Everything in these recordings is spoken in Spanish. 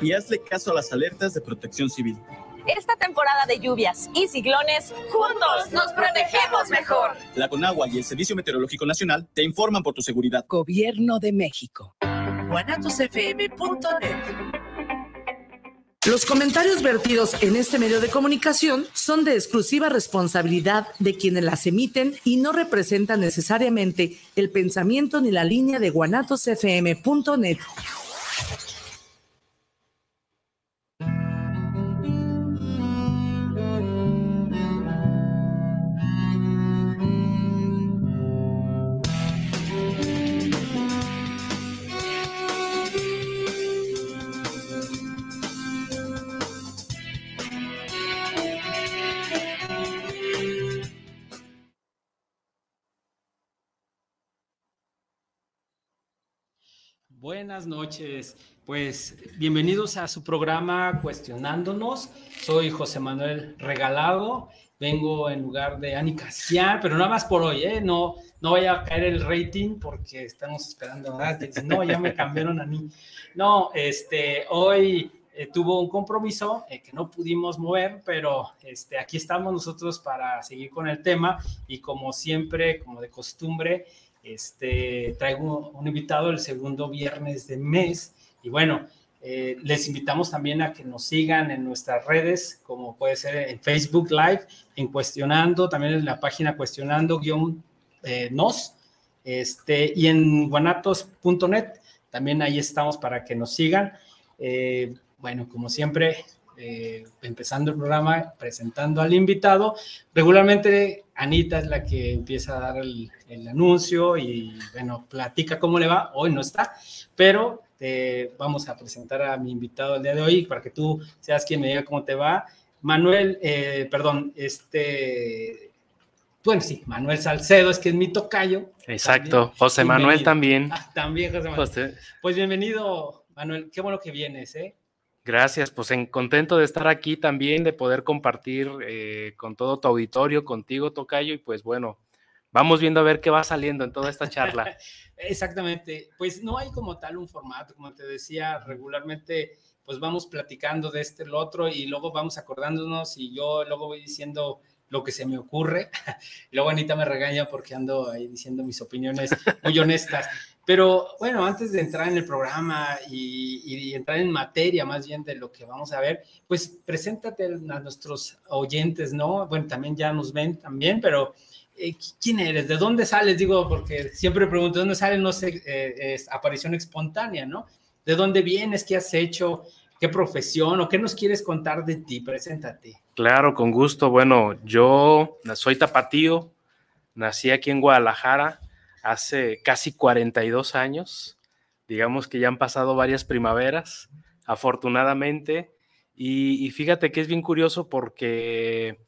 y hazle caso a las alertas de protección civil. Esta temporada de lluvias y ciclones, juntos nos protegemos mejor. La Conagua y el Servicio Meteorológico Nacional te informan por tu seguridad. Gobierno de México. Los comentarios vertidos en este medio de comunicación son de exclusiva responsabilidad de quienes las emiten y no representan necesariamente el pensamiento ni la línea de guanatosfm.net. Buenas noches, pues bienvenidos a su programa Cuestionándonos. Soy José Manuel Regalado, vengo en lugar de Ani Casiar, pero nada más por hoy, ¿eh? No, no vaya a caer el rating porque estamos esperando, No, ya me cambiaron a mí. No, este, hoy eh, tuvo un compromiso eh, que no pudimos mover, pero este, aquí estamos nosotros para seguir con el tema y como siempre, como de costumbre, este, traigo un invitado el segundo viernes de mes y bueno, eh, les invitamos también a que nos sigan en nuestras redes, como puede ser en Facebook Live, en Cuestionando, también en la página Cuestionando guion eh, este, y en guanatos.net, también ahí estamos para que nos sigan. Eh, bueno, como siempre, eh, empezando el programa, presentando al invitado. Regularmente Anita es la que empieza a dar el, anuncio y bueno, platica cómo le va. Hoy no está, pero vamos a presentar a mi invitado el día de hoy para que tú seas quien me diga cómo te va. Manuel, eh, perdón, este, bueno, sí, Manuel Salcedo, es que es mi tocayo. Exacto, José Manuel también. Ah, también, José Manuel. Pues bienvenido, Manuel, qué bueno que vienes, ¿eh? Gracias, pues en, contento de estar aquí también, de poder compartir eh, con todo tu auditorio, contigo, Tocayo, y pues bueno, vamos viendo a ver qué va saliendo en toda esta charla. Exactamente, pues no hay como tal un formato, como te decía, regularmente pues vamos platicando de este, el otro, y luego vamos acordándonos, y yo luego voy diciendo lo que se me ocurre. luego Anita me regaña porque ando ahí diciendo mis opiniones muy honestas. Pero bueno, antes de entrar en el programa y, entrar en materia más bien de lo que vamos a ver, pues preséntate a nuestros oyentes, ¿no? Bueno, también ya nos ven también, pero eh, ¿quién eres? ¿De dónde sales? Digo, porque siempre pregunto, ¿de dónde sales? No sé, eh, es aparición espontánea, ¿no? ¿De dónde vienes? ¿Qué has hecho? ¿Qué profesión o qué nos quieres contar de ti? Preséntate. Claro, con gusto. Bueno, yo soy tapatío, nací aquí en Guadalajara hace casi 42 años. Digamos que ya han pasado varias primaveras, afortunadamente. Y, fíjate que es bien curioso porque,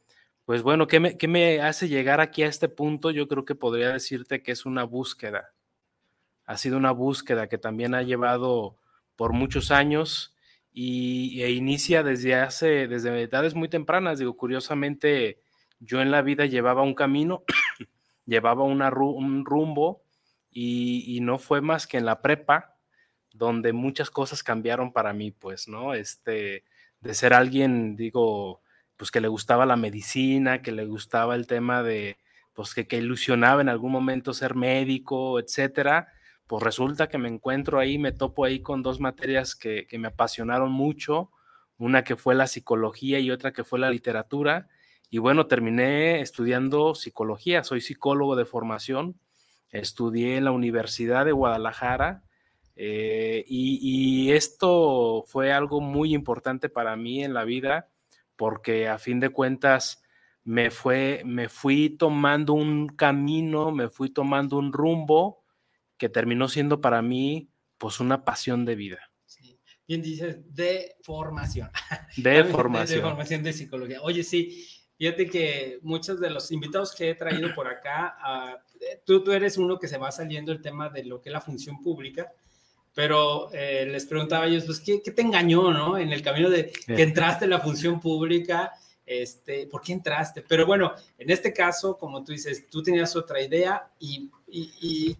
pues bueno, ¿qué me, ¿qué me hace llegar aquí a este punto? Yo creo que podría decirte que es una búsqueda. Ha sido una búsqueda que también ha llevado por muchos años y, e inicia desde hace, desde edades muy tempranas. Digo, curiosamente, yo en la vida llevaba un camino, llevaba un rumbo y, no fue más que en la prepa donde muchas cosas cambiaron para mí, pues, ¿no? Este, de ser alguien, digo, pues que le gustaba la medicina, que le gustaba el tema de, pues que, que ilusionaba en algún momento ser médico, etcétera, pues resulta que me encuentro ahí, me topo ahí con dos materias que, me apasionaron mucho, una que fue la psicología y otra que fue la literatura. Y bueno, terminé estudiando psicología, soy psicólogo de formación, estudié en la Universidad de Guadalajara eh, y, esto fue algo muy importante para mí en la vida porque a fin de cuentas me, fue, me fui tomando un camino, me fui tomando un rumbo que terminó siendo para mí pues una pasión de vida. Sí. Bien dices, de formación. De formación. De, formación de psicología. Oye, sí, fíjate que muchos de los invitados que he traído por acá, ah, tú, tú eres uno que se va saliendo el tema de lo que es la función pública, pero eh, les preguntaba a ellos, pues, ¿qué, ¿qué, te engañó, no? En el camino de que entraste en la función pública este, ¿por qué entraste? Pero bueno, en este caso, como tú dices, tú tenías otra idea y,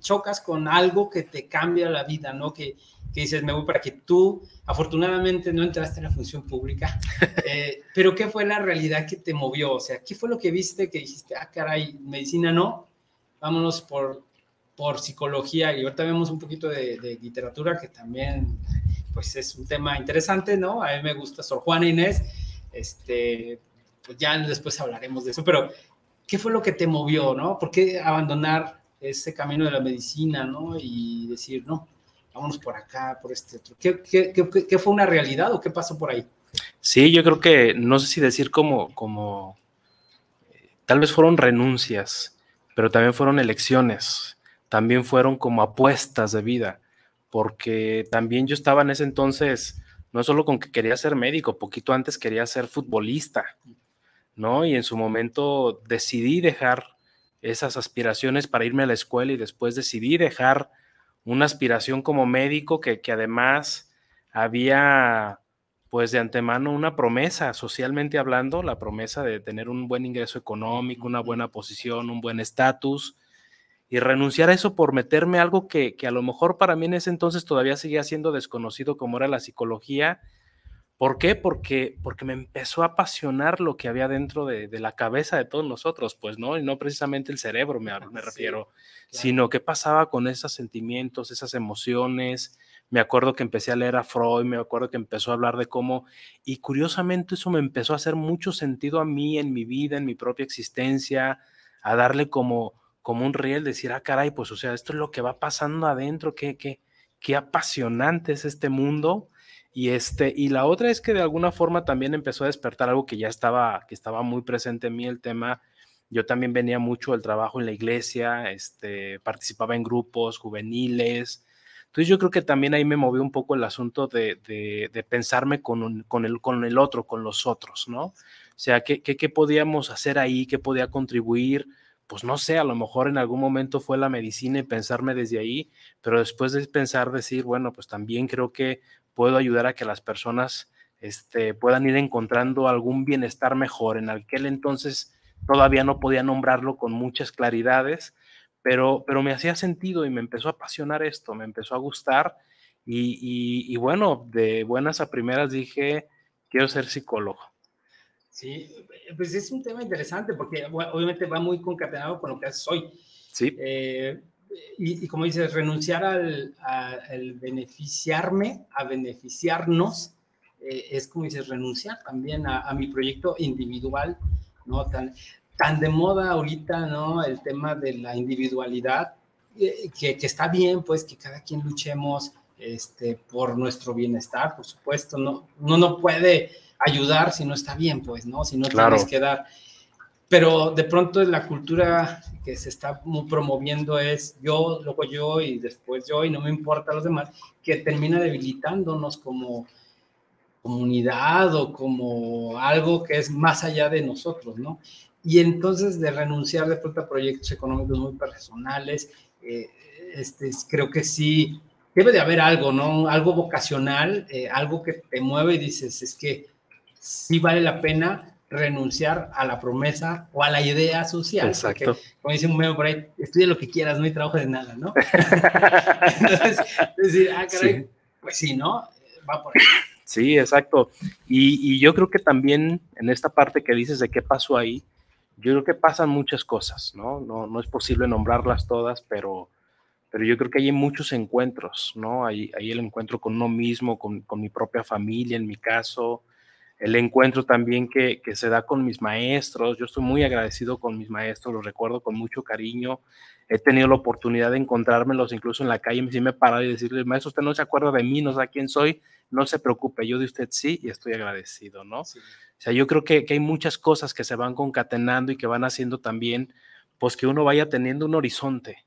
chocas con algo que te cambia la vida, ¿no? Que, que dices, me voy para que tú, afortunadamente no entraste en la función pública, eh, pero ¿qué fue la realidad que te movió? O sea, ¿qué fue lo que viste que dijiste, ah, caray, medicina no, vámonos por, por psicología y ahorita vemos un poquito de, de literatura que también, pues es un tema interesante, ¿no? A mí me gusta Sor Juana Inés, este, pues ya después hablaremos de eso, pero ¿qué fue lo que te movió, no? ¿Por qué abandonar ese camino de la medicina, no? Y decir, no, vámonos por acá, por este otro. ¿Qué, qué, fue una realidad o qué pasó por ahí? Sí, yo creo que, no sé si decir como, como, tal vez fueron renuncias, pero también fueron elecciones, también fueron como apuestas de vida, porque también yo estaba en ese entonces, no solo con que quería ser médico, poquito antes quería ser futbolista, ¿no? Y en su momento decidí dejar esas aspiraciones para irme a la escuela y después decidí dejar una aspiración como médico que, que además había pues de antemano una promesa, socialmente hablando, la promesa de tener un buen ingreso económico, una buena posición, un buen estatus, y renunciar a eso por meterme algo que, que, a lo mejor para mí en ese entonces todavía seguía siendo desconocido como era la psicología ¿Por qué? Porque, porque me empezó a apasionar lo que había dentro de, de, la cabeza de todos nosotros, pues, ¿no? Y no precisamente el cerebro, me, me refiero, sí, claro. sino qué pasaba con esos sentimientos, esas emociones. Me acuerdo que empecé a leer a Freud, me acuerdo que empezó a hablar de cómo, y curiosamente eso me empezó a hacer mucho sentido a mí, en mi vida, en mi propia existencia, a darle como, como un riel, decir, ah, caray, pues, o sea, esto es lo que va pasando adentro, qué, qué, qué apasionante es este mundo y, este, y la otra es que de alguna forma también empezó a despertar algo que ya estaba, que estaba muy presente en mí, el tema, yo también venía mucho del trabajo en la iglesia, este, participaba en grupos juveniles, entonces yo creo que también ahí me movió un poco el asunto de, de, de pensarme con, un, con, el, con el otro, con los otros, ¿no? O sea, ¿qué, qué, ¿qué podíamos hacer ahí? ¿Qué podía contribuir? pues no sé, a lo mejor en algún momento fue la medicina y pensarme desde ahí, pero después de pensar, decir, bueno, pues también creo que puedo ayudar a que las personas este, puedan ir encontrando algún bienestar mejor. En aquel entonces todavía no podía nombrarlo con muchas claridades, pero, pero me hacía sentido y me empezó a apasionar esto, me empezó a gustar y, y, y bueno, de buenas a primeras dije, quiero ser psicólogo. Sí, pues es un tema interesante porque obviamente va muy concatenado con lo que haces hoy. Sí. Eh, y, y, como dices, renunciar al, al, beneficiarme, a beneficiarnos, eh, es como dices, renunciar también a, a, mi proyecto individual, ¿no? Tan, tan de moda ahorita, ¿no? El tema de la individualidad, eh, que, que, está bien, pues, que cada quien luchemos este, por nuestro bienestar, por supuesto, ¿no? Uno no puede ayudar si no está bien, pues, ¿no? Si no claro. tienes que dar pero de pronto la cultura que se está promoviendo es yo, luego yo y después yo y no me importa los demás, que termina debilitándonos como comunidad o como algo que es más allá de nosotros, ¿no? Y entonces de renunciar de pronto a proyectos económicos muy personales, eh, este, creo que sí, debe de haber algo, ¿no? Algo vocacional, eh, algo que te mueve y dices, es que sí vale la pena renunciar a la promesa o a la idea social. Exacto. Porque, como dice un meme por ahí, estudia lo que quieras, no hay trabajo de nada, ¿no? Entonces, decir, ah, caray, sí. pues sí, ¿no? Va por ahí. Sí, exacto. Y, y, yo creo que también en esta parte que dices de qué pasó ahí, yo creo que pasan muchas cosas, ¿no? No, no es posible nombrarlas todas, pero, pero yo creo que hay muchos encuentros, ¿no? Hay, hay el encuentro con uno mismo, con, con mi propia familia, en mi caso, el encuentro también que, que, se da con mis maestros. Yo estoy muy agradecido con mis maestros, los recuerdo con mucho cariño. He tenido la oportunidad de encontrármelos incluso en la calle, si me he parado y decirle, maestro, usted no se acuerda de mí, no sé quién soy, no se preocupe, yo de usted sí y estoy agradecido, ¿no? Sí. O sea, yo creo que, que, hay muchas cosas que se van concatenando y que van haciendo también, pues que uno vaya teniendo un horizonte,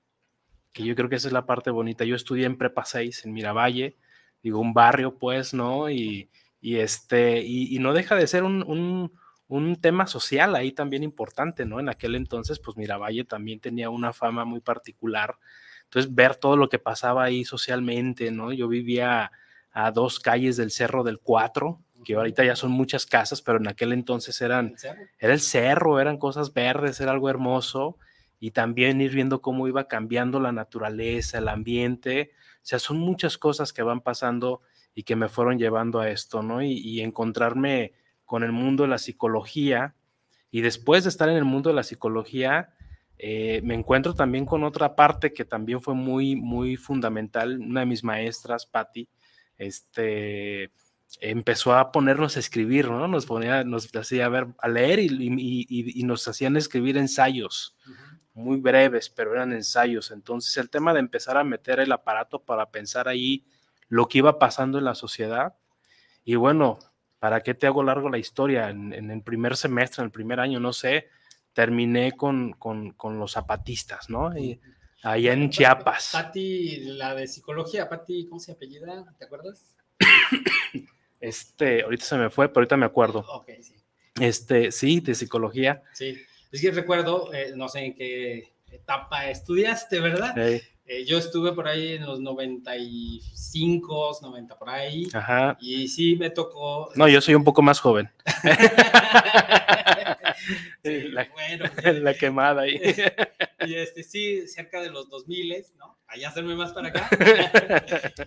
que yo creo que esa es la parte bonita. Yo estudié en Prepa 6 en Miravalle, digo, un barrio, pues, ¿no? Y, y, este, y, y no deja de ser un, un, un, tema social ahí también importante, ¿no? En aquel entonces, pues Miravalle también tenía una fama muy particular. Entonces, ver todo lo que pasaba ahí socialmente, ¿no? Yo vivía a dos calles del Cerro del Cuatro, que ahorita ya son muchas casas, pero en aquel entonces eran, era el cerro, eran cosas verdes, era algo hermoso. y también ir viendo cómo iba cambiando la naturaleza, el ambiente. O sea, son muchas cosas que van pasando y que me fueron llevando a esto, ¿no? Y, encontrarme con el mundo de la psicología. Y después de estar en el mundo de la psicología, eh, me encuentro también con otra parte que también fue muy, muy fundamental. Una de mis maestras, Patti, este, empezó a ponernos a escribir, ¿no? Nos ponía, nos hacía a ver, a leer y, nos hacían escribir ensayos muy breves, pero eran ensayos. Entonces el tema de empezar a meter el aparato para pensar ahí lo que iba pasando en la sociedad. Y bueno, ¿para qué te hago largo la historia? En, el primer semestre, en el primer año, no sé, terminé con, con, los zapatistas, ¿no? Y, allá en Chiapas. Pati, la de psicología, Pati, ¿cómo se apellida? ¿Te acuerdas? Este, ahorita se me fue, pero ahorita me acuerdo. Ok, sí. Este, sí, de psicología. Sí. Es que recuerdo, eh, no sé en qué etapa estudiaste, ¿verdad? Eh, yo estuve por ahí en los 95, 90 por ahí. Ajá. Y sí me tocó. No, yo soy un poco más joven. la, bueno, la quemada ahí. y este, sí, cerca de los 2000, ¿no? Allá hacerme más para acá.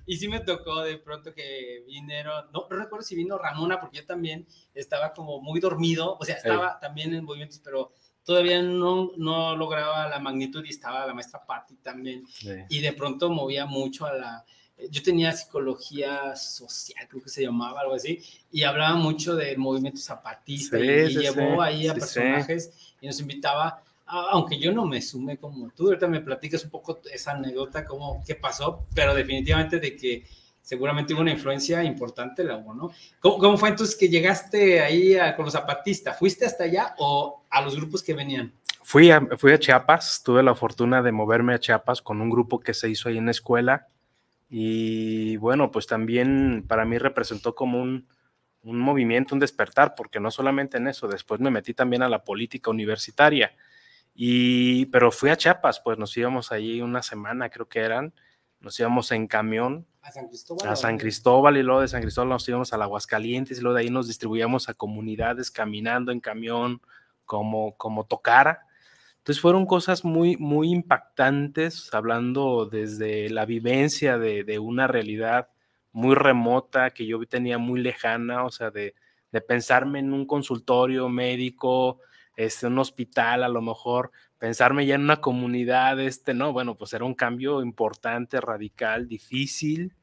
y sí me tocó de pronto que vinieron, no, recuerdo si vino Ramona, porque yo también estaba como muy dormido, o sea, estaba también en movimientos, pero todavía no, no lograba la magnitud y estaba la maestra Patti también. Y de pronto movía mucho a la... Yo tenía psicología social, creo que se llamaba, algo así, y hablaba mucho del movimiento zapatista y, llevó ahí a personajes y nos invitaba, aunque yo no me sume como tú, ahorita me platicas un poco esa anécdota, cómo, qué pasó, pero definitivamente de que seguramente hubo una influencia importante la hubo, ¿no? ¿Cómo, fue entonces que llegaste ahí con los zapatistas? ¿Fuiste hasta allá o a los grupos que venían? Fui a, fui a Chiapas, tuve la fortuna de moverme a Chiapas con un grupo que se hizo ahí en la escuela y bueno, pues también para mí representó como un, un movimiento, un despertar, porque no solamente en eso, después me metí también a la política universitaria. Y, pero fui a Chiapas, pues nos íbamos allí una semana, creo que eran, nos íbamos en camión a San Cristóbal. A San Cristóbal y luego de San Cristóbal nos íbamos a la Aguascalientes y luego de ahí nos distribuíamos a comunidades caminando en camión como, como tocara. Entonces fueron cosas muy, muy impactantes, hablando desde la vivencia de, de una realidad muy remota que yo tenía muy lejana, o sea, de, de pensarme en un consultorio médico, este, un hospital a lo mejor, pensarme ya en una comunidad, este, no, bueno, pues era un cambio importante, radical, difícil.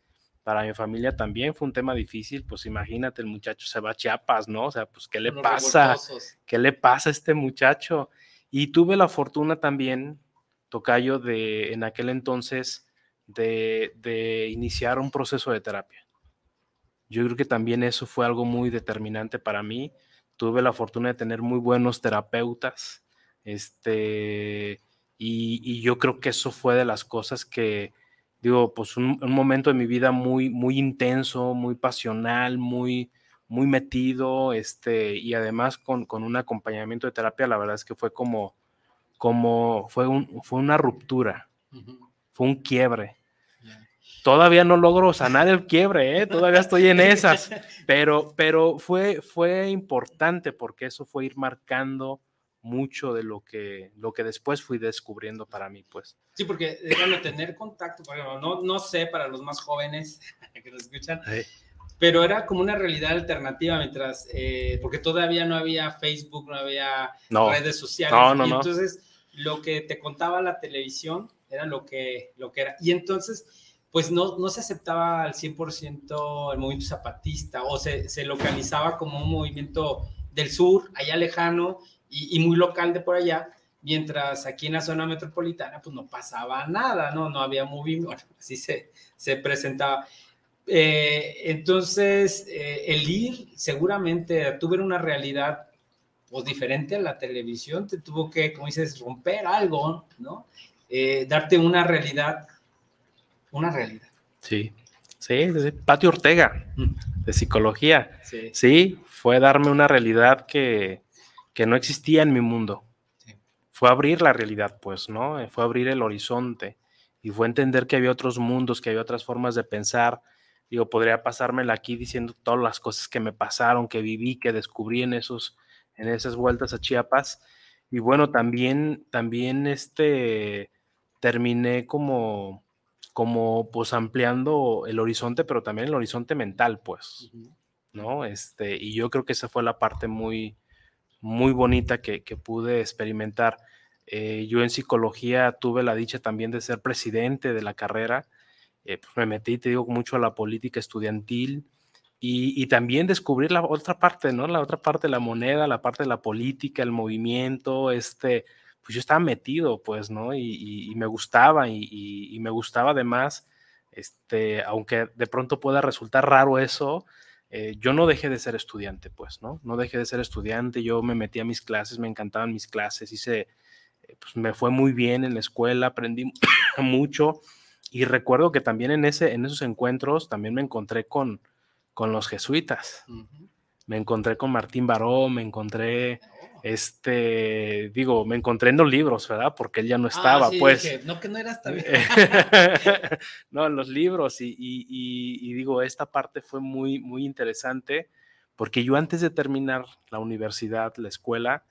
Para mi familia también fue un tema difícil, pues imagínate, el muchacho se va a Chiapas, ¿no? O sea, pues, ¿qué le pasa? ¿Qué le pasa a este muchacho? Y tuve la fortuna también, Tocayo, de en aquel entonces, de, de iniciar un proceso de terapia. Yo creo que también eso fue algo muy determinante para mí. Tuve la fortuna de tener muy buenos terapeutas, este, y, yo creo que eso fue de las cosas que, digo, pues un, momento de mi vida muy, muy intenso, muy pasional, muy, muy metido, este, y además con, con un acompañamiento de terapia, la verdad es que fue como, como, fue, un, fue una ruptura, fue un quiebre. Todavía no logro sanar el quiebre, ¿eh? todavía estoy en esas, pero, pero fue, fue importante porque eso fue ir marcando mucho de lo que, lo que después fui descubriendo para mí, pues. Sí, porque bueno, tener contacto, no, no sé para los más jóvenes que nos escuchan, pero era como una realidad alternativa mientras, eh, porque todavía no había Facebook, no había redes sociales. y entonces lo que te contaba la televisión era lo que, lo que era. Y entonces, pues no, no se aceptaba al 100% el movimiento zapatista o se, se localizaba como un movimiento del sur, allá lejano, y, muy local de por allá, mientras aquí en la zona metropolitana pues no pasaba nada, ¿no? No había movimiento, bueno, así se, se presentaba. Eh, entonces, eh, el ir seguramente tuve una realidad pues diferente a la televisión, te tuvo que, como dices, romper algo, ¿no? Eh, darte una realidad, una realidad. Sí, sí, Patio Ortega, mm. de psicología. Sí. sí, fue darme una realidad que, que no existía en mi mundo. Fue abrir la realidad, pues, ¿no? Fue abrir el horizonte y fue entender que había otros mundos, que había otras formas de pensar. Digo, podría pasármela aquí diciendo todas las cosas que me pasaron, que viví, que descubrí en, esos, en esas vueltas a Chiapas. y bueno, también, también este, terminé como, como pues ampliando el horizonte, pero también el horizonte mental, pues, ¿no? Este, y yo creo que esa fue la parte muy, muy bonita que, pude experimentar. Eh, yo en psicología tuve la dicha también de ser presidente de la carrera, eh, pues me metí, te digo, mucho a la política estudiantil y, también descubrir la otra parte, ¿no? La otra parte de la moneda, la parte de la política, el movimiento, este, pues yo estaba metido, pues, ¿no? Y, me gustaba y, me gustaba además, este, aunque de pronto pueda resultar raro eso, eh, yo no dejé de ser estudiante, pues, ¿no? No dejé de ser estudiante, yo me metí a mis clases, me encantaban mis clases, hice, eh, pues me fue muy bien en la escuela, aprendí mucho y recuerdo que también en, ese, en esos encuentros también me encontré con, con los jesuitas. Me encontré con Martín Baró, me encontré. Este, digo, me encontré en los libros, ¿verdad? Porque él ya no ah, estaba, pues. no, que no era hasta no, en los libros, y, digo, esta parte fue muy, muy interesante, porque yo antes de terminar la universidad, la escuela,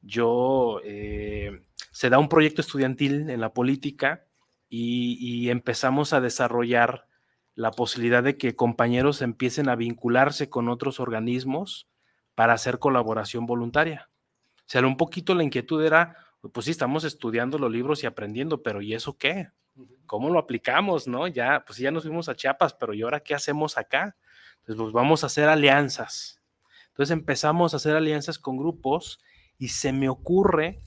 yo, eh, se da un proyecto estudiantil en la política y empezamos a desarrollar la posibilidad de que compañeros empiecen a vincularse con otros organismos para hacer colaboración voluntaria. O sea, un poquito la inquietud era, pues sí, estamos estudiando los libros y aprendiendo, pero ¿y eso qué? ¿Cómo lo aplicamos, no? Ya, pues ya nos fuimos a Chiapas, pero ¿y ahora qué hacemos acá? Entonces, pues vamos a hacer alianzas. Entonces empezamos a hacer alianzas con grupos y se me ocurre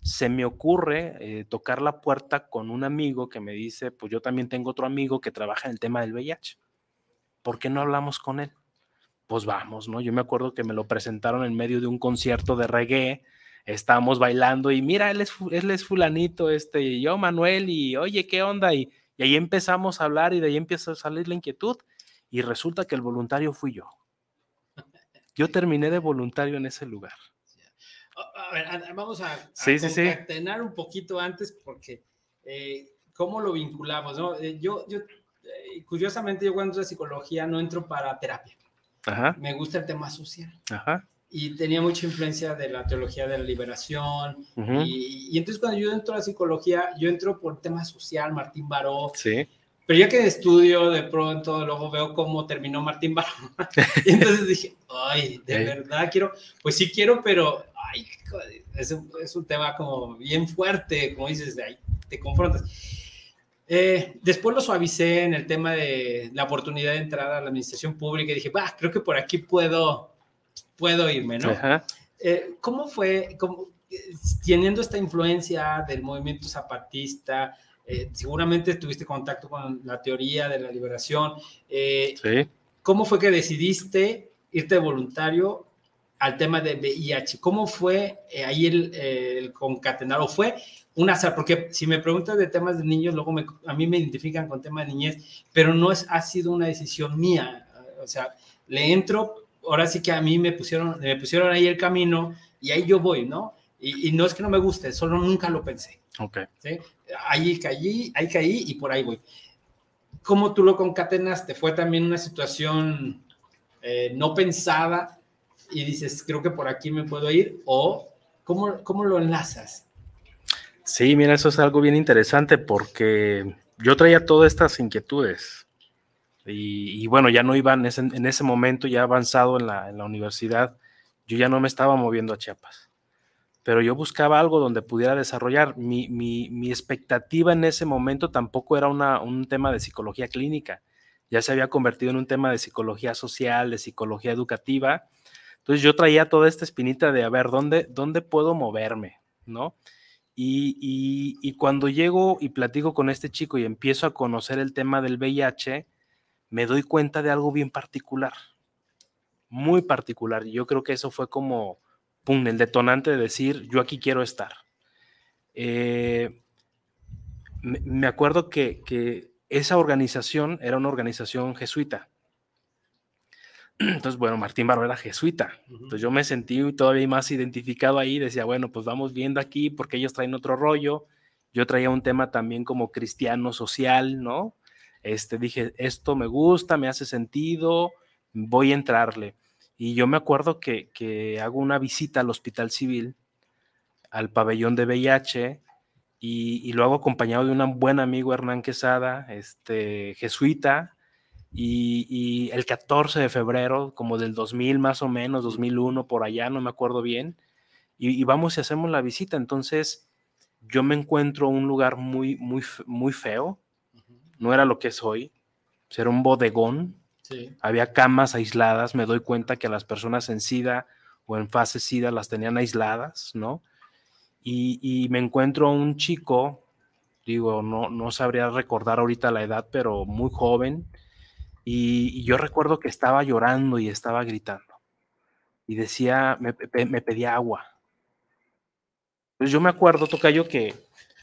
se me ocurre eh, tocar la puerta con un amigo que me dice, pues yo también tengo otro amigo que trabaja en el tema del VIH. ¿Por qué no hablamos con él? Pues vamos, ¿no? Yo me acuerdo que me lo presentaron en medio de un concierto de reggae, estábamos bailando y mira, él es, él es fulanito, este, y yo Manuel, y oye, ¿qué onda? Y, y ahí empezamos a hablar y de ahí empieza a salir la inquietud y resulta que el voluntario fui yo. Yo terminé de voluntario en ese lugar. A ver, vamos a, a un poquito antes porque eh, cómo lo vinculamos, ¿no? Eh, yo, yo eh, curiosamente, yo cuando entro a psicología no entro para terapia. Ajá. Me gusta el tema social. Ajá. Y tenía mucha influencia de la teología de la liberación. y, y, entonces cuando yo entro a psicología, yo entro por tema social, Martín Baró. Sí. Pero ya que estudio, de pronto, luego veo cómo terminó Martín Baró. y entonces dije, ay, de verdad quiero, pues sí quiero, pero ay, es un, es un tema como bien fuerte, como dices, de ahí te confrontas. Eh, después lo suavicé en el tema de la oportunidad de entrar a la administración pública y dije, bah, creo que por aquí puedo, puedo irme, ¿no? Eh, ¿Cómo fue, cómo, teniendo esta influencia del movimiento zapatista, eh, seguramente tuviste contacto con la teoría de la liberación, sí. ¿cómo fue que decidiste irte voluntario al tema de VIH. ¿Cómo fue ahí el, concatenar? ¿O fue un azar? Porque si me preguntas de temas de niños, luego a mí me identifican con temas de niñez, pero no es, ha sido una decisión mía. O sea, le entro, ahora sí que a mí me pusieron, me pusieron ahí el camino y ahí yo voy, ¿no? Y, no es que no me guste, solo nunca lo pensé. Ok. ¿sí? Ahí caí, ahí caí y por ahí voy. ¿Cómo tú lo concatenaste? ¿Fue también una situación eh, no pensada? y dices, creo que por aquí me puedo ir, o cómo, cómo lo enlazas. Sí, mira, eso es algo bien interesante porque yo traía todas estas inquietudes y, bueno, ya no iba en ese, en ese momento, ya avanzado en la, universidad, yo ya no me estaba moviendo a Chiapas, pero yo buscaba algo donde pudiera desarrollar. Mi, mi, mi expectativa en ese momento tampoco era un tema de psicología clínica, ya se había convertido en un tema de psicología social, de psicología educativa, entonces yo traía toda esta espinita de a ver dónde, dónde puedo moverme, ¿no? Y, cuando llego y platico con este chico y empiezo a conocer el tema del VIH, me doy cuenta de algo bien particular, muy particular. Yo creo que eso fue como, el detonante de decir, yo aquí quiero estar. Eh, me, acuerdo que esa organización era una organización jesuita. Entonces, bueno, Martín Barro era jesuita. Entonces yo me sentí todavía más identificado ahí. Decía, bueno, pues vamos viendo aquí porque ellos traen otro rollo. Yo traía un tema también como cristiano social, ¿no? Este, dije, esto me gusta, me hace sentido, voy a entrarle. Y yo me acuerdo que, que hago una visita al hospital civil al pabellón de VIH y, lo hago acompañado de un buen amigo Hernán Quesada, este, jesuita, y, el 14 de febrero, como del 2000 más o menos, 2001, por allá, no me acuerdo bien, y, vamos y hacemos la visita. Entonces, yo me encuentro un lugar muy, muy, muy feo, no era lo que es hoy, era un bodegón, había camas aisladas, me doy cuenta que las personas en SIDA o en fase SIDA las tenían aisladas, ¿no? y, me encuentro a un chico, digo, no, no sabría recordar ahorita la edad, pero muy joven, y, yo recuerdo que estaba llorando y estaba gritando, y decía, me, pedía agua. Entonces yo me acuerdo, Tocayo, que,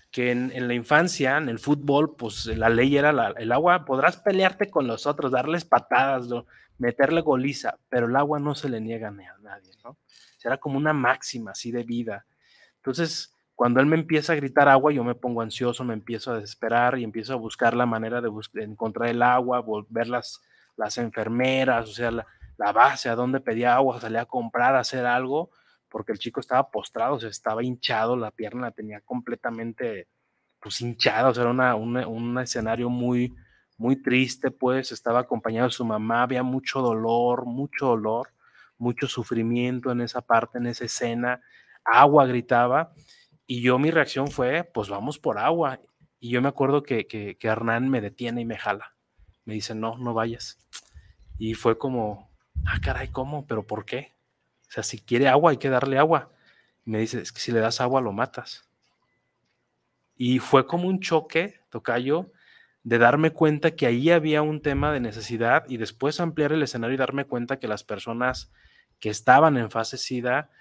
que en, la infancia, en el fútbol, pues la ley era el agua, podrás pelearte con los otros, darles patadas, meterle goliza, pero el agua no se le niega a nadie, ¿no? Era como una máxima así de vida. Entonces, cuando él me empieza a gritar agua, yo me pongo ansioso, me empiezo a desesperar y empiezo a buscar la manera de, encontrar el agua, volver las, las enfermeras, o sea, la, base a donde pedía agua, salía a comprar, a hacer algo, porque el chico estaba postrado, o sea, estaba hinchado, la pierna la tenía completamente pues hinchada, o sea, era un escenario muy, muy triste, pues estaba acompañado de su mamá, había mucho dolor, mucho dolor, mucho sufrimiento en esa parte, en esa escena, agua, gritaba. Y yo mi reacción fue, pues vamos por agua. Y yo me acuerdo que, que, Hernán me detiene y me jala. Me dice, no, no vayas. Y fue como, ah, caray, ¿cómo? ¿Pero por qué? O sea, si quiere agua, hay que darle agua. me dice, es que si le das agua, lo matas. Y fue como un choque, tocayo, de darme cuenta que ahí había un tema de necesidad y después ampliar el escenario y darme cuenta que las personas que estaban en fase SIDA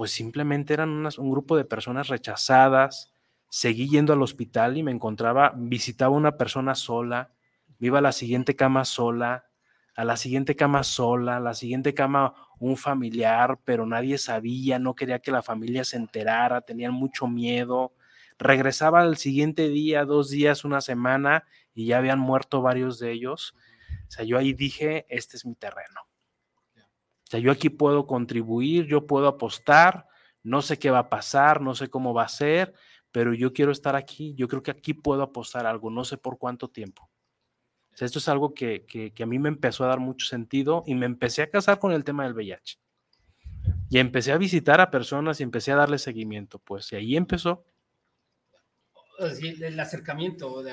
pues simplemente eran un grupo de personas rechazadas. Seguí yendo al hospital y me encontraba, visitaba una persona sola, iba a la siguiente cama sola, a la siguiente cama sola, a la siguiente cama un familiar, pero nadie sabía, no quería que la familia se enterara, tenían mucho miedo. Regresaba al siguiente día, dos días, una semana y ya habían muerto varios de ellos. O sea, yo ahí dije, este es mi terreno. O sea, yo aquí puedo contribuir, yo puedo apostar, no sé qué va a pasar, no sé cómo va a ser, pero yo quiero estar aquí, yo creo que aquí puedo apostar algo, no sé por cuánto tiempo. O sea, esto es algo que, que, a mí me empezó a dar mucho sentido y me empecé a casar con el tema del VIH. Y empecé a visitar a personas y empecé a darle seguimiento, pues, y ahí empezó. el acercamiento,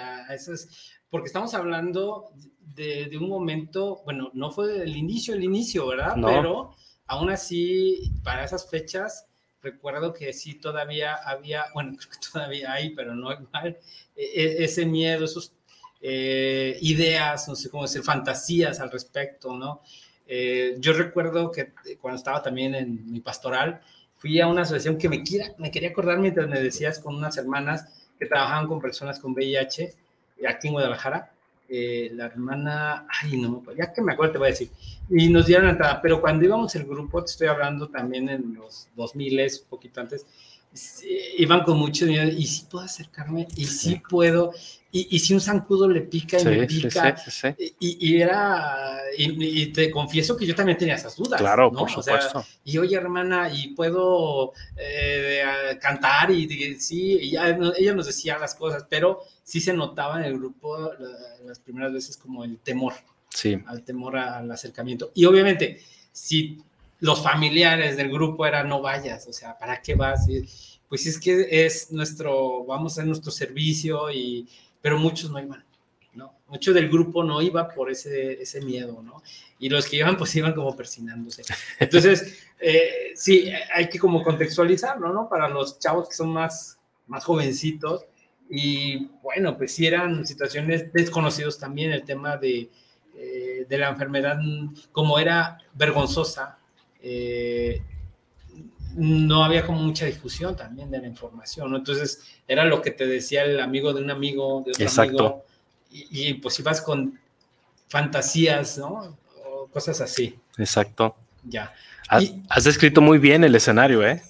porque estamos hablando de, un momento, bueno, no fue el inicio, el inicio, ¿verdad? Pero aún así, para esas fechas, recuerdo que sí todavía había, bueno, creo que todavía hay, pero no igual, e, e, ese miedo, esas eh, ideas, no sé cómo decir, fantasías al respecto, ¿no? Eh, yo recuerdo que cuando estaba también en mi pastoral, fui a una asociación que me, quiera, me quería acordar mientras me decías con unas hermanas que trabajaban con personas con VIH aquí en Guadalajara, eh, la hermana, ay no, ya que me acuerdo te voy a decir, y nos dieron entrada, pero cuando íbamos el grupo, te estoy hablando también en los 2000, un poquito antes, iban con mucho miedo, y si puedo acercarme, y si puedo, y, si un zancudo le pica y me pica, y, era, y, te confieso que yo también tenía esas dudas. Claro, por supuesto. y oye, hermana, y puedo eh, cantar, y, sí, y ella nos decía las cosas, pero sí se notaba en el grupo las primeras veces como el temor. Sí. Al temor al acercamiento. Y obviamente, si los familiares del grupo eran no vayas, o sea, ¿para qué vas? pues es que es nuestro, vamos a nuestro servicio, y, pero muchos no iban, ¿no? Mucho del grupo no iba por ese, ese miedo, ¿no? Y los que iban, pues iban como persinándose. Entonces, eh, sí, hay que como contextualizarlo, ¿no? Para los chavos que son más, más jovencitos, y bueno, pues sí eran situaciones desconocidos también, el tema de, eh, de la enfermedad, como era vergonzosa, eh, no había como mucha difusión también de la información, ¿no? Entonces era lo que te decía el amigo de un amigo, de otro Exacto. amigo, y, y, pues ibas con fantasías, ¿no? O cosas así. Exacto. Ya. Has, descrito muy bien el escenario, ¿eh?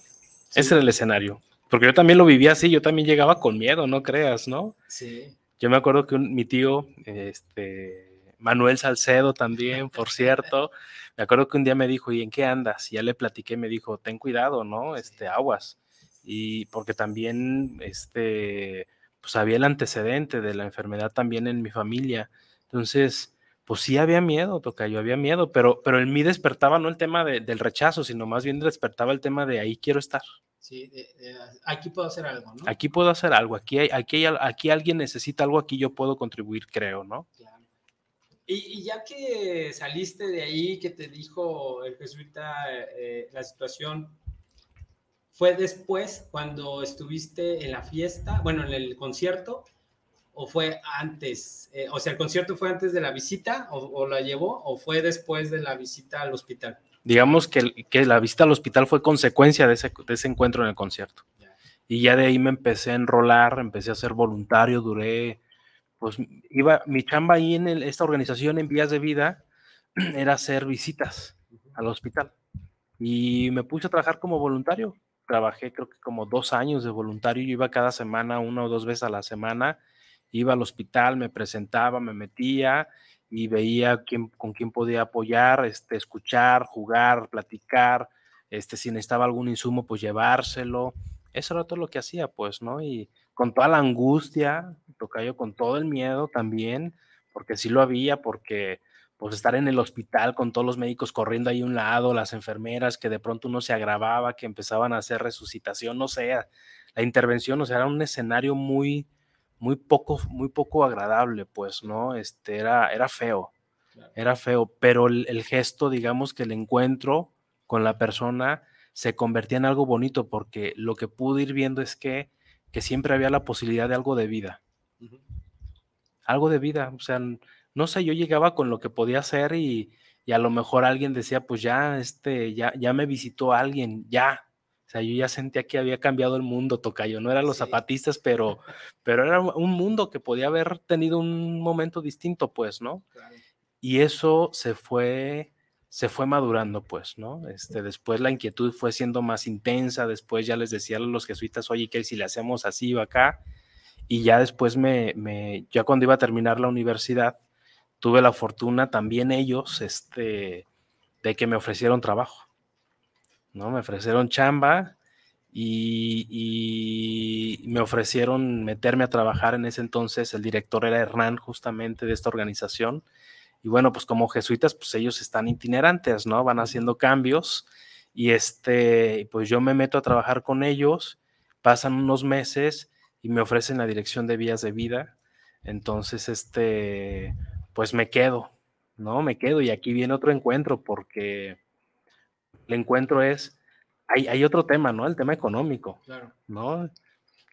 Ese era el escenario. Porque yo también lo vivía así, yo también llegaba con miedo, no creas, ¿no? Sí. Yo me acuerdo que mi tío, este, Manuel Salcedo también, por cierto, me acuerdo que un día me dijo, ¿y en qué andas? Y ya le platiqué, me dijo, ten cuidado, ¿no? Este, aguas. y porque también este, pues había el antecedente de la enfermedad también en mi familia. Entonces, pues sí había miedo, yo había miedo, pero, pero en mí despertaba no el tema del rechazo, sino más bien despertaba el tema de ahí quiero estar. Sí, aquí puedo hacer algo, ¿no? Aquí puedo hacer algo, aquí, hay, aquí, aquí alguien necesita algo, aquí yo puedo contribuir, creo, ¿no? Claro. Y, ya que saliste de ahí, que te dijo el jesuita eh, la situación, ¿fue después cuando estuviste en la fiesta, bueno, en el concierto, o fue antes? Eh, o sea, ¿el concierto fue antes de la visita o, la llevó o fue después de la visita al hospital? Digamos que, que la visita al hospital fue consecuencia de ese, de ese encuentro en el concierto. Y ya de ahí me empecé a enrolar, empecé a ser voluntario, duré pues iba, mi chamba ahí en esta organización en Vías de Vida era hacer visitas al hospital. Y me puse a trabajar como voluntario. Trabajé creo que como dos años de voluntario. Yo iba cada semana, una o dos veces a la semana. Iba al hospital, me presentaba, me metía y veía quién, con quién podía apoyar, este, escuchar, jugar, platicar. Este, si necesitaba algún insumo, pues llevárselo. Eso era todo lo que hacía, pues, ¿no? Y con toda la angustia, tocayo, con todo el miedo también, porque sí lo había, porque pues estar en el hospital con todos los médicos corriendo ahí a un lado, las enfermeras, que de pronto uno se agravaba, que empezaban a hacer resucitación, no sé, la intervención, o sea, era un escenario muy, muy poco, muy poco agradable, pues, ¿no? Este, era, era feo, era feo, pero el, el, gesto, digamos, que el encuentro con la persona se convertía en algo bonito, porque lo que pude ir viendo es que que siempre había la posibilidad de algo de vida. Algo de vida, o sea, no sé, yo llegaba con lo que podía hacer y, a lo mejor alguien decía, pues ya, este, ya, ya me visitó alguien, ya. O sea, yo ya sentía que había cambiado el mundo, Tocayo. No eran los zapatistas, pero, pero era un mundo que podía haber tenido un momento distinto, pues, ¿no? Y eso se fue se fue madurando, pues, ¿no? Este, después la inquietud fue siendo más intensa, después ya les decía a los jesuitas, oye, ¿qué si le hacemos así o acá? Y ya después me, me, ya cuando iba a terminar la universidad, tuve la fortuna también ellos, este, de que me ofrecieron trabajo, ¿no? Me ofrecieron chamba y, y me ofrecieron meterme a trabajar en ese entonces, el director era Hernán justamente de esta organización, y bueno, pues como jesuitas, pues ellos están itinerantes, ¿no? Van haciendo cambios y este, pues yo me meto a trabajar con ellos, pasan unos meses y me ofrecen la dirección de vías de vida. Entonces, este, pues me quedo, ¿no? Me quedo y aquí viene otro encuentro porque el encuentro es, hay, hay otro tema, ¿no? El tema económico, claro. ¿no?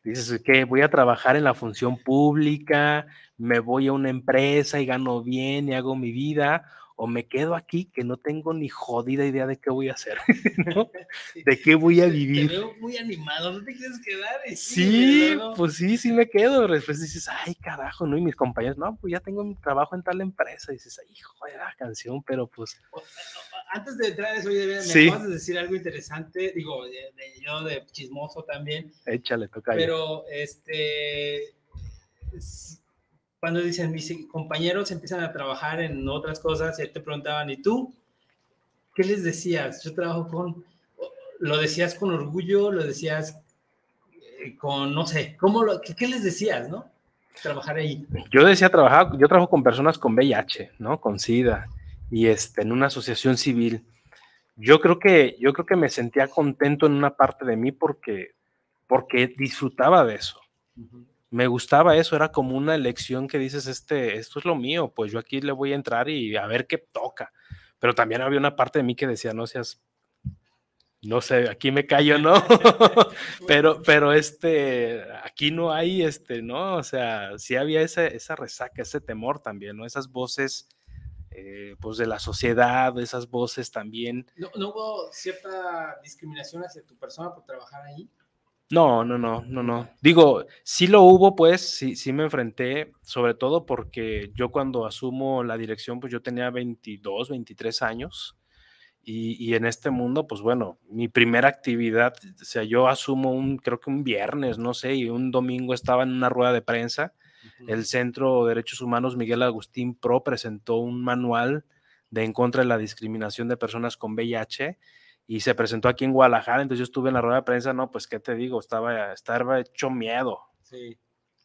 Dices que voy a trabajar en la función pública, me voy a una empresa y gano bien y hago mi vida, o me quedo aquí que no tengo ni jodida idea de qué voy a hacer, ¿no? De qué voy a vivir. Te veo muy animado, ¿no te quieres quedar? sí, pues sí, sí me quedo. Después dices, ay, carajo, ¿no? Y mis compañeros, no, pues ya tengo un trabajo en tal empresa. Y dices, ay, hijo de la canción, pero pues antes de entrar a eso, me acabas de decir algo interesante, digo, yo de chismoso también. Échale, toca. Pero, este, cuando dicen mis compañeros empiezan a trabajar en otras cosas, y te preguntaban, ¿y tú? ¿Qué les decías? Yo trabajo con, lo decías con orgullo, lo decías eh, con, no sé, ¿cómo lo, qué, les decías, no? Trabajar ahí. Yo decía trabajar, yo trabajo con personas con VIH, ¿no? Con SIDA y este, en una asociación civil. Yo creo que, yo creo que me sentía contento en una parte de mí porque, porque disfrutaba de eso. Me gustaba eso, era como una elección que dices, este, esto es lo mío, pues yo aquí le voy a entrar y a ver qué toca. Pero también había una parte de mí que decía, no seas, no sé, aquí me callo, ¿no? pero, pero este, aquí no hay, este, ¿no? O sea, sí había esa, esa resaca, ese temor también, ¿no? Esas voces eh, pues de la sociedad, esas voces también. ¿No, hubo cierta discriminación hacia tu persona por trabajar ahí? No, no, no, no, no. Digo, sí lo hubo, pues, sí, sí me enfrenté, sobre todo porque yo cuando asumo la dirección, pues yo tenía 22, 23 años. Y, y, en este mundo, pues bueno, mi primera actividad, o sea, yo asumo un, creo que un viernes, no sé, y un domingo estaba en una rueda de prensa el Centro de Derechos Humanos Miguel Agustín Pro presentó un manual de en contra de la discriminación de personas con VIH y se presentó aquí en Guadalajara, entonces yo estuve en la rueda de prensa, no, pues qué te digo, estaba, estaba hecho miedo. Sí.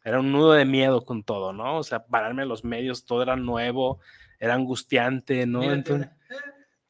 Era un nudo de miedo con todo, ¿no? O sea, pararme en los medios, todo era nuevo, era angustiante, ¿no? Mírate, Entonces,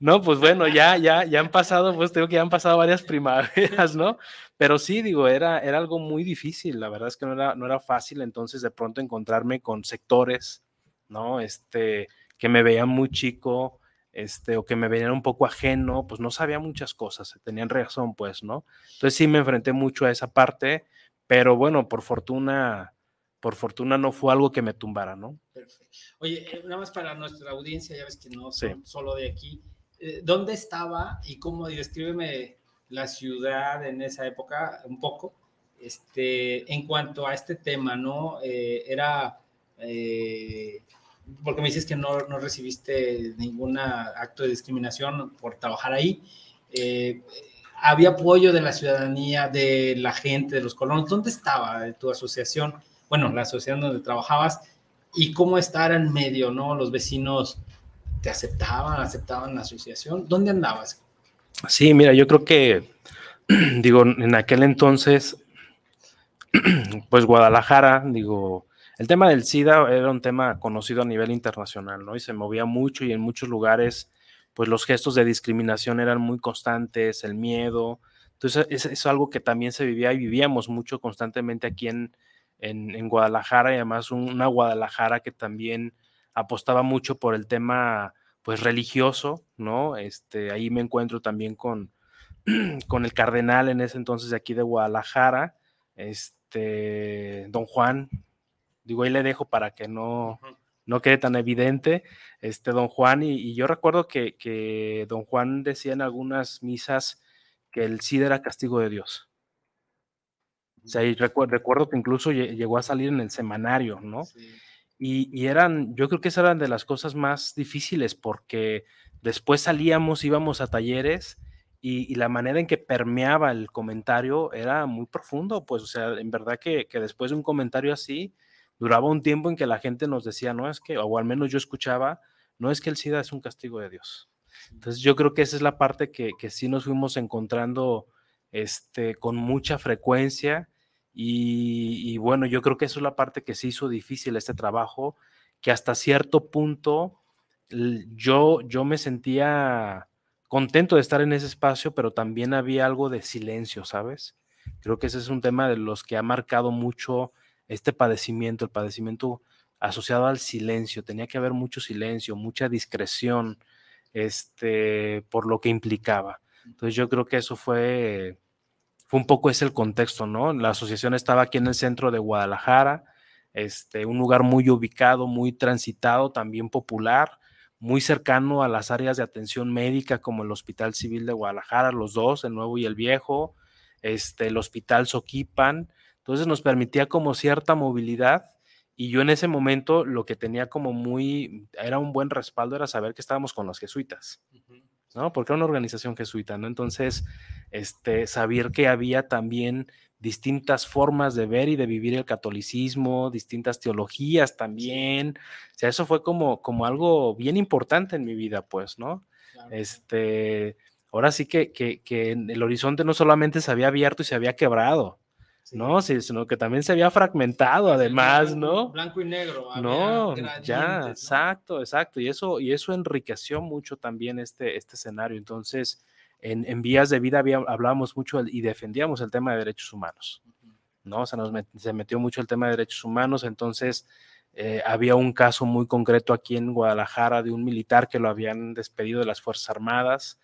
no, pues bueno, ya, ya, ya han pasado, pues tengo que ya han pasado varias primaveras, ¿no? Pero sí, digo, era, era algo muy difícil, la verdad es que no era, no era fácil entonces de pronto encontrarme con sectores, ¿no? Este, que me veían muy chico, este, o que me veían un poco ajeno, pues no sabía muchas cosas, tenían razón, pues, ¿no? Entonces sí me enfrenté mucho a esa parte, pero bueno, por fortuna, por fortuna no fue algo que me tumbara, ¿no? Perfecto. Oye, eh, nada más para nuestra audiencia, ya ves que no Sí. son solo de aquí. Eh, ¿Dónde estaba y cómo? Y descríbeme la ciudad en esa época un poco. Este, en cuanto a este tema, ¿no? Eh, era. eh, porque me dices que no, no recibiste ningún acto de discriminación por trabajar ahí. Eh, había apoyo de la ciudadanía, de la gente, de los colonos. ¿Dónde estaba tu asociación? Bueno, la asociación donde trabajabas y cómo estar en medio, ¿no? Los vecinos te aceptaban, aceptaban la asociación. ¿Dónde andabas? Sí, mira, yo creo que, digo, en aquel entonces, pues Guadalajara, digo, el tema del SIDA era un tema conocido a nivel internacional, ¿no? Y se movía mucho y en muchos lugares, pues los gestos de discriminación eran muy constantes, el miedo. Entonces, es, algo que también se vivía y vivíamos mucho constantemente aquí en, en, Guadalajara y además un- una Guadalajara que también apostaba mucho por el tema pues religioso, ¿no? Este, ahí me encuentro también con, con el cardenal en ese entonces de aquí de Guadalajara, este, don Juan, digo, ahí le dejo para que no, no quede tan evidente, este, don Juan, y, y yo recuerdo que, que don Juan decía en algunas misas que el SIDA era castigo de Dios. O sea, y recuer- recuerdo que incluso lle- llegó a salir en el semanario, ¿no? Sí. Y, eran, yo creo que esas eran de las cosas más difíciles porque después salíamos, íbamos a talleres y, y la manera en que permeaba el comentario era muy profundo, pues, o sea, en verdad que, que después de un comentario así, duraba un tiempo en que la gente nos decía, no es que, o al menos yo escuchaba, no es que el SIDA es un castigo de Dios. Entonces yo creo que esa es la parte que, que sí nos fuimos encontrando este, con mucha frecuencia y, bueno, yo creo que eso es la parte que se hizo difícil este trabajo, que hasta cierto punto yo, yo me sentía contento de estar en ese espacio, pero también había algo de silencio, ¿sabes? Creo que ese es un tema de los que ha marcado mucho este padecimiento, el padecimiento asociado al silencio. Tenía que haber mucho silencio, mucha discreción, este, por lo que implicaba. Entonces yo creo que eso fue, fue un poco ese el contexto, ¿no? La asociación estaba aquí en el centro de Guadalajara, este, un lugar muy ubicado, muy transitado, también popular, muy cercano a las áreas de atención médica como el Hospital Civil de Guadalajara, los dos, el nuevo y el viejo, este, el Hospital Soquipan. Entonces nos permitía como cierta movilidad y yo en ese momento lo que tenía como muy, era un buen respaldo, era saber que estábamos con los jesuitas. ¿No? Porque era una organización jesuita, ¿no? Entonces, este, saber que había también distintas formas de ver y de vivir el catolicismo, distintas teologías también, o sea, eso fue como, como algo bien importante en mi vida, pues, ¿no? Claro. Este, ahora sí que, que, que el horizonte no solamente se había abierto y se había quebrado, Sí. ¿no? Sino que también se había fragmentado, además, ¿no? Blanco y negro. No, ya, ¿no? exacto, exacto. Y eso, y eso enriqueció mucho también este, este escenario. Entonces, en, en vías de vida había, hablábamos mucho y defendíamos el tema de derechos humanos, ¿no? Se nos met- se metió mucho el tema de derechos humanos. Entonces, eh, había un caso muy concreto aquí en Guadalajara de un militar que lo habían despedido de las Fuerzas Armadas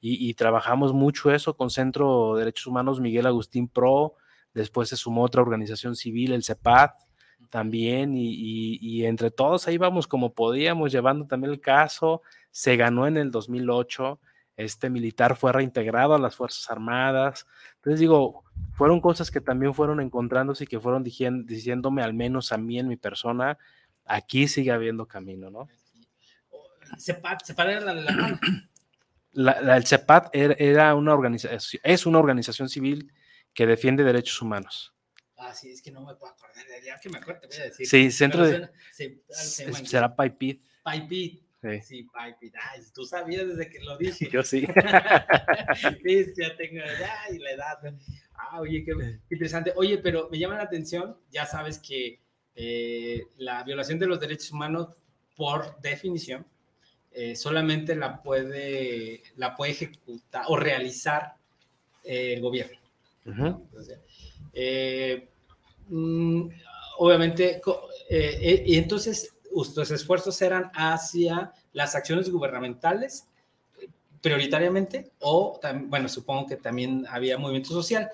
y, y trabajamos mucho eso con Centro de Derechos Humanos Miguel Agustín Pro. Después se sumó otra organización civil, el CEPAD, también, y, y- y entre todos ahí vamos como podíamos, llevando también el caso. Se ganó en el 2008, este militar fue reintegrado a las Fuerzas Armadas. Entonces digo, fueron cosas que también fueron encontrándose y que fueron diciéndome, al menos a mí en mi persona, aquí sigue habiendo camino, ¿no? Sepa- separar la, la. La, la- el CEPAD era, era una organización, es una organización civil que defiende derechos humanos. Ah, sí, es que no me puedo acordar. Ya que me acuerdo, te voy a decir. Sí, centro Pero de... suena- se- se llama en- Será PAIPID. Paipit. Sí, tú sabías desde que lo dije. Yo sí. sí, ya tengo ya y la edad. Ah, oye, qué, interesante. Oye, pero me llama la atención, ya sabes que eh, la violación de los derechos humanos, por definición, eh, solamente la puede, la puede ejecutar o realizar eh, el gobierno. Mm, obviamente, y entonces tus esfuerzos eran hacia las acciones gubernamentales prioritariamente o, bueno, supongo que también había movimiento social,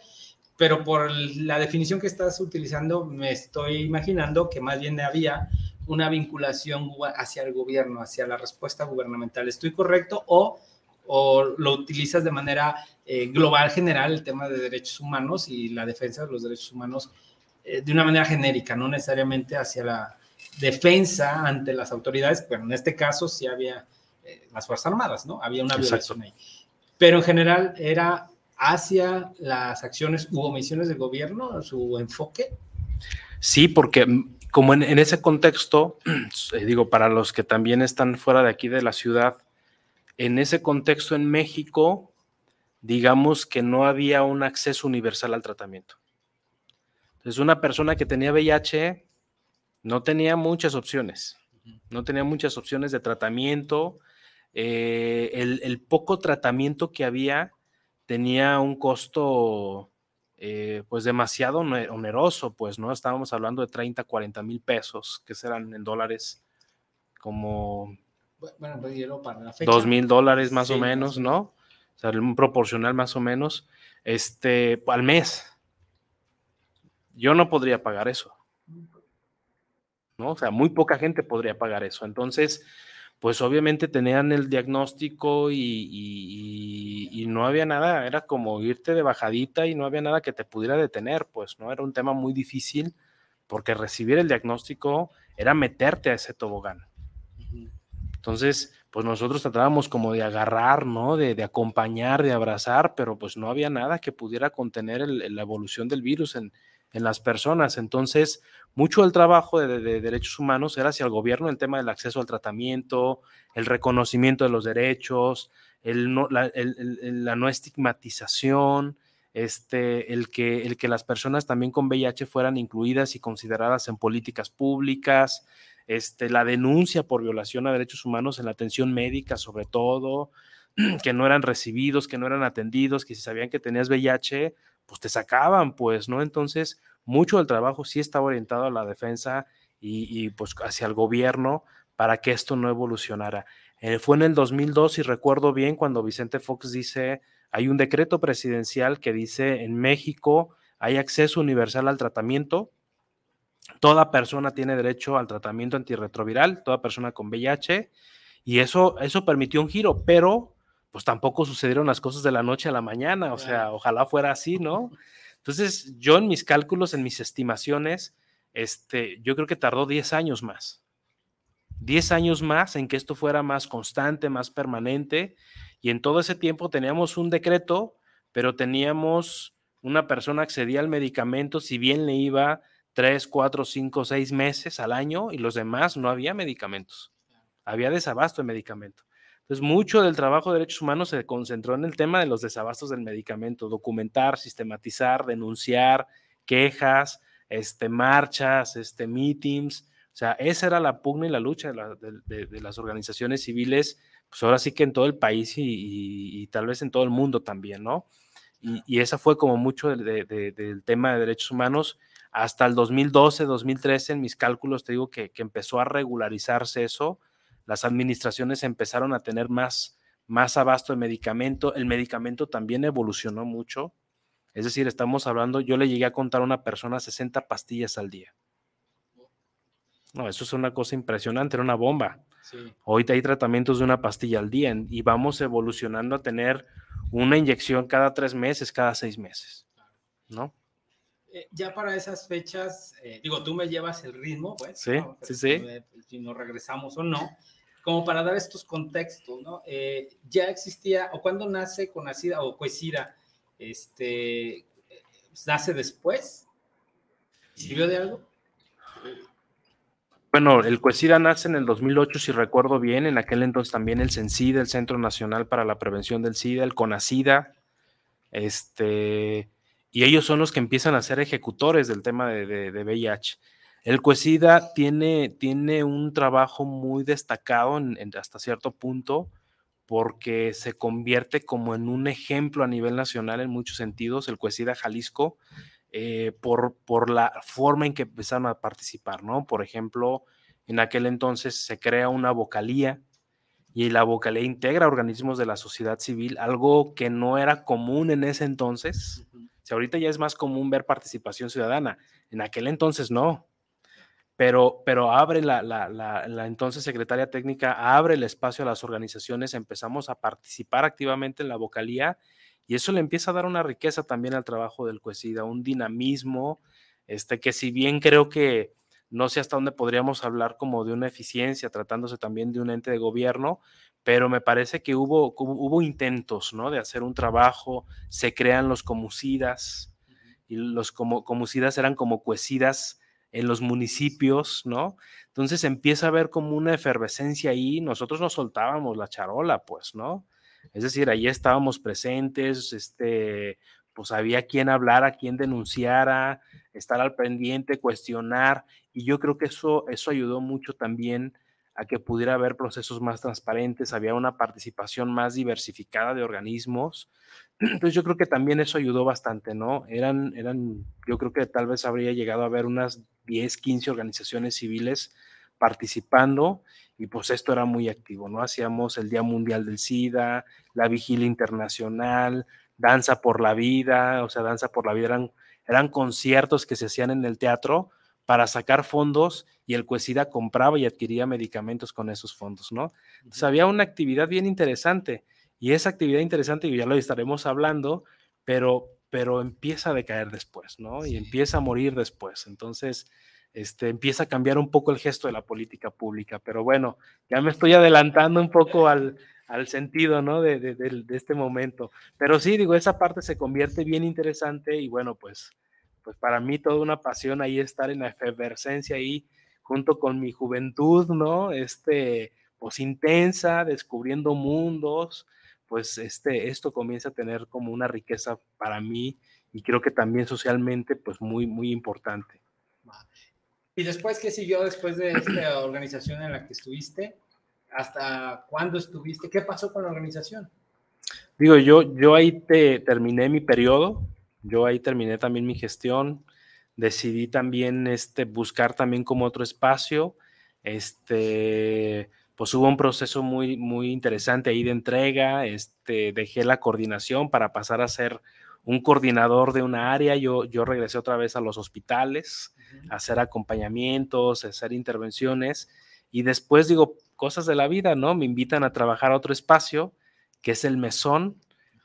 pero por la definición que estás utilizando, me estoy imaginando que más bien había una vinculación hacia el gobierno, hacia la respuesta gubernamental. ¿Estoy correcto? ¿O, o lo utilizas de manera eh, global, general, el tema de derechos humanos y la defensa de los derechos humanos eh, de una manera genérica, no necesariamente hacia la defensa ante las autoridades? Bueno, en este caso sí había eh, las Fuerzas Armadas, ¿no? Había una violación ahí. Pero en general era hacia las acciones u omisiones del gobierno, su enfoque. Sí, porque como en, ese contexto, digo, para los que también están fuera de aquí de la ciudad, en ese contexto en México, digamos que no había un acceso universal al tratamiento. Entonces, una persona que tenía VIH no tenía muchas opciones, no tenía muchas opciones de tratamiento. Eh, el, poco tratamiento que había tenía un costo eh, pues demasiado oneroso, pues, ¿no? Estábamos hablando de 30, 40 mil pesos, que serán en dólares como... Bueno, pues, para la fecha. Dos mil dólares más o menos, ¿no? O sea, un proporcional más o menos, este, al mes. Yo no podría pagar eso. ¿No? O sea, muy poca gente podría pagar eso. Entonces, pues obviamente tenían el diagnóstico y, no había nada, era como irte de bajadita y no había nada que te pudiera detener, pues no era un tema muy difícil porque recibir el diagnóstico era meterte a ese tobogán. Entonces, pues nosotros tratábamos como de agarrar, ¿no? De, acompañar, de abrazar, pero pues no había nada que pudiera contener la evolución del virus en, en las personas. Entonces, mucho del trabajo de, derechos humanos era hacia el gobierno, el tema del acceso al tratamiento, el reconocimiento de los derechos, el la, no estigmatización, este, el, que, el que las personas también con VIH fueran incluidas y consideradas en políticas públicas, este, la denuncia por violación a derechos humanos en la atención médica, sobre todo, que no eran recibidos, que no eran atendidos, que si sabían que tenías VIH, pues te sacaban, pues, ¿no? Entonces, mucho del trabajo sí estaba orientado a la defensa y, pues hacia el gobierno para que esto no evolucionara. Eh, fue en el 2002, y recuerdo bien, cuando Vicente Fox dice, hay un decreto presidencial que dice, en México hay acceso universal al tratamiento, toda persona tiene derecho al tratamiento antirretroviral, toda persona con VIH, y eso, eso permitió un giro, pero pues tampoco sucedieron las cosas de la noche a la mañana, o sea, ojalá fuera así, ¿no? Entonces, yo en mis cálculos, en mis estimaciones, este, yo creo que tardó 10 años más. 10 años más en que esto fuera más constante, más permanente, y en todo ese tiempo teníamos un decreto, pero teníamos una persona accedía al medicamento, si bien le iba 3, 4, 5, 6 meses al año, y los demás no había medicamentos. Había desabasto de medicamento. Entonces, mucho del trabajo de derechos humanos se concentró en el tema de los desabastos del medicamento, documentar, sistematizar, denunciar, quejas, este, marchas, este, meetings. O sea, esa era la pugna y la lucha de, las organizaciones civiles, pues ahora sí que en todo el país y, tal vez en todo el mundo también, ¿no? Y, esa fue como mucho del tema de derechos humanos. Hasta el 2012, 2013, en mis cálculos te digo que, que empezó a regularizarse eso las administraciones empezaron a tener más, más abasto de medicamento, el medicamento también evolucionó mucho, es decir, estamos hablando, yo le llegué a contar a una persona 60 pastillas al día. No, eso es una cosa impresionante, era una bomba. Hoy hay tratamientos de una pastilla al día y vamos evolucionando a tener una inyección cada tres meses, cada seis meses, ¿no? Eh, ya para esas fechas, eh, digo, tú me llevas el ritmo, pues. Sí, sí, sí. Si nos regresamos o no como para dar estos contextos, ¿no? Eh, ya existía, o cuando nace Conacida o Coesira, este, ¿nace después? ¿Sirvió de algo? Bueno, el CUESIDA nace en el 2008, si recuerdo bien, en aquel entonces también el CENSIDA, el Centro Nacional para la Prevención del SIDA, el CONACIDA, este, y ellos son los que empiezan a ser ejecutores del tema de, VIH. El CUESIDA tiene, tiene un trabajo muy destacado hasta cierto punto porque se convierte como en un ejemplo a nivel nacional en muchos sentidos, el CUESIDA Jalisco, eh, por, por la forma en que empezaron a participar, ¿no? Por ejemplo, en aquel entonces se crea una vocalía y la vocalía integra organismos de la sociedad civil, algo que no era común en ese entonces. Ahorita ya es más común ver participación ciudadana, en aquel entonces no. Pero, pero abre la, la, la, entonces secretaria técnica, abre el espacio a las organizaciones, empezamos a participar activamente en la vocalía y eso le empieza a dar una riqueza también al trabajo del CUESIDA, un dinamismo, este, que si bien creo que no sé hasta dónde podríamos hablar como de una eficiencia, tratándose también de un ente de gobierno, pero me parece que hubo, hubo, intentos, ¿no? De hacer un trabajo, se crean los comucidas, y los como, comucidas eran como cuecidas en los municipios, ¿no? Entonces empieza a haber como una efervescencia ahí, nosotros nos soltábamos la charola, pues, ¿no? Es decir, ahí estábamos presentes, este, pues había quien hablara, quien denunciara, estar al pendiente, cuestionar, y yo creo que eso, eso ayudó mucho también a que pudiera haber procesos más transparentes, había una participación más diversificada de organismos. Entonces yo creo que también eso ayudó bastante, ¿no? Eran, eran, yo creo que tal vez habría llegado a haber unas 10, 15 organizaciones civiles participando y pues esto era muy activo, ¿no? Hacíamos el Día Mundial del SIDA, la Vigilia Internacional, Danza por la Vida, o sea, Danza por la Vida eran, eran conciertos que se hacían en el teatro para sacar fondos y el Cuesida compraba y adquiría medicamentos con esos fondos, ¿no? Entonces había una actividad bien interesante y esa actividad interesante, ya lo estaremos hablando, pero, pero empieza a decaer después, ¿no? Y empieza a morir después. Entonces, este, empieza a cambiar un poco el gesto de la política pública. Pero bueno, ya me estoy adelantando un poco al, sentido ¿no? de, este momento. Pero sí, digo, esa parte se convierte bien interesante y bueno, pues, pues para mí toda una pasión ahí estar en la efervescencia ahí junto con mi juventud, ¿no? Este, pues intensa, descubriendo mundos, pues este, esto comienza a tener como una riqueza para mí y creo que también socialmente, pues muy, muy importante. ¿Y después qué siguió después de esta organización en la que estuviste? ¿Hasta cuándo estuviste? ¿Qué pasó con la organización? Digo, yo, yo ahí te, terminé mi periodo, yo ahí terminé también mi gestión, decidí también este, buscar también como otro espacio, este, pues hubo un proceso muy, muy interesante ahí de entrega, este, dejé la coordinación para pasar a ser un coordinador de una área, yo, yo regresé otra vez a los hospitales, a hacer acompañamientos, a hacer intervenciones y después digo, cosas de la vida, ¿no? Me invitan a trabajar a otro espacio, que es el Mesón,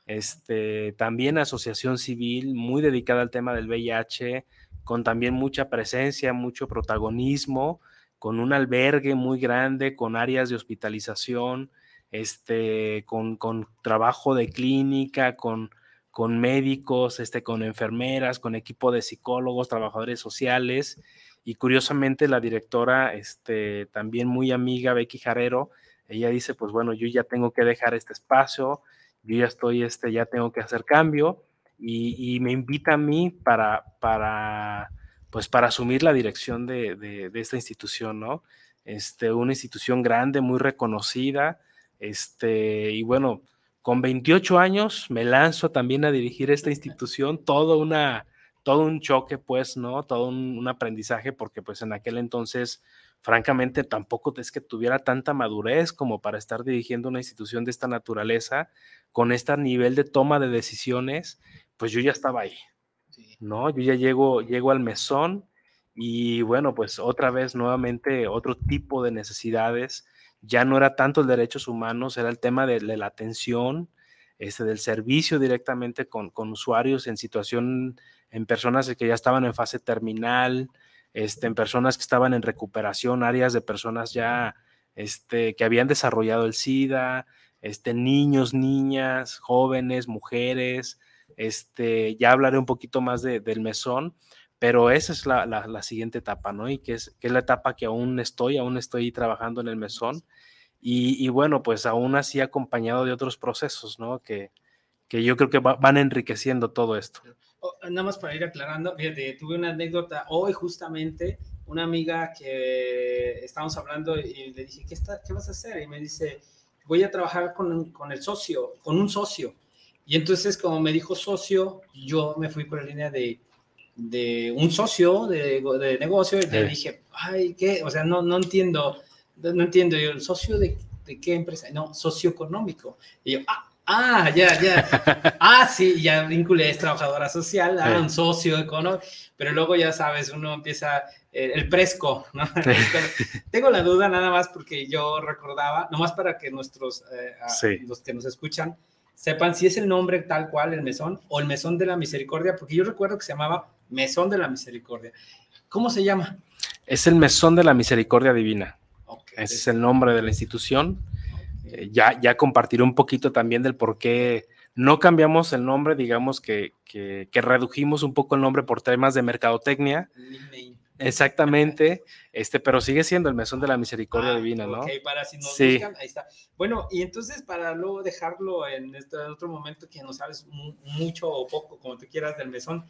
este, también asociación civil muy dedicada al tema del VIH, con también mucha presencia, mucho protagonismo, con un albergue muy grande, con áreas de hospitalización, este, con, con trabajo de clínica, con con médicos, este, con enfermeras, con equipo de psicólogos, trabajadores sociales. Y curiosamente la directora, este, también muy amiga, Becky Jarero, ella dice, pues bueno, yo ya tengo que dejar este espacio, yo ya estoy, este, ya tengo que hacer cambio y, me invita a mí para, para, pues para asumir la dirección de, de, esta institución, ¿no? Este, una institución grande, muy reconocida, este, y bueno, con 28 años me lanzo también a dirigir esta institución, todo, una, todo un choque, pues, ¿no? Todo un, aprendizaje, porque pues en aquel entonces, francamente, tampoco es que tuviera tanta madurez como para estar dirigiendo una institución de esta naturaleza, con este nivel de toma de decisiones, pues yo ya estaba ahí, ¿no? Yo ya llego, llego al mesón y bueno, pues otra vez, nuevamente, otro tipo de necesidades ya no era tanto el derechos humanos, era el tema de, la atención, este, del servicio directamente con, usuarios en situación, en personas que ya estaban en fase terminal, este, en personas que estaban en recuperación, áreas de personas ya este, que habían desarrollado el SIDA, este, niños, niñas, jóvenes, mujeres, este, ya hablaré un poquito más del mesón, pero esa es la, la, siguiente etapa, ¿no? Y que es, que es la etapa que aún estoy, aún estoy trabajando en el mesón. Y, y bueno, pues aún así acompañado de otros procesos, ¿no? Que, que yo creo que van enriqueciendo todo esto. Oh, nada más para ir aclarando, fíjate, tuve una anécdota hoy justamente, una amiga que estábamos hablando y le dije, ¿qué, está, qué vas a hacer? Y me dice, voy a trabajar con, con el socio, con un socio. Y entonces, como me dijo socio, yo me fui por la línea de, de un socio de, de negocio y le dije, ay, ¿qué? O sea, no, no entiendo, no entiendo. Yo, ¿el socio de, de qué empresa? No, socioeconómico. Y yo, ah, Ah, ya, ya. Ah, sí, ya vinculé, es trabajadora social, ah, un socio económico, pero luego ya sabes, uno empieza eh, el presco, ¿no? Tengo la duda nada más porque yo recordaba, nomás para que nuestros, eh, los que nos escuchan, sepan si es el nombre tal cual, el mesón, o el mesón de la misericordia, porque yo recuerdo que se llamaba mesón de la misericordia. ¿Cómo se llama? Es el mesón de la misericordia divina. Ese es el nombre de la institución eh, ya, ya compartiré un poquito también del por qué no cambiamos el nombre, digamos que, que, redujimos un poco el nombre por temas de mercadotecnia. Exactamente, este, pero sigue siendo el mesón de la misericordia ah, divina, ¿no? Ok, para si nos buscan, ahí está. Bueno, y entonces para luego dejarlo en, este, otro momento que no sabes mucho o poco, como tú quieras, del mesón,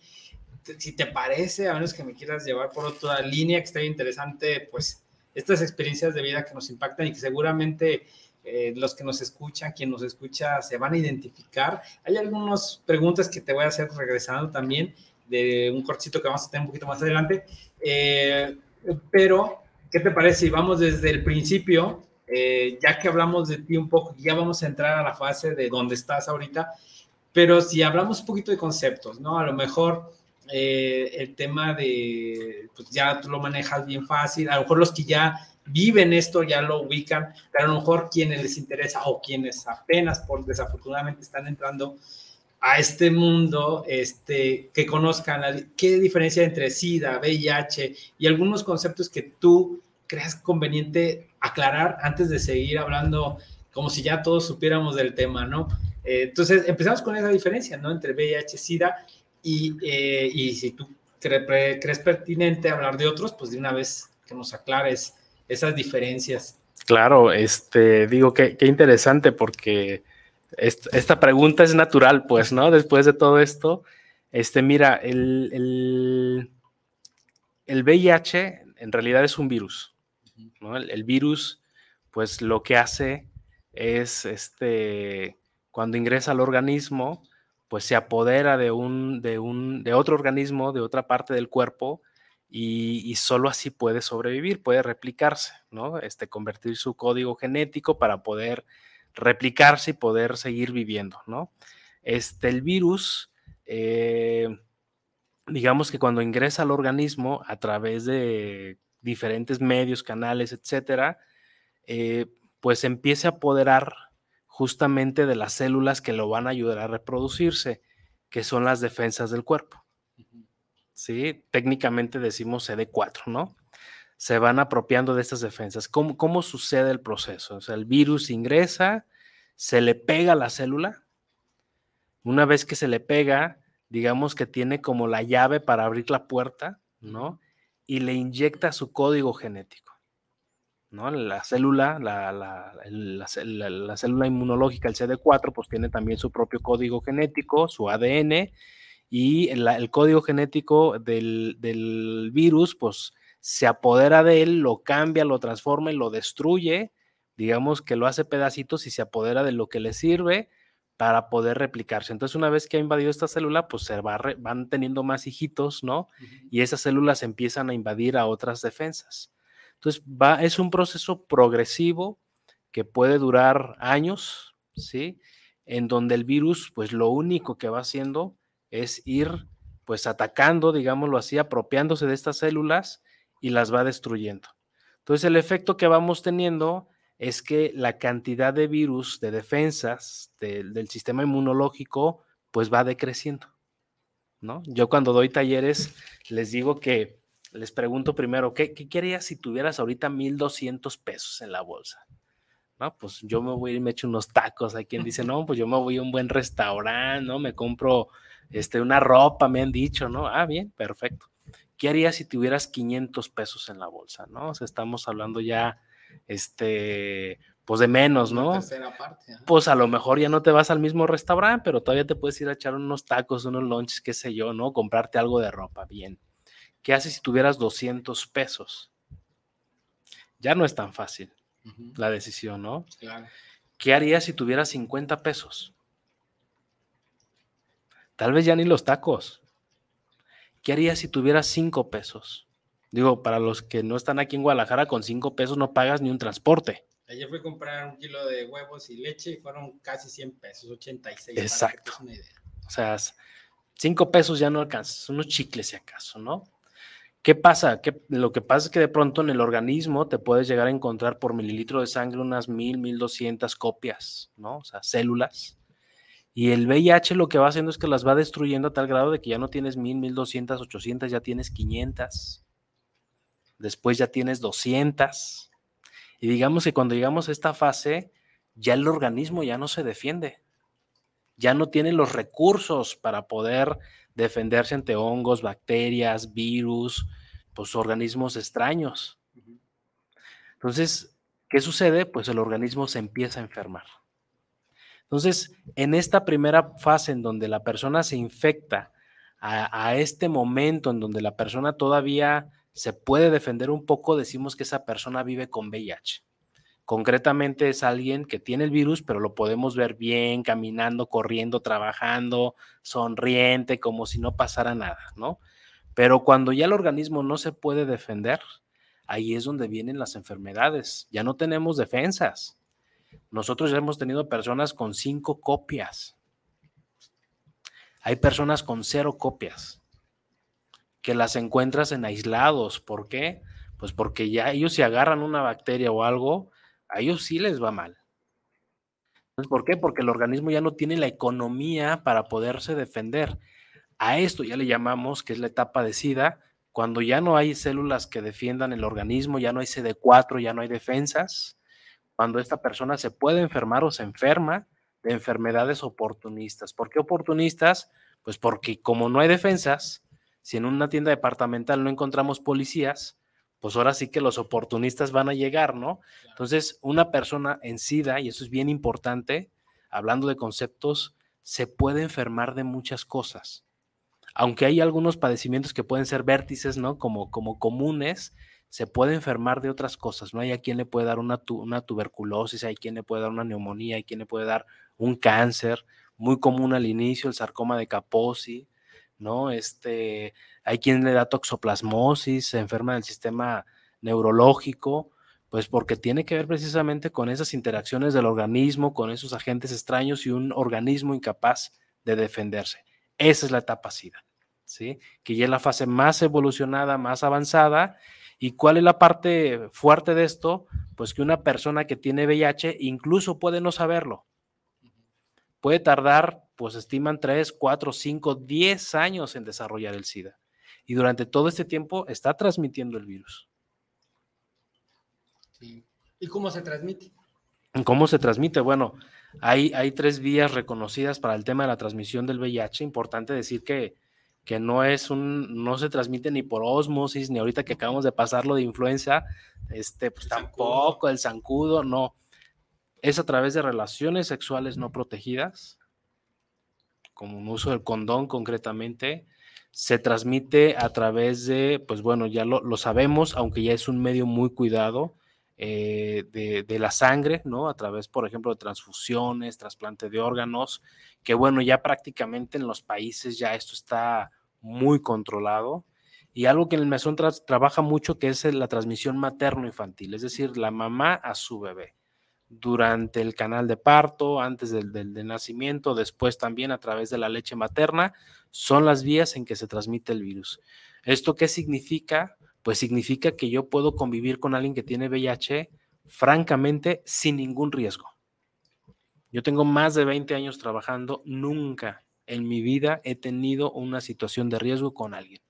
si te parece, a menos que me quieras llevar por otra línea que está interesante, pues estas experiencias de vida que nos impactan y que seguramente eh, los que nos escuchan, quien nos escucha, se van a identificar. Hay algunas preguntas que te voy a hacer regresando también de un cortito que vamos a tener un poquito más adelante. Eh, pero, ¿qué te parece si vamos desde el principio? Eh, ya que hablamos de ti un poco, ya vamos a entrar a la fase de dónde estás ahorita, pero si hablamos un poquito de conceptos, ¿no? A lo mejor el tema de, pues ya tú lo manejas bien fácil, a lo mejor los que ya viven esto, ya lo ubican, pero a lo mejor quienes les interesa o quienes apenas por desafortunadamente están entrando a este mundo, este, que conozcan qué diferencia entre SIDA, VIH y algunos conceptos que tú creas conveniente aclarar antes de seguir hablando como si ya todos supiéramos del tema, ¿no? Eh, entonces, empezamos con esa diferencia, ¿no? Entre VIH, SIDA y, eh, y si tú crees pertinente hablar de otros, pues de una vez que nos aclares esas diferencias. Claro, este, digo que interesante porque esta pregunta es natural, pues, ¿no? Después de todo esto, este, mira, el, el, el VIH en realidad es un virus, ¿no? El, virus, pues, lo que hace es, este, cuando ingresa al organismo, pues se apodera de un, de un, de otro organismo, de otra parte del cuerpo, y, solo así puede sobrevivir, puede replicarse, ¿no? Este, convertir su código genético para poder replicarse y poder seguir viviendo, ¿no? Este, el virus, eh, digamos que cuando ingresa al organismo a través de diferentes medios, canales, etcétera, eh, pues empieza a apoderar justamente de las células que lo van a ayudar a reproducirse, que son las defensas del cuerpo. ¿Sí? Técnicamente decimos CD4, ¿no? Se van apropiando de estas defensas. ¿Cómo, ¿Cómo, sucede el proceso? O sea, el virus ingresa, se le pega a la célula. Una vez que se le pega, digamos que tiene como la llave para abrir la puerta, ¿no? Y le inyecta su código genético. ¿no? La célula, la, la, la, la, célula inmunológica, el CD4, pues tiene también su propio código genético, su ADN, y el, código genético del, virus, pues se apodera de él, lo cambia, lo transforma y lo destruye, digamos que lo hace pedacitos y se apodera de lo que le sirve para poder replicarse. Entonces, una vez que ha invadido esta célula, pues se van teniendo más hijitos, ¿no? Y esas células empiezan a invadir a otras defensas. Entonces, va, es un proceso progresivo que puede durar años, ¿sí? En donde el virus, pues lo único que va haciendo es ir pues atacando, digámoslo así, apropiándose de estas células y las va destruyendo. Entonces el efecto que vamos teniendo es que la cantidad de virus, de defensas del sistema inmunológico, pues va decreciendo. ¿no? Yo cuando doy talleres les digo que les pregunto primero, ¿qué, qué querías si tuvieras ahorita 1.200 pesos en la bolsa? ¿no? Pues yo me voy y me echo unos tacos. Hay quien dice, no, pues yo me voy a un buen restaurante, ¿no? Me compro este, una ropa, me han dicho, ¿no? Ah, bien, perfecto. ¿qué harías si tuvieras 500 pesos en la bolsa, no? O sea, estamos hablando ya, este, pues de menos, ¿no? Pues a lo mejor ya no te vas al mismo restaurante, pero todavía te puedes ir a echar unos tacos, unos lunches, qué sé yo, ¿no? Comprarte algo de ropa, bien. ¿Qué haces si tuvieras 200 pesos? Ya no es tan fácil la decisión, ¿no? Claro. ¿Qué harías si tuvieras 50 pesos? Tal vez ya ni los tacos. ¿Qué harías si tuvieras 5 pesos? Digo, para los que no están aquí en Guadalajara, con 5 pesos no pagas ni un transporte. Ayer fui a comprar un kilo de huevos y leche y fueron casi 100 pesos, 86. Exacto. O sea, 5 pesos ya no alcanzas, unos chicles si acaso, ¿no? ¿Qué pasa? lo que pasa es que de pronto en el organismo te puedes llegar a encontrar por mililitro de sangre unas mil, mil doscientas copias, ¿no? O sea, células. Y el VIH lo que va haciendo es que las va destruyendo a tal grado de que ya no tienes mil, mil doscientas, ochocientas, ya tienes quinientas. Después ya tienes doscientas. Y digamos que cuando llegamos a esta fase, ya el organismo ya no se defiende, ya no tiene los recursos para poder defenderse ante hongos, bacterias, virus, pues organismos extraños. Entonces, ¿qué sucede? Pues el organismo se empieza a enfermar. Entonces, en esta primera fase en donde la persona se infecta, a, este momento en donde la persona todavía se puede defender un poco, decimos que esa persona vive con VIH. Concretamente es alguien que tiene el virus, pero lo podemos ver bien, caminando, corriendo, trabajando, sonriente, como si no pasara nada, ¿no? Pero cuando ya el organismo no se puede defender, ahí es donde vienen las enfermedades. Ya no tenemos defensas. Nosotros ya hemos tenido personas con cinco copias. Hay personas con cero copias que las encuentras en aislados. ¿Por qué? Pues porque ya ellos se agarran una bacteria o algo, a ellos sí les va mal. ¿Por qué? Porque el organismo ya no tiene la economía para poderse defender. A esto ya le llamamos, que es la etapa de SIDA, cuando ya no hay células que defiendan el organismo, ya no hay CD4, ya no hay defensas, cuando esta persona se puede enfermar o se enferma de enfermedades oportunistas. ¿Por qué oportunistas? Pues porque como no hay defensas, si en una tienda departamental no encontramos policías, pues ahora sí que los oportunistas van a llegar, ¿no? Entonces, una persona en SIDA, y eso es bien importante, hablando de conceptos, se puede enfermar de muchas cosas. Aunque hay algunos padecimientos que pueden ser vértices, ¿no? Como, como comunes, se puede enfermar de otras cosas, ¿no? Hay a quien le puede dar una, una tuberculosis, hay quien le puede dar una neumonía, hay quien le puede dar un cáncer, muy común al inicio, el sarcoma de Kaposi, ¿no? Este, hay quien le da toxoplasmosis, se enferma del sistema neurológico, pues porque tiene que ver precisamente con esas interacciones del organismo, con esos agentes extraños y un organismo incapaz de defenderse. Esa es la etapa SIDA, ¿sí? Que ya es la fase más evolucionada, más avanzada. ¿Y cuál es la parte fuerte de esto? Pues que una persona que tiene VIH incluso puede no saberlo. Puede tardar pues estiman 3, 4, 5, 10 años en desarrollar el SIDA. Y durante todo este tiempo está transmitiendo el virus. ¿Y cómo se transmite? ¿Cómo se transmite? Bueno, hay, hay tres vías reconocidas para el tema de la transmisión del VIH. Importante decir que, que no es un, no se transmite ni por osmosis, ni ahorita que acabamos de pasarlo de influenza, este, pues tampoco, el zancudo, no. Es a través de relaciones sexuales no protegidas, como un uso del condón concretamente, se transmite a través de, pues bueno, ya lo, sabemos, aunque ya es un medio muy cuidado, eh, de, la sangre, ¿no? A través, por ejemplo, de transfusiones, trasplante de órganos, que bueno, ya prácticamente en los países ya esto está muy controlado. Y algo que en el mesón trabaja mucho, que es la transmisión materno-infantil, es decir, la mamá a su bebé durante el canal de parto, antes del, nacimiento, después también a través de la leche materna, son las vías en que se transmite el virus. ¿Esto qué significa? Pues significa que yo puedo convivir con alguien que tiene VIH francamente sin ningún riesgo. Yo tengo más de 20 años trabajando, nunca en mi vida he tenido una situación de riesgo con alguien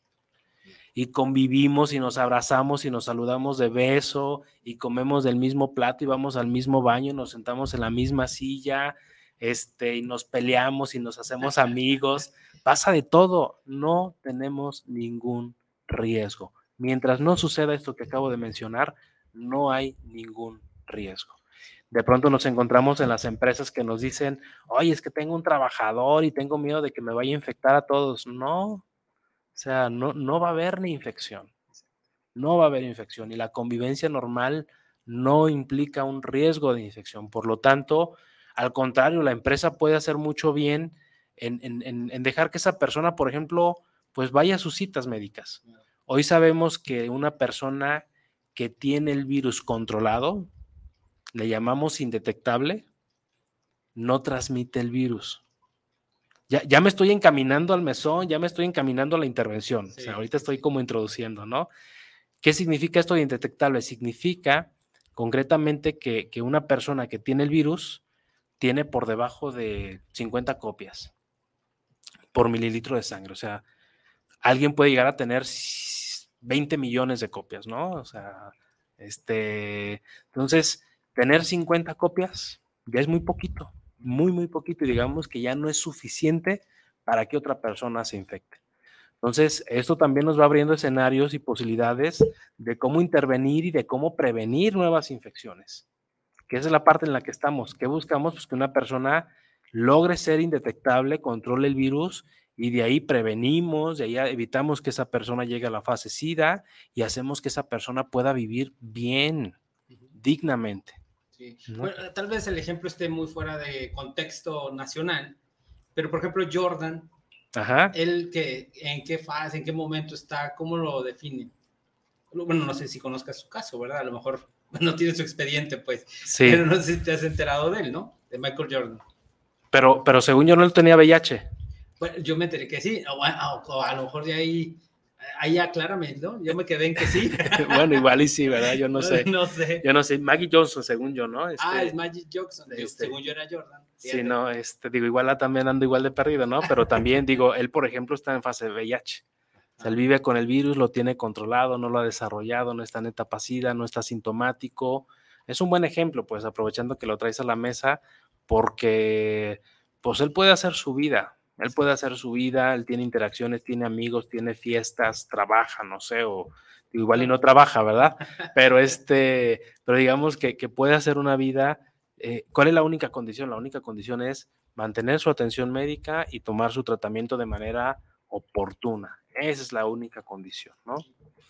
y convivimos y nos abrazamos y nos saludamos de beso y comemos del mismo plato y vamos al mismo baño, nos sentamos en la misma silla, este, y nos peleamos y nos hacemos amigos. Pasa de todo, no tenemos ningún riesgo. Mientras no suceda esto que acabo de mencionar, no hay ningún riesgo. De pronto nos encontramos en las empresas que nos dicen, oye, es que tengo un trabajador y tengo miedo de que me vaya a infectar a todos. No, o sea, no, no va a haber ni infección. No va a haber infección y la convivencia normal no implica un riesgo de infección. Por lo tanto, al contrario, la empresa puede hacer mucho bien en, en dejar que esa persona, por ejemplo, pues vaya a sus citas médicas. Hoy sabemos que una persona que tiene el virus controlado, le llamamos indetectable, no transmite el virus. Ya, ya, me estoy encaminando al mesón, ya me estoy encaminando a la intervención. O sea, ahorita estoy como introduciendo, ¿no? ¿Qué significa esto de indetectable? Significa concretamente que, que una persona que tiene el virus tiene por debajo de 50 copias por mililitro de sangre. O sea, alguien puede llegar a tener 20 millones de copias, ¿no? O sea, este, entonces, tener 50 copias ya es muy poquito, muy, muy poquito, y digamos que ya no es suficiente para que otra persona se infecte. Entonces, esto también nos va abriendo escenarios y posibilidades de cómo intervenir y de cómo prevenir nuevas infecciones, que es la parte en la que estamos. ¿Qué buscamos? Pues que una persona logre ser indetectable, controle el virus y de ahí prevenimos, de ahí evitamos que esa persona llegue a la fase SIDA y hacemos que esa persona pueda vivir bien, dignamente. tal vez el ejemplo esté muy fuera de contexto nacional, pero por ejemplo Jordan, Ajá. él que, en qué fase, en qué momento está, cómo lo define. Bueno, no sé si conozcas su caso, ¿verdad? A lo mejor no tiene su expediente, pues. Sí. Pero no sé si te has enterado de él, ¿no? De Michael Jordan. Pero, pero según yo no él tenía VIH. Bueno, yo me enteré que sí, o, a lo mejor de ahí, ahí aclárame, ¿no? Yo me quedé en que sí. bueno, igual y sí, ¿verdad? Yo no sé. no sé. Yo no sé. Maggie Johnson, según yo, ¿no? ah, este, es Maggie Johnson, este, según yo era Jordan. Sí, no, este, digo, igual también ando igual de perdido, ¿no? Pero también, digo, él, por ejemplo, está en fase de VIH. O sea, él vive con el virus, lo tiene controlado, no lo ha desarrollado, no está en etapa SIDA, no está sintomático. Es un buen ejemplo, pues, aprovechando que lo traes a la mesa, porque, pues, él puede hacer su vida, él puede hacer su vida, él tiene interacciones, tiene amigos, tiene fiestas, trabaja, no sé, o igual y no trabaja, ¿verdad? Pero este, pero digamos que, puede hacer una vida. Eh, ¿Cuál es la única condición? La única condición es mantener su atención médica y tomar su tratamiento de manera oportuna. Esa es la única condición, ¿no?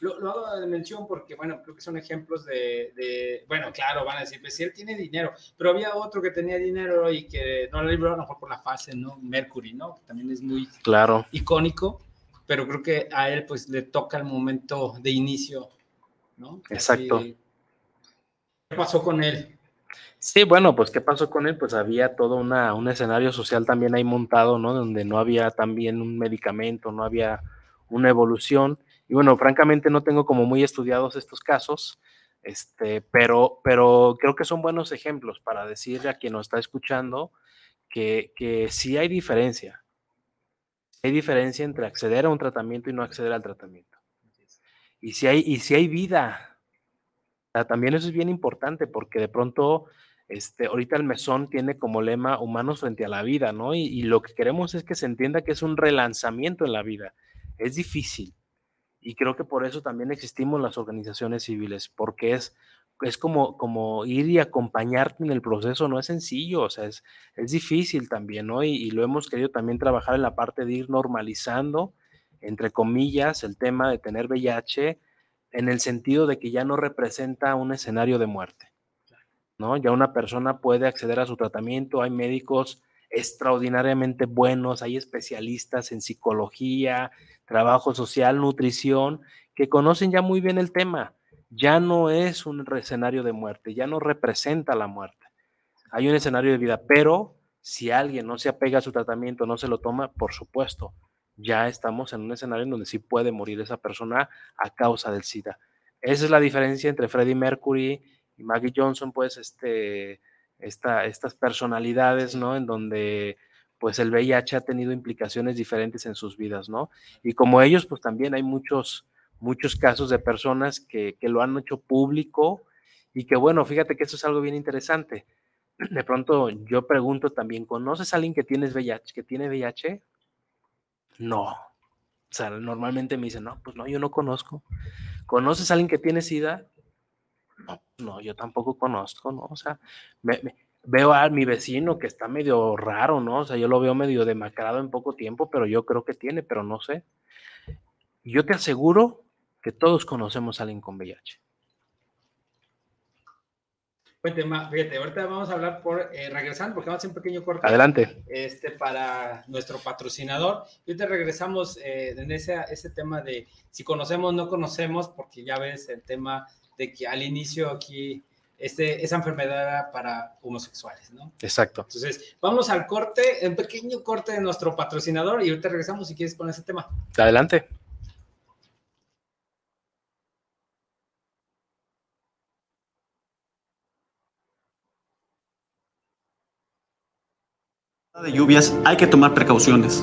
Lo, hago de mención porque, bueno, creo que son ejemplos de, bueno, claro, van a decir, pues si él tiene dinero, pero había otro que tenía dinero y que no lo libró a lo mejor por la fase, ¿no? Mercury, ¿no? Que también es muy claro. icónico, pero creo que a él pues le toca el momento de inicio, ¿no? Exacto. ¿Qué pasó con él? Sí, bueno, pues ¿qué pasó con él? Pues había todo una, un escenario social también ahí montado, ¿no? Donde no había también un medicamento, no había una evolución y bueno, francamente no tengo como muy estudiados estos casos, este, pero, pero creo que son buenos ejemplos para decirle a quien nos está escuchando que, que sí hay diferencia. Hay diferencia entre acceder a un tratamiento y no acceder al tratamiento. Y si hay, y si hay vida, también eso es bien importante porque de pronto, este, ahorita el mesón tiene como lema humanos frente a la vida, ¿no? Y, y lo que queremos es que se entienda que es un relanzamiento en la vida. Es difícil, y creo que por eso también existimos las organizaciones civiles, porque es, es como, como ir y acompañarte en el proceso, no es sencillo, o sea, es, es difícil también, ¿no? Y, lo hemos querido también trabajar en la parte de ir normalizando, entre comillas, el tema de tener VIH en el sentido de que ya no representa un escenario de muerte, ¿no? Ya una persona puede acceder a su tratamiento, hay médicos extraordinariamente buenos, hay especialistas en psicología, trabajo social, nutrición, que conocen ya muy bien el tema. Ya no es un escenario de muerte, ya no representa la muerte. Hay un escenario de vida, pero si alguien no se apega a su tratamiento, no se lo toma, por supuesto, ya estamos en un escenario en donde sí puede morir esa persona a causa del SIDA. Esa es la diferencia entre Freddie Mercury y Maggie Johnson, pues, este, estas personalidades, ¿no? En donde pues el VIH ha tenido implicaciones diferentes en sus vidas, ¿no? Y como ellos, pues también hay muchos, muchos casos de personas que, lo han hecho público y que, bueno, fíjate que eso es algo bien interesante. De pronto yo pregunto también, ¿conoces a alguien que, tienes VIH, que tiene VIH? No. O sea, normalmente me dicen, no, pues no, yo no conozco. ¿Conoces a alguien que tiene SIDA? No, no yo tampoco conozco, ¿no? O sea, veo a mi vecino que está medio raro, ¿no? O sea, yo lo veo medio demacrado en poco tiempo, pero yo creo que tiene, pero no sé. Yo te aseguro que todos conocemos a alguien con VIH. Fíjate, ahorita vamos a hablar por eh, regresando, porque vamos a hacer un pequeño corte. Adelante. Este, para nuestro patrocinador. Y ahorita regresamos eh, en ese, ese tema de si conocemos o no conocemos, porque ya ves el tema de que al inicio aquí este, esa enfermedad era para homosexuales, ¿no? Exacto. Entonces, vamos al corte, un pequeño corte de nuestro patrocinador y ahorita regresamos si quieres con ese tema. Adelante. de lluvias hay que tomar precauciones.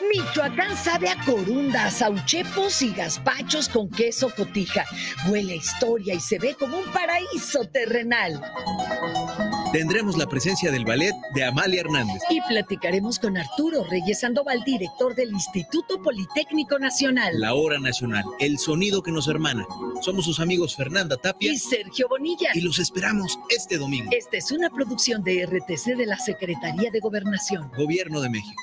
Michoacán sabe a corundas, sauchepos y gazpachos con queso cotija. Huele a historia y se ve como un paraíso terrenal. Tendremos la presencia del ballet de Amalia Hernández. Y platicaremos con Arturo Reyes Sandoval, director del Instituto Politécnico Nacional. La Hora Nacional, el sonido que nos hermana. Somos sus amigos Fernanda Tapia y Sergio Bonilla. Y los esperamos este domingo. Esta es una producción de RTC de la Secretaría de Gobernación. Gobierno de México.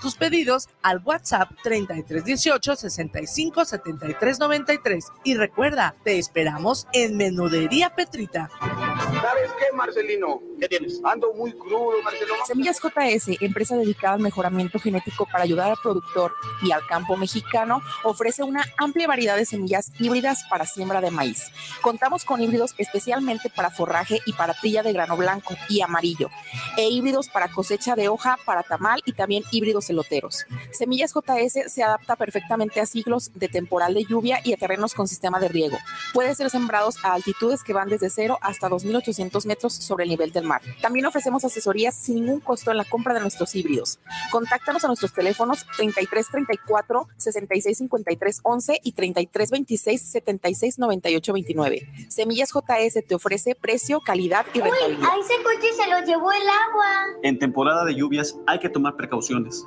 tus pedidos al WhatsApp 3318 65 73 93 y recuerda, te esperamos en Menudería Petrita. ¿Sabes qué, Marcelino? ¿Qué tienes? Ando muy crudo, Marcelino. Semillas JS, empresa dedicada al mejoramiento genético para ayudar al productor y al campo mexicano, ofrece una amplia variedad de semillas híbridas para siembra de maíz. Contamos con híbridos especialmente para forraje y para trilla de grano blanco y amarillo, e híbridos para cosecha de hoja, para tamal y también híbridos loteros. Semillas JS se adapta perfectamente a ciclos de temporal de lluvia y a terrenos con sistema de riego. Puede ser sembrados a altitudes que van desde 0 hasta 2.800 metros sobre el nivel del mar. También ofrecemos asesorías sin ningún costo en la compra de nuestros híbridos. Contáctanos a nuestros teléfonos 3334 6653 11 y 3326 7698 29. Semillas JS te ofrece precio, calidad y rentabilidad. Uy, a ese coche se lo llevó el agua. En temporada de lluvias hay que tomar precauciones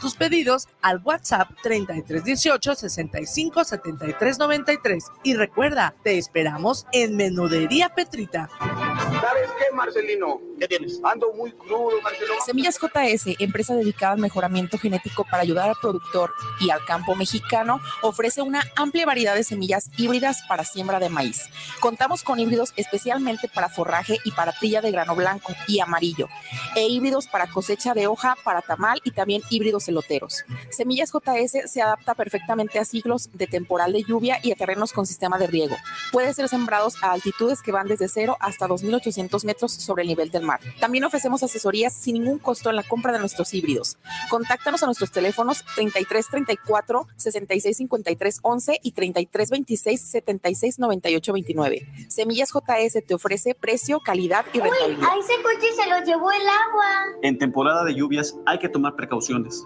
tus pedidos al WhatsApp 3318 65 73 93. Y recuerda, te esperamos en Menudería Petrita. ¿Sabes qué, Marcelino? ¿Qué tienes? Ando muy crudo, Marcelo. Semillas JS, empresa dedicada al mejoramiento genético para ayudar al productor y al campo mexicano, ofrece una amplia variedad de semillas híbridas para siembra de maíz. Contamos con híbridos especialmente para forraje y para trilla de grano blanco y amarillo, e híbridos para cosecha de hoja, para tamal y también híbridos eloteros. Semillas JS se adapta perfectamente a ciclos de temporal de lluvia y a terrenos con sistema de riego. Puede ser sembrados a altitudes que van desde 0 hasta 2.800 metros sobre el nivel del mar. También ofrecemos asesorías sin ningún costo en la compra de nuestros híbridos. Contáctanos a nuestros teléfonos 33 34 66 53 11 y 33 26 76 98 29. Semillas JS te ofrece precio, calidad y rentabilidad. A ese coche se lo llevó el agua. En temporada de lluvias hay que tomar precauciones.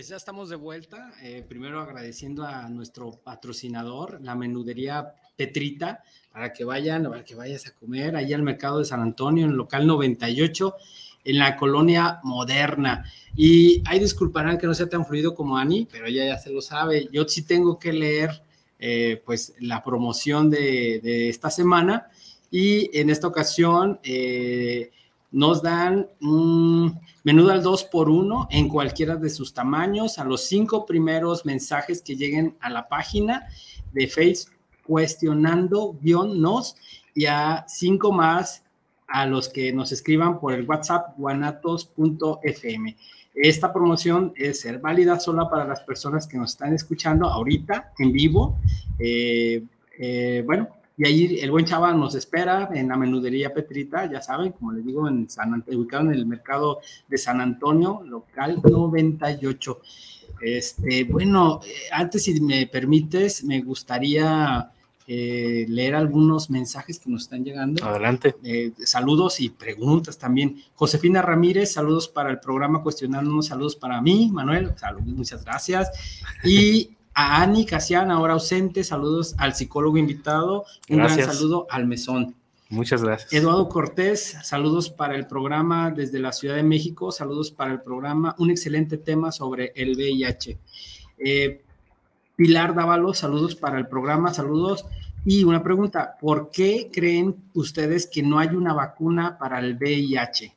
Pues ya estamos de vuelta. Eh, primero agradeciendo a nuestro patrocinador, la menudería Petrita, para que vayan, para que vayas a comer ahí al mercado de San Antonio, en local 98, en la colonia moderna. Y ahí disculparán que no sea tan fluido como Ani, pero ella ya se lo sabe. Yo sí tengo que leer eh, pues la promoción de, de, esta semana y en esta ocasión eh, nos dan un menudo al 2 por 1 en cualquiera de sus tamaños a los cinco primeros mensajes que lleguen a la página de Facebook cuestionando-nos y a cinco más a los que nos escriban por el WhatsApp guanatos.fm. Esta promoción es ser válida solo para las personas que nos están escuchando ahorita en vivo. Eh, eh, bueno, y ahí el buen chava nos espera en la menudería Petrita, ya saben, como les digo, en San, ubicado en el mercado de San Antonio, local 98. Este, bueno, antes, si me permites, me gustaría eh, leer algunos mensajes que nos están llegando. Adelante. Eh, saludos y preguntas también. Josefina Ramírez, saludos para el programa Cuestionándonos, saludos para mí, Manuel, saludos, muchas gracias. Y a Ani Casian, ahora ausente, saludos al psicólogo invitado, un Gracias. gran saludo al mesón. Muchas gracias. Eduardo Cortés, saludos para el programa desde la Ciudad de México, saludos para el programa, un excelente tema sobre el VIH. Eh, Pilar Dávalo, saludos para el programa, saludos. Y una pregunta, ¿por qué creen ustedes que no hay una vacuna para el VIH?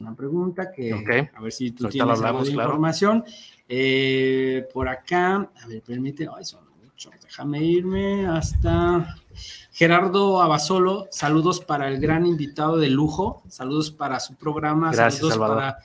Una pregunta que, Ok. a ver si tú Ahorita tienes algo hablamos, de claro. información. Eh, por acá, a ver, permite, ay, son muchos, déjame irme hasta Gerardo Abasolo, saludos para el gran invitado de lujo, saludos para su programa, Gracias, saludos Salvador. para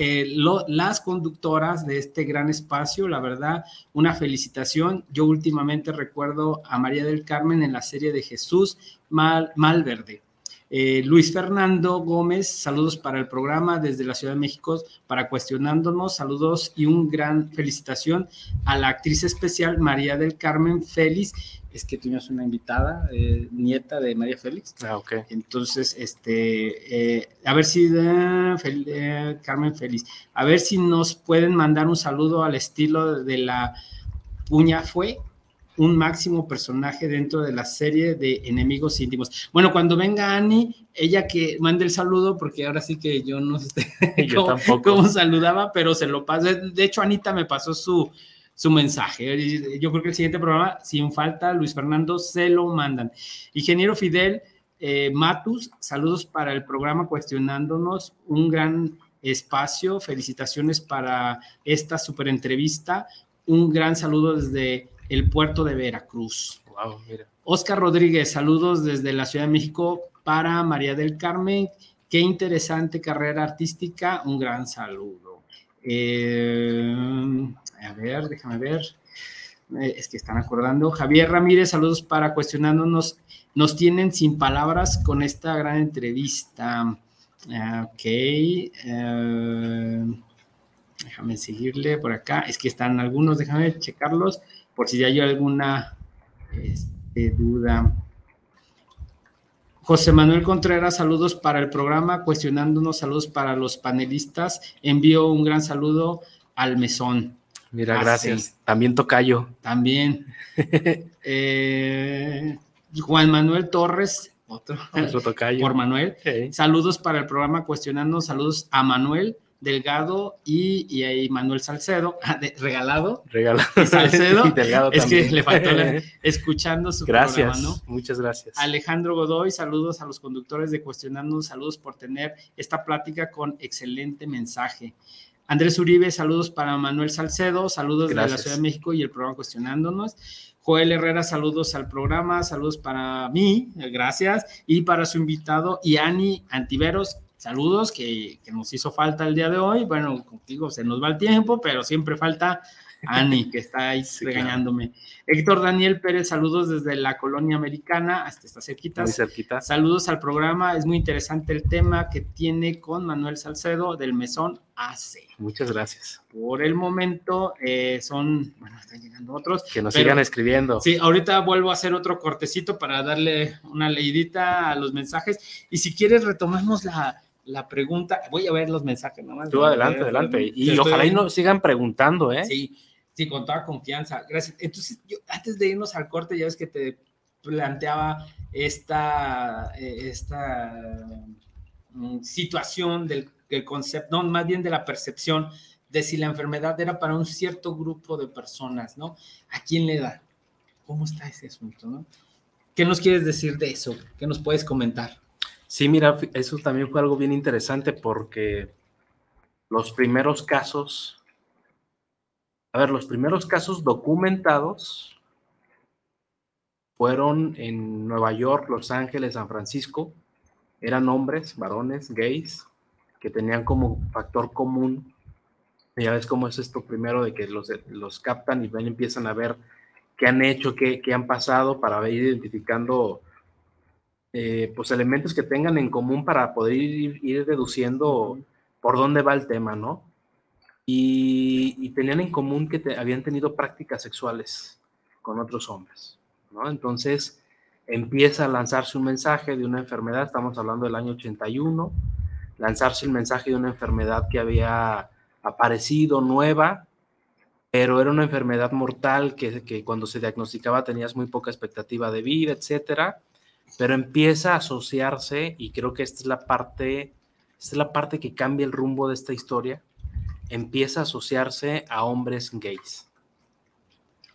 eh, las conductoras de este gran espacio. La verdad, una felicitación. Yo últimamente recuerdo a María del Carmen en la serie de Jesús Mal, Malverde. Eh, Luis Fernando Gómez, saludos para el programa desde la Ciudad de México para cuestionándonos, saludos y un gran felicitación a la actriz especial María del Carmen Félix es que tuvimos una invitada, eh, nieta de María Félix. Ah, ok. Entonces, este, eh, a ver si, eh, Carmen Félix, a ver si nos pueden mandar un saludo al estilo de la Puña Fue, un máximo personaje dentro de la serie de Enemigos Íntimos. Bueno, cuando venga Ani, ella que mande el saludo, porque ahora sí que yo no sé cómo saludaba, pero se lo paso. De hecho, Anita me pasó su, su mensaje. Yo creo que el siguiente programa, sin falta, Luis Fernando, se lo mandan. Ingeniero Fidel eh, Matus, saludos para el programa Cuestionándonos, un gran espacio, felicitaciones para esta super entrevista, un gran saludo desde el puerto de Veracruz. Wow, mira. Oscar Rodríguez, saludos desde la Ciudad de México para María del Carmen. Qué interesante carrera artística, un gran saludo. Eh, a ver, déjame ver. Eh, es que están acordando. Javier Ramírez, saludos para cuestionándonos. Nos tienen sin palabras con esta gran entrevista. Ah, ok. Eh, déjame seguirle por acá. Es que están algunos, déjame checarlos por si hay alguna este, duda. José Manuel Contreras, saludos para el programa, cuestionándonos, saludos para los panelistas. Envío un gran saludo al mesón. Mira, Ah, gracias. sí. También Tocayo. También. Eh, Juan Manuel Torres, otro, Otro Tocayo. por Manuel. Saludos para el programa Cuestionando, saludos a Manuel Delgado y, y a Manuel Salcedo, ah, de- regalado. Regalado. Y Salcedo, Y Delgado es que le faltó la- escuchando su Gracias. programa, ¿no? Muchas gracias. Alejandro Godoy, saludos a los conductores de Cuestionando, saludos por tener esta plática con excelente mensaje. Andrés Uribe, saludos para Manuel Salcedo, saludos de la. Ciudad de México y el programa Cuestionándonos. Joel Herrera, saludos al programa, saludos para mí, eh, gracias, y para su invitado, y Ani Antiveros, saludos, que, que nos hizo falta el día de hoy. Bueno, contigo se nos va el tiempo, pero siempre falta Ani, que está ahí Sí, claro. regañándome. Héctor Daniel Pérez, saludos desde la colonia americana, hasta está cerquita. Muy cerquita. Saludos al programa, es muy interesante el tema que tiene con Manuel Salcedo del Mesón AC. Muchas gracias. Por el momento eh, son, bueno, están llegando otros. Que nos pero- sigan escribiendo. Sí, ahorita vuelvo a hacer otro cortecito para darle una leidita a los mensajes. Y si quieres, retomamos la, la pregunta. Voy a ver los mensajes nomás. Tú adelante, adelante. Te Y ojalá y nos sigan preguntando, ¿eh? Sí, sí, con toda confianza. Gracias. Entonces, yo, antes de irnos al corte, ya ves que te planteaba esta, eh, esta mm, situación del, del concepto, no, más bien de la percepción de si la enfermedad era para un cierto grupo de personas, ¿no? ¿A quién le da? ¿Cómo está ese asunto, no? ¿Qué nos quieres decir de eso? ¿Qué nos puedes comentar? Sí, mira, eso también fue algo bien interesante porque los primeros casos, a ver, los primeros casos documentados fueron en Nueva York, Los Ángeles, San Francisco. Eran hombres, varones, gays, que tenían como factor común. Ya ves cómo es esto primero de que los, los captan y ven, empiezan a ver qué han hecho, qué, qué han pasado para ir identificando eh, pues elementos que tengan en común para poder ir, ir deduciendo por dónde va el tema, ¿no? Y, y tenían en común que te- habían tenido prácticas sexuales con otros hombres, ¿no? Entonces empieza a lanzarse un mensaje de una enfermedad, estamos hablando del año 81, lanzarse el mensaje de una enfermedad que había aparecido nueva, pero era una enfermedad mortal que, que cuando se diagnosticaba tenías muy poca expectativa de vida, etcétera pero empieza a asociarse y creo que esta es la parte esta es la parte que cambia el rumbo de esta historia empieza a asociarse a hombres gays.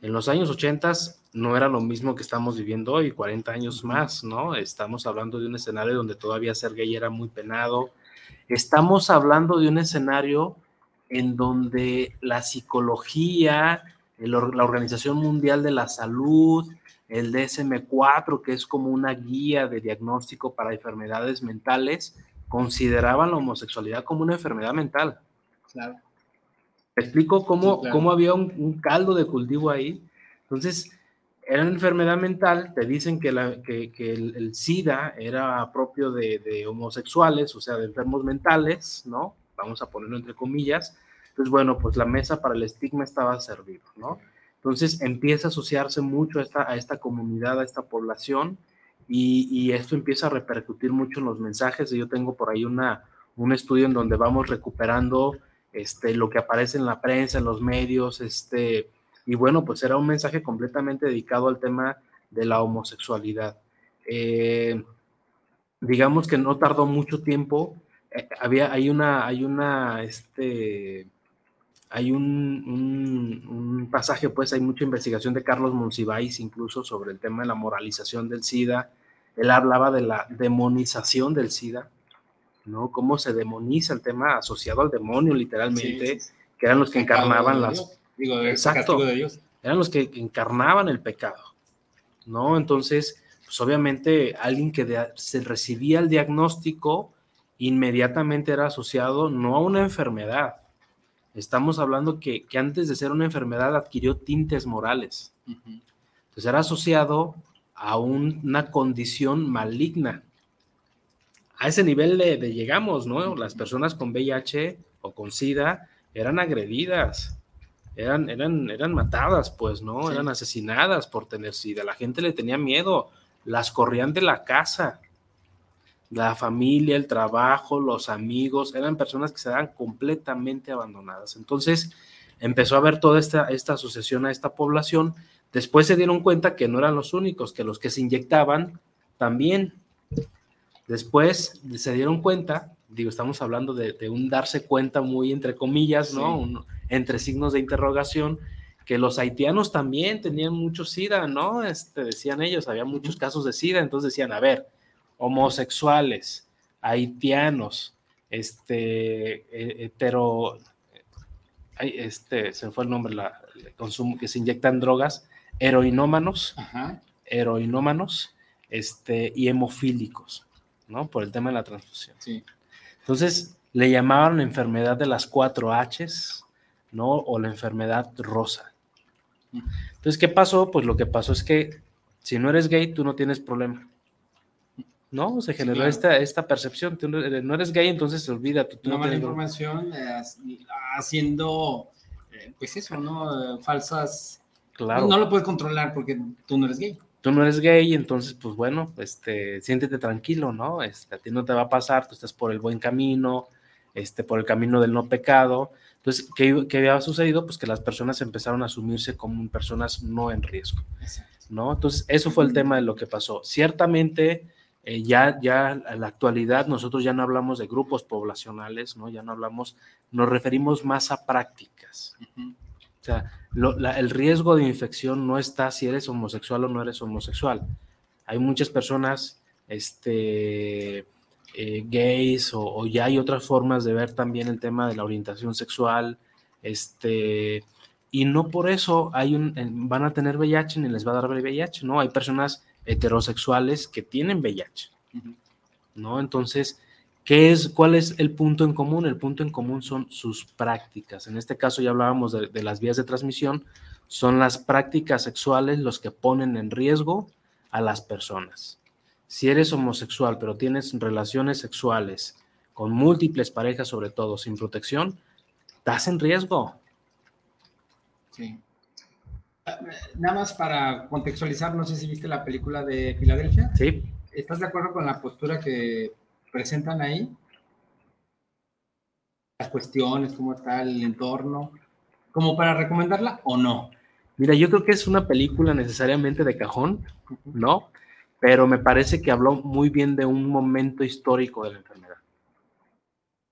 En los años 80 no era lo mismo que estamos viviendo hoy 40 años más no estamos hablando de un escenario donde todavía ser gay era muy penado. Estamos hablando de un escenario en donde la psicología la Organización Mundial de la Salud el DSM-4, que es como una guía de diagnóstico para enfermedades mentales, consideraban la homosexualidad como una enfermedad mental. Claro. ¿Te explico cómo, Sí, claro. cómo había un, un caldo de cultivo ahí? Entonces, era una enfermedad mental, te dicen que, la, que, que el, el SIDA era propio de, de homosexuales, o sea, de enfermos mentales, ¿no? Vamos a ponerlo entre comillas. Entonces, bueno, pues la mesa para el estigma estaba servida, ¿no? Entonces empieza a asociarse mucho a esta, a esta comunidad, a esta población, y, y esto empieza a repercutir mucho en los mensajes. Yo tengo por ahí una, un estudio en donde vamos recuperando este, lo que aparece en la prensa, en los medios, este, y bueno, pues era un mensaje completamente dedicado al tema de la homosexualidad. Eh, digamos que no tardó mucho tiempo. eh, había, hay una, hay una, este, hay un, un- un pasaje, pues hay mucha investigación de Carlos Monsiváis incluso sobre el tema de la moralización del SIDA. Él hablaba de la demonización del SIDA, ¿no? Cómo se demoniza el tema asociado al demonio, literalmente, que eran los que encarnaban las... Digo, el Exacto. de Dios. Eran los que encarnaban el pecado, ¿no? Entonces, pues obviamente alguien que de- se recibía el diagnóstico inmediatamente era asociado no a una enfermedad. Estamos hablando que, que antes de ser una enfermedad adquirió tintes morales. Entonces era asociado a un- una condición maligna. A ese nivel de, de llegamos, ¿no? Las personas con VIH o con SIDA eran agredidas, eran, eran, eran matadas, pues, ¿no? Sí. Eran asesinadas por tener SIDA. La gente le tenía miedo, las corrían de la casa. La familia, el trabajo, los amigos, eran personas que se daban completamente abandonadas. Entonces empezó a haber toda esta, esta asociación a esta población. Después se dieron cuenta que no eran los únicos, que los que se inyectaban también. Después se dieron cuenta, digo, estamos hablando de, de un darse cuenta muy entre comillas, ¿no? Sí. Un- entre signos de interrogación, que los haitianos también tenían mucho SIDA, ¿no? Este, decían ellos, había muchos casos de SIDA, entonces decían, a ver, homosexuales, haitianos, este, eh, hetero, este, se fue el nombre, la, el consumo, que se inyectan drogas, heroinómanos, Ajá. heroinómanos, este, y hemofílicos, ¿no? Por el tema de la transfusión. Sí. Entonces, le llamaban la enfermedad de las cuatro Hs, ¿no? O la enfermedad rosa. Entonces, ¿qué pasó? Pues lo que pasó es que si no eres gay, tú no tienes problema. ¿No? Se generó claro. esta, esta percepción. Tú no eres, gay, entonces olvídate. Tú Una no mala tienes- información eh, haciendo, eh, pues eso, ¿no? Eh, falsas. Claro. No lo puedes controlar porque tú no eres gay. tú no eres gay, entonces, pues bueno, este, siéntete tranquilo, ¿no? Este, a ti no te va a pasar, tú estás por el buen camino, este, por el camino del no pecado. Entonces, ¿qué, qué había sucedido? Pues que las personas empezaron a asumirse como personas no en riesgo, ¿no? Entonces, eso fue el tema de lo que pasó. Ciertamente, eh, ya, ya en la actualidad nosotros ya no hablamos de grupos poblacionales, ¿no? Ya no hablamos, nos referimos más a prácticas. O sea, lo- la- el riesgo de infección no está si eres homosexual o no eres homosexual. Hay muchas personas este, eh, gays o, o ya hay otras formas de ver también el tema de la orientación sexual. Este, y no por eso hay un, van a tener VIH ni les va a dar VIH, ¿no? Hay personas heterosexuales que tienen VIH, ¿no? Entonces, ¿Qué es, ¿Cuál es el punto en común? El punto en común son sus prácticas. En este caso ya hablábamos de, de las vías de transmisión. Son las prácticas sexuales los que ponen en riesgo a las personas. Si eres homosexual, pero tienes relaciones sexuales con múltiples parejas, sobre todo sin protección, estás en riesgo. Sí. Nada más para contextualizar, no sé si viste la película de Filadelfia. Sí. ¿Estás de acuerdo con la postura que presentan ahí? Las cuestiones, cómo está el entorno, como para recomendarla o no. Mira, yo creo que es una película necesariamente de cajón, ¿no? Pero me parece que habló muy bien de un momento histórico de la enfermedad.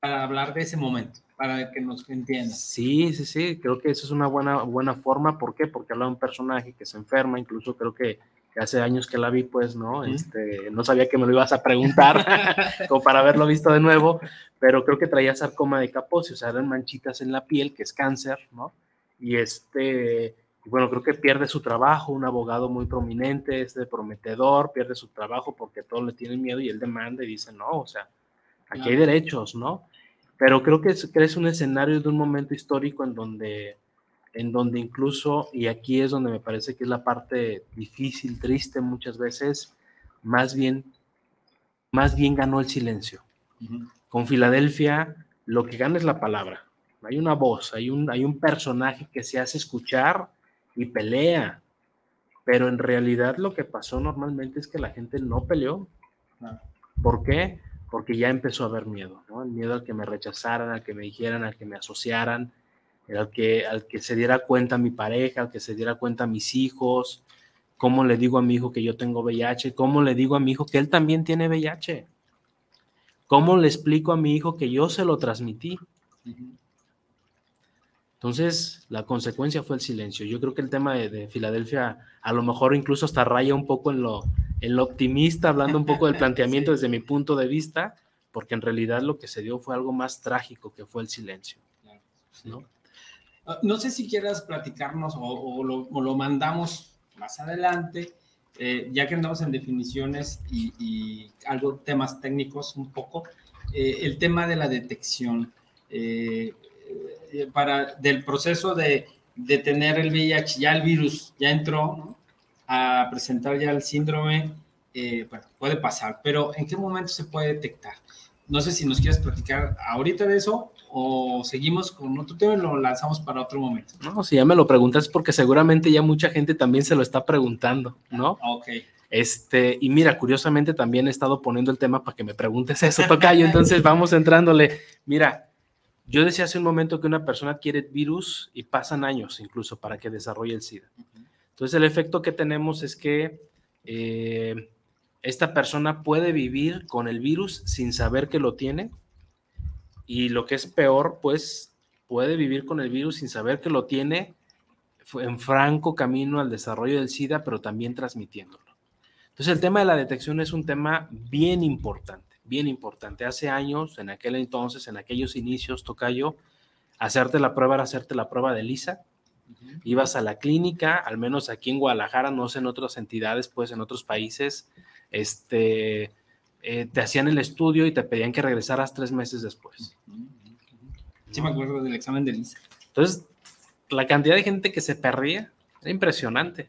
Para hablar de ese momento, para que nos entiendan. Sí, sí, sí, creo que eso es una buena, buena forma. ¿Por qué? Porque habla de un personaje que se enferma, incluso creo que, que hace años que la vi, pues, ¿no? Este, no sabía que me lo ibas a preguntar, como para haberlo visto de nuevo, pero creo que traía sarcoma de Kaposi, o sea, eran manchitas en la piel, que es cáncer, ¿no? Y este, y bueno, creo que pierde su trabajo, un abogado muy prominente, este prometedor, pierde su trabajo porque todos le tienen miedo y él demanda y dice, no, o sea, aquí hay derechos, ¿no? Pero creo que es, que es un escenario de un momento histórico en donde, en donde incluso, y aquí es donde me parece que es la parte difícil, triste muchas veces, más bien, más bien ganó el silencio. Con Filadelfia, lo que gana es la palabra. Hay una voz, hay un, hay un personaje que se hace escuchar y pelea. Pero en realidad lo que pasó normalmente es que la gente no peleó. ¿Por qué? Porque ya empezó a haber miedo, ¿no? El miedo al que me rechazaran, al que me dijeran, al que me asociaran, al que, al que se diera cuenta mi pareja, al que se diera cuenta mis hijos, cómo le digo a mi hijo que yo tengo VIH, cómo le digo a mi hijo que él también tiene VIH, cómo le explico a mi hijo que yo se lo transmití. Entonces, la consecuencia fue el silencio. Yo creo que el tema de, Filadelfia a lo mejor incluso hasta raya un poco en lo, en lo optimista, hablando un poco del planteamiento desde mi punto de vista, porque en realidad lo que se dio fue algo más trágico, que fue el silencio. ¿no? Ah, no sé si quieras platicarnos o, lo, mandamos más adelante, eh, ya que andamos en definiciones y, algo temas técnicos un poco, eh, el tema de la detección. Eh, para, del proceso de, de, tener el VIH, ya el virus ya entró a presentar ya el síndrome, eh, bueno, puede pasar, pero ¿en qué momento se puede detectar? No sé si nos quieres platicar ahorita de eso o seguimos con otro tema y lo lanzamos para otro momento. No, si ya me lo preguntas porque seguramente ya mucha gente también se lo está preguntando, ¿no? Ok. Este, y mira, curiosamente también he estado poniendo el tema para que me preguntes eso, Tocayo, entonces vamos entrándole. Mira, yo decía hace un momento que una persona adquiere virus y pasan años incluso para que desarrolle el SIDA. Entonces el efecto que tenemos es que eh, esta persona puede vivir con el virus sin saber que lo tiene y lo que es peor, pues puede vivir con el virus sin saber que lo tiene en franco camino al desarrollo del SIDA, pero también transmitiéndolo. Entonces el tema de la detección es un tema bien importante bien importante. Hace años, en aquel entonces, en aquellos inicios, Tocayo, hacerte la prueba era hacerte la prueba de lisa. Ibas a la clínica, al menos aquí en Guadalajara, no sé en otras entidades, pues en otros países, este, eh, te hacían el estudio y te pedían que regresaras tres meses después. Sí, me acuerdo del examen de lisa. Entonces, la cantidad de gente que se perdía era impresionante.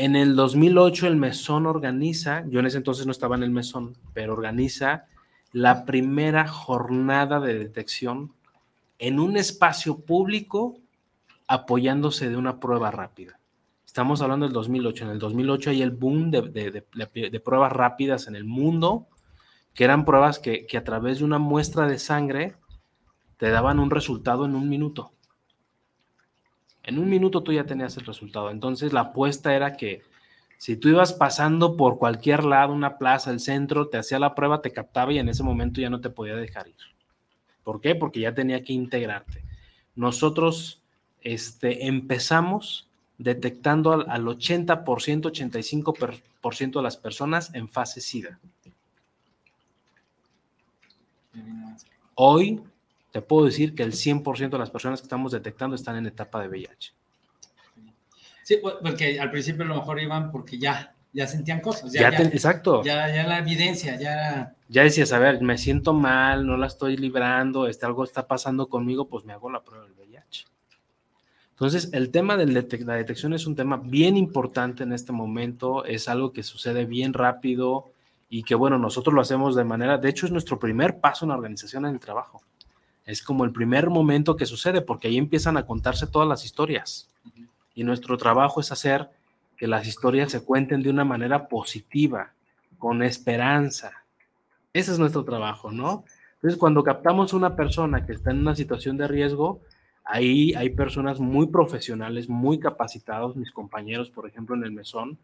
En el 2008 el Mesón organiza, yo en ese entonces no estaba en el Mesón, pero organiza la primera jornada de detección en un espacio público apoyándose de una prueba rápida. Estamos hablando del 2008. En el 2008 hay el boom de, pruebas rápidas en el mundo, que eran pruebas que, que a través de una muestra de sangre te daban un resultado en un minuto. En un minuto tú ya tenías el resultado. Entonces la apuesta era que si tú ibas pasando por cualquier lado, una plaza, el centro, te hacía la prueba, te captaba y en ese momento ya no te podía dejar ir. ¿Por qué? Porque ya tenía que integrarte. Nosotros este, empezamos detectando al, al 80%, 85% de las personas en fase SIDA. Hoy te puedo decir que el 100% de las personas que estamos detectando están en etapa de VIH. Sí, porque al principio a lo mejor iban porque ya, ya sentían cosas. Ya, exacto. Ya, ya la evidencia, ya... Ya decías, a ver, me siento mal, no la estoy librando, este, algo está pasando conmigo, pues me hago la prueba del VIH. Entonces, el tema de la detección es un tema bien importante en este momento, es algo que sucede bien rápido y que, bueno, nosotros lo hacemos de manera, de hecho, es nuestro primer paso en la organización en el trabajo es como el primer momento que sucede, porque ahí empiezan a contarse todas las historias. Y nuestro trabajo es hacer que las historias se cuenten de una manera positiva, con esperanza. Ese es nuestro trabajo, ¿no? Entonces, cuando captamos una persona que está en una situación de riesgo, ahí hay personas muy profesionales, muy capacitados, mis compañeros, por ejemplo, en el mesón,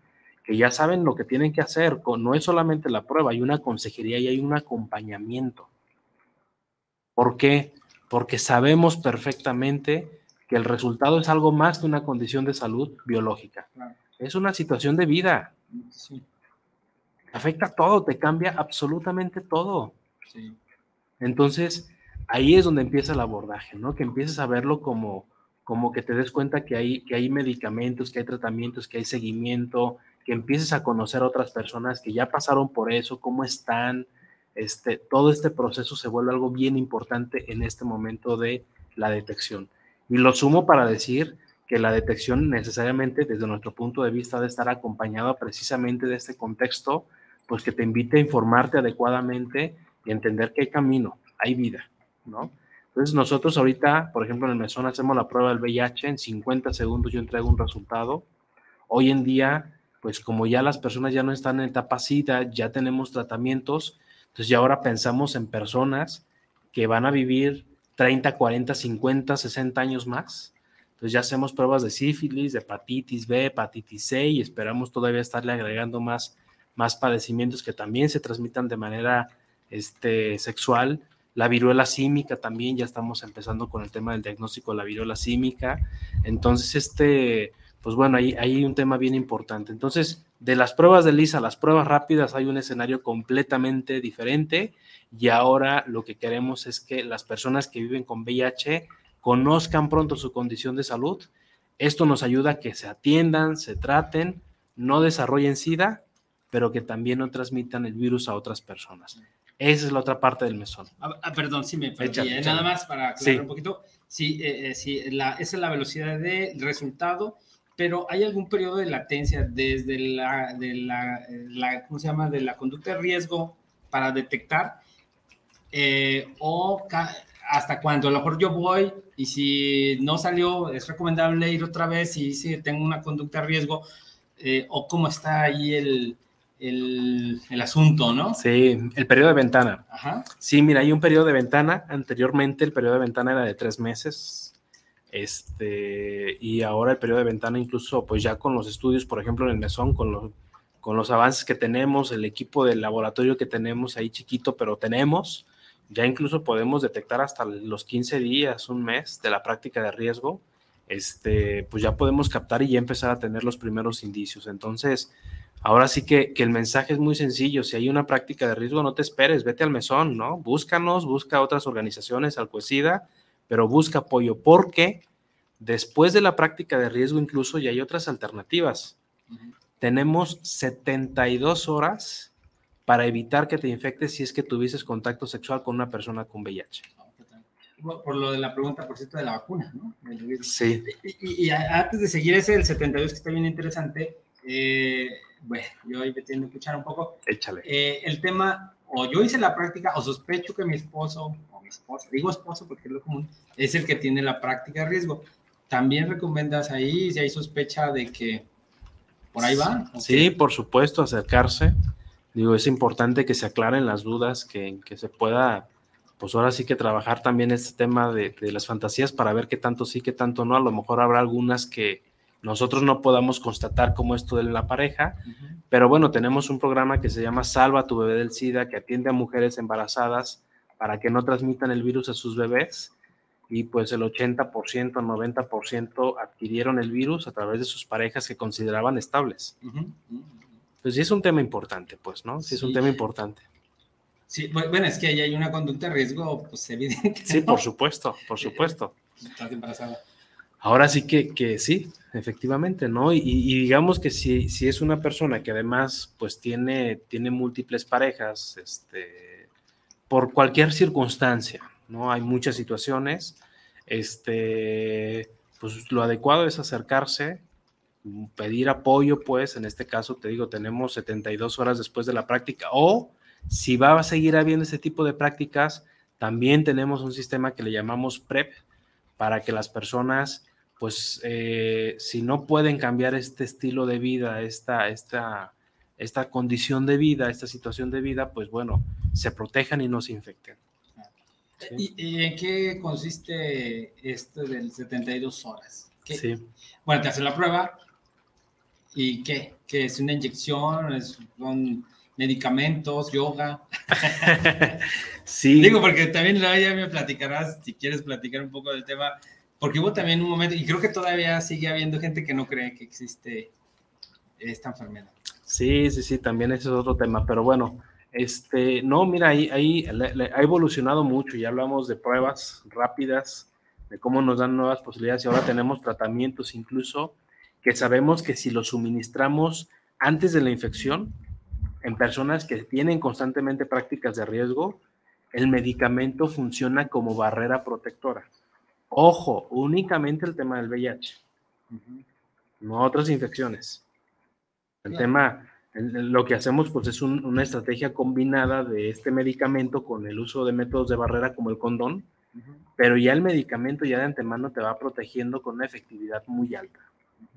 que ya saben lo que tienen que hacer. No es solamente la prueba, hay una consejería y hay un acompañamiento. ¿Por qué? Porque sabemos perfectamente que el resultado es algo más que una condición de salud biológica. Es una situación de vida. Afecta todo, te cambia absolutamente todo. Entonces, ahí es donde empieza el abordaje, ¿no? Que empieces a verlo como, como que te des cuenta que hay, que hay medicamentos, que hay tratamientos, que hay seguimiento, que empieces a conocer a otras personas que ya pasaron por eso, cómo están, este, todo este proceso se vuelve algo bien importante en este momento de la detección. Y lo sumo para decir que la detección necesariamente desde nuestro punto de vista debe estar acompañada precisamente de este contexto, pues que te invite a informarte adecuadamente y entender que hay camino, hay vida, ¿no? Entonces nosotros ahorita, por ejemplo, en el mesón hacemos la prueba del VIH, en 50 segundos yo entrego un resultado. Hoy en día, pues como ya las personas ya no están en etapa SIDA, ya tenemos tratamientos, entonces ya ahora pensamos en personas que van a vivir 30, 40, 50, 60 años más. Entonces ya hacemos pruebas de sífilis, de hepatitis B, hepatitis C y esperamos todavía estarle agregando más, más padecimientos que también se transmitan de manera este, sexual. La viruela símica también, ya estamos empezando con el tema del diagnóstico de la viruela símica. Entonces, este, pues bueno, ahí hay un tema bien importante. Entonces, de las pruebas de LISA a las pruebas rápidas hay un escenario completamente diferente y ahora lo que queremos es que las personas que viven con VIH conozcan pronto su condición de salud. Esto nos ayuda a que se atiendan, se traten, no desarrollen SIDA, pero que también no transmitan el virus a otras personas. Esa es la otra parte del mesón. Ah, ah perdón, sí me perdí. ¿eh? Nada más para aclarar un poquito. Sí, eh, eh, sí la, esa es la velocidad de resultado pero ¿hay algún periodo de latencia desde la, de la, ¿cómo se llama? De la conducta de riesgo para detectar eh, o hasta cuando a lo mejor yo voy y si no salió es recomendable ir otra vez y si tengo una conducta de riesgo eh, o cómo está ahí el, el, el, asunto, ¿no? Sí, el periodo de ventana. Ajá. Sí, mira, hay un periodo de ventana. Anteriormente el periodo de ventana era de tres meses este, y ahora el periodo de ventana, incluso pues ya con los estudios, por ejemplo, en el mesón, con los, con los avances que tenemos, el equipo del laboratorio que tenemos ahí chiquito, pero tenemos, ya incluso podemos detectar hasta los 15 días, un mes de la práctica de riesgo, este, pues ya podemos captar y ya empezar a tener los primeros indicios. Entonces, ahora sí que, que, el mensaje es muy sencillo. Si hay una práctica de riesgo, no te esperes, vete al mesón, ¿no? Búscanos, busca otras organizaciones, al pero busca apoyo porque después de la práctica de riesgo incluso ya hay otras alternativas. Tenemos 72 horas para evitar que te infectes si es que tuvieses contacto sexual con una persona con VIH. Por lo de la pregunta, por cierto, de la vacuna, ¿no? Sí. Y, antes de seguir ese el 72, que está bien interesante, eh, bueno, yo ahí me que escuchar un poco. Échale. Eh, el tema, o yo hice la práctica, o sospecho que mi esposo digo esposo porque es lo común, es el que tiene la práctica de riesgo. También recomiendas ahí, si hay sospecha de que por ahí va. Sí, por supuesto, acercarse. Digo, es importante que se aclaren las dudas, que, que se pueda, pues ahora sí que trabajar también este tema de, de las fantasías para ver qué tanto sí, qué tanto no. A lo mejor habrá algunas que, nosotros no podamos constatar como esto de la pareja, pero bueno, tenemos un programa que se llama Salva tu bebé del SIDA, que atiende a mujeres embarazadas para que no transmitan el virus a sus bebés y pues el 80%, 90% adquirieron el virus a través de sus parejas que consideraban estables. Pues sí es un tema importante, pues, ¿no? Sí, es un tema importante. Sí, bueno, es que ahí hay una conducta de riesgo, pues evidente. Sí, por supuesto, por supuesto. Estás embarazada. Ahora sí que, que sí, efectivamente, ¿no? Y, y, digamos que si, si es una persona que además pues tiene, tiene múltiples parejas, este, por cualquier circunstancia, ¿no? Hay muchas situaciones, este, pues lo adecuado es acercarse, pedir apoyo, pues en este caso te digo, tenemos 72 horas después de la práctica o si va a seguir habiendo este tipo de prácticas, también tenemos un sistema que le llamamos PrEP para que las personas, pues eh, si no pueden cambiar este estilo de vida, esta, esta, esta condición de vida, esta situación de vida, pues bueno, se protejan y no se infecten. ¿Y, en qué consiste esto del 72 horas? Sí. Bueno, te hacen la prueba y ¿qué? ¿Qué es una inyección? ¿Son medicamentos, yoga? sí. Digo, porque también ya me platicarás, si quieres platicar un poco del tema, porque hubo también un momento, y creo que todavía sigue habiendo gente que no cree que existe esta enfermedad. Sí, sí, sí, también ese es otro tema, pero bueno, este, no, mira, ahí, ahí ha evolucionado mucho, ya hablamos de pruebas rápidas, de cómo nos dan nuevas posibilidades y ahora tenemos tratamientos incluso que sabemos que si los suministramos antes de la infección, en personas que tienen constantemente prácticas de riesgo, el medicamento funciona como barrera protectora. Ojo, únicamente el tema del VIH, no otras infecciones. El tema, lo que hacemos pues es una estrategia combinada de este medicamento con el uso de métodos de barrera como el condón, pero ya el medicamento ya de antemano te va protegiendo con una efectividad muy alta.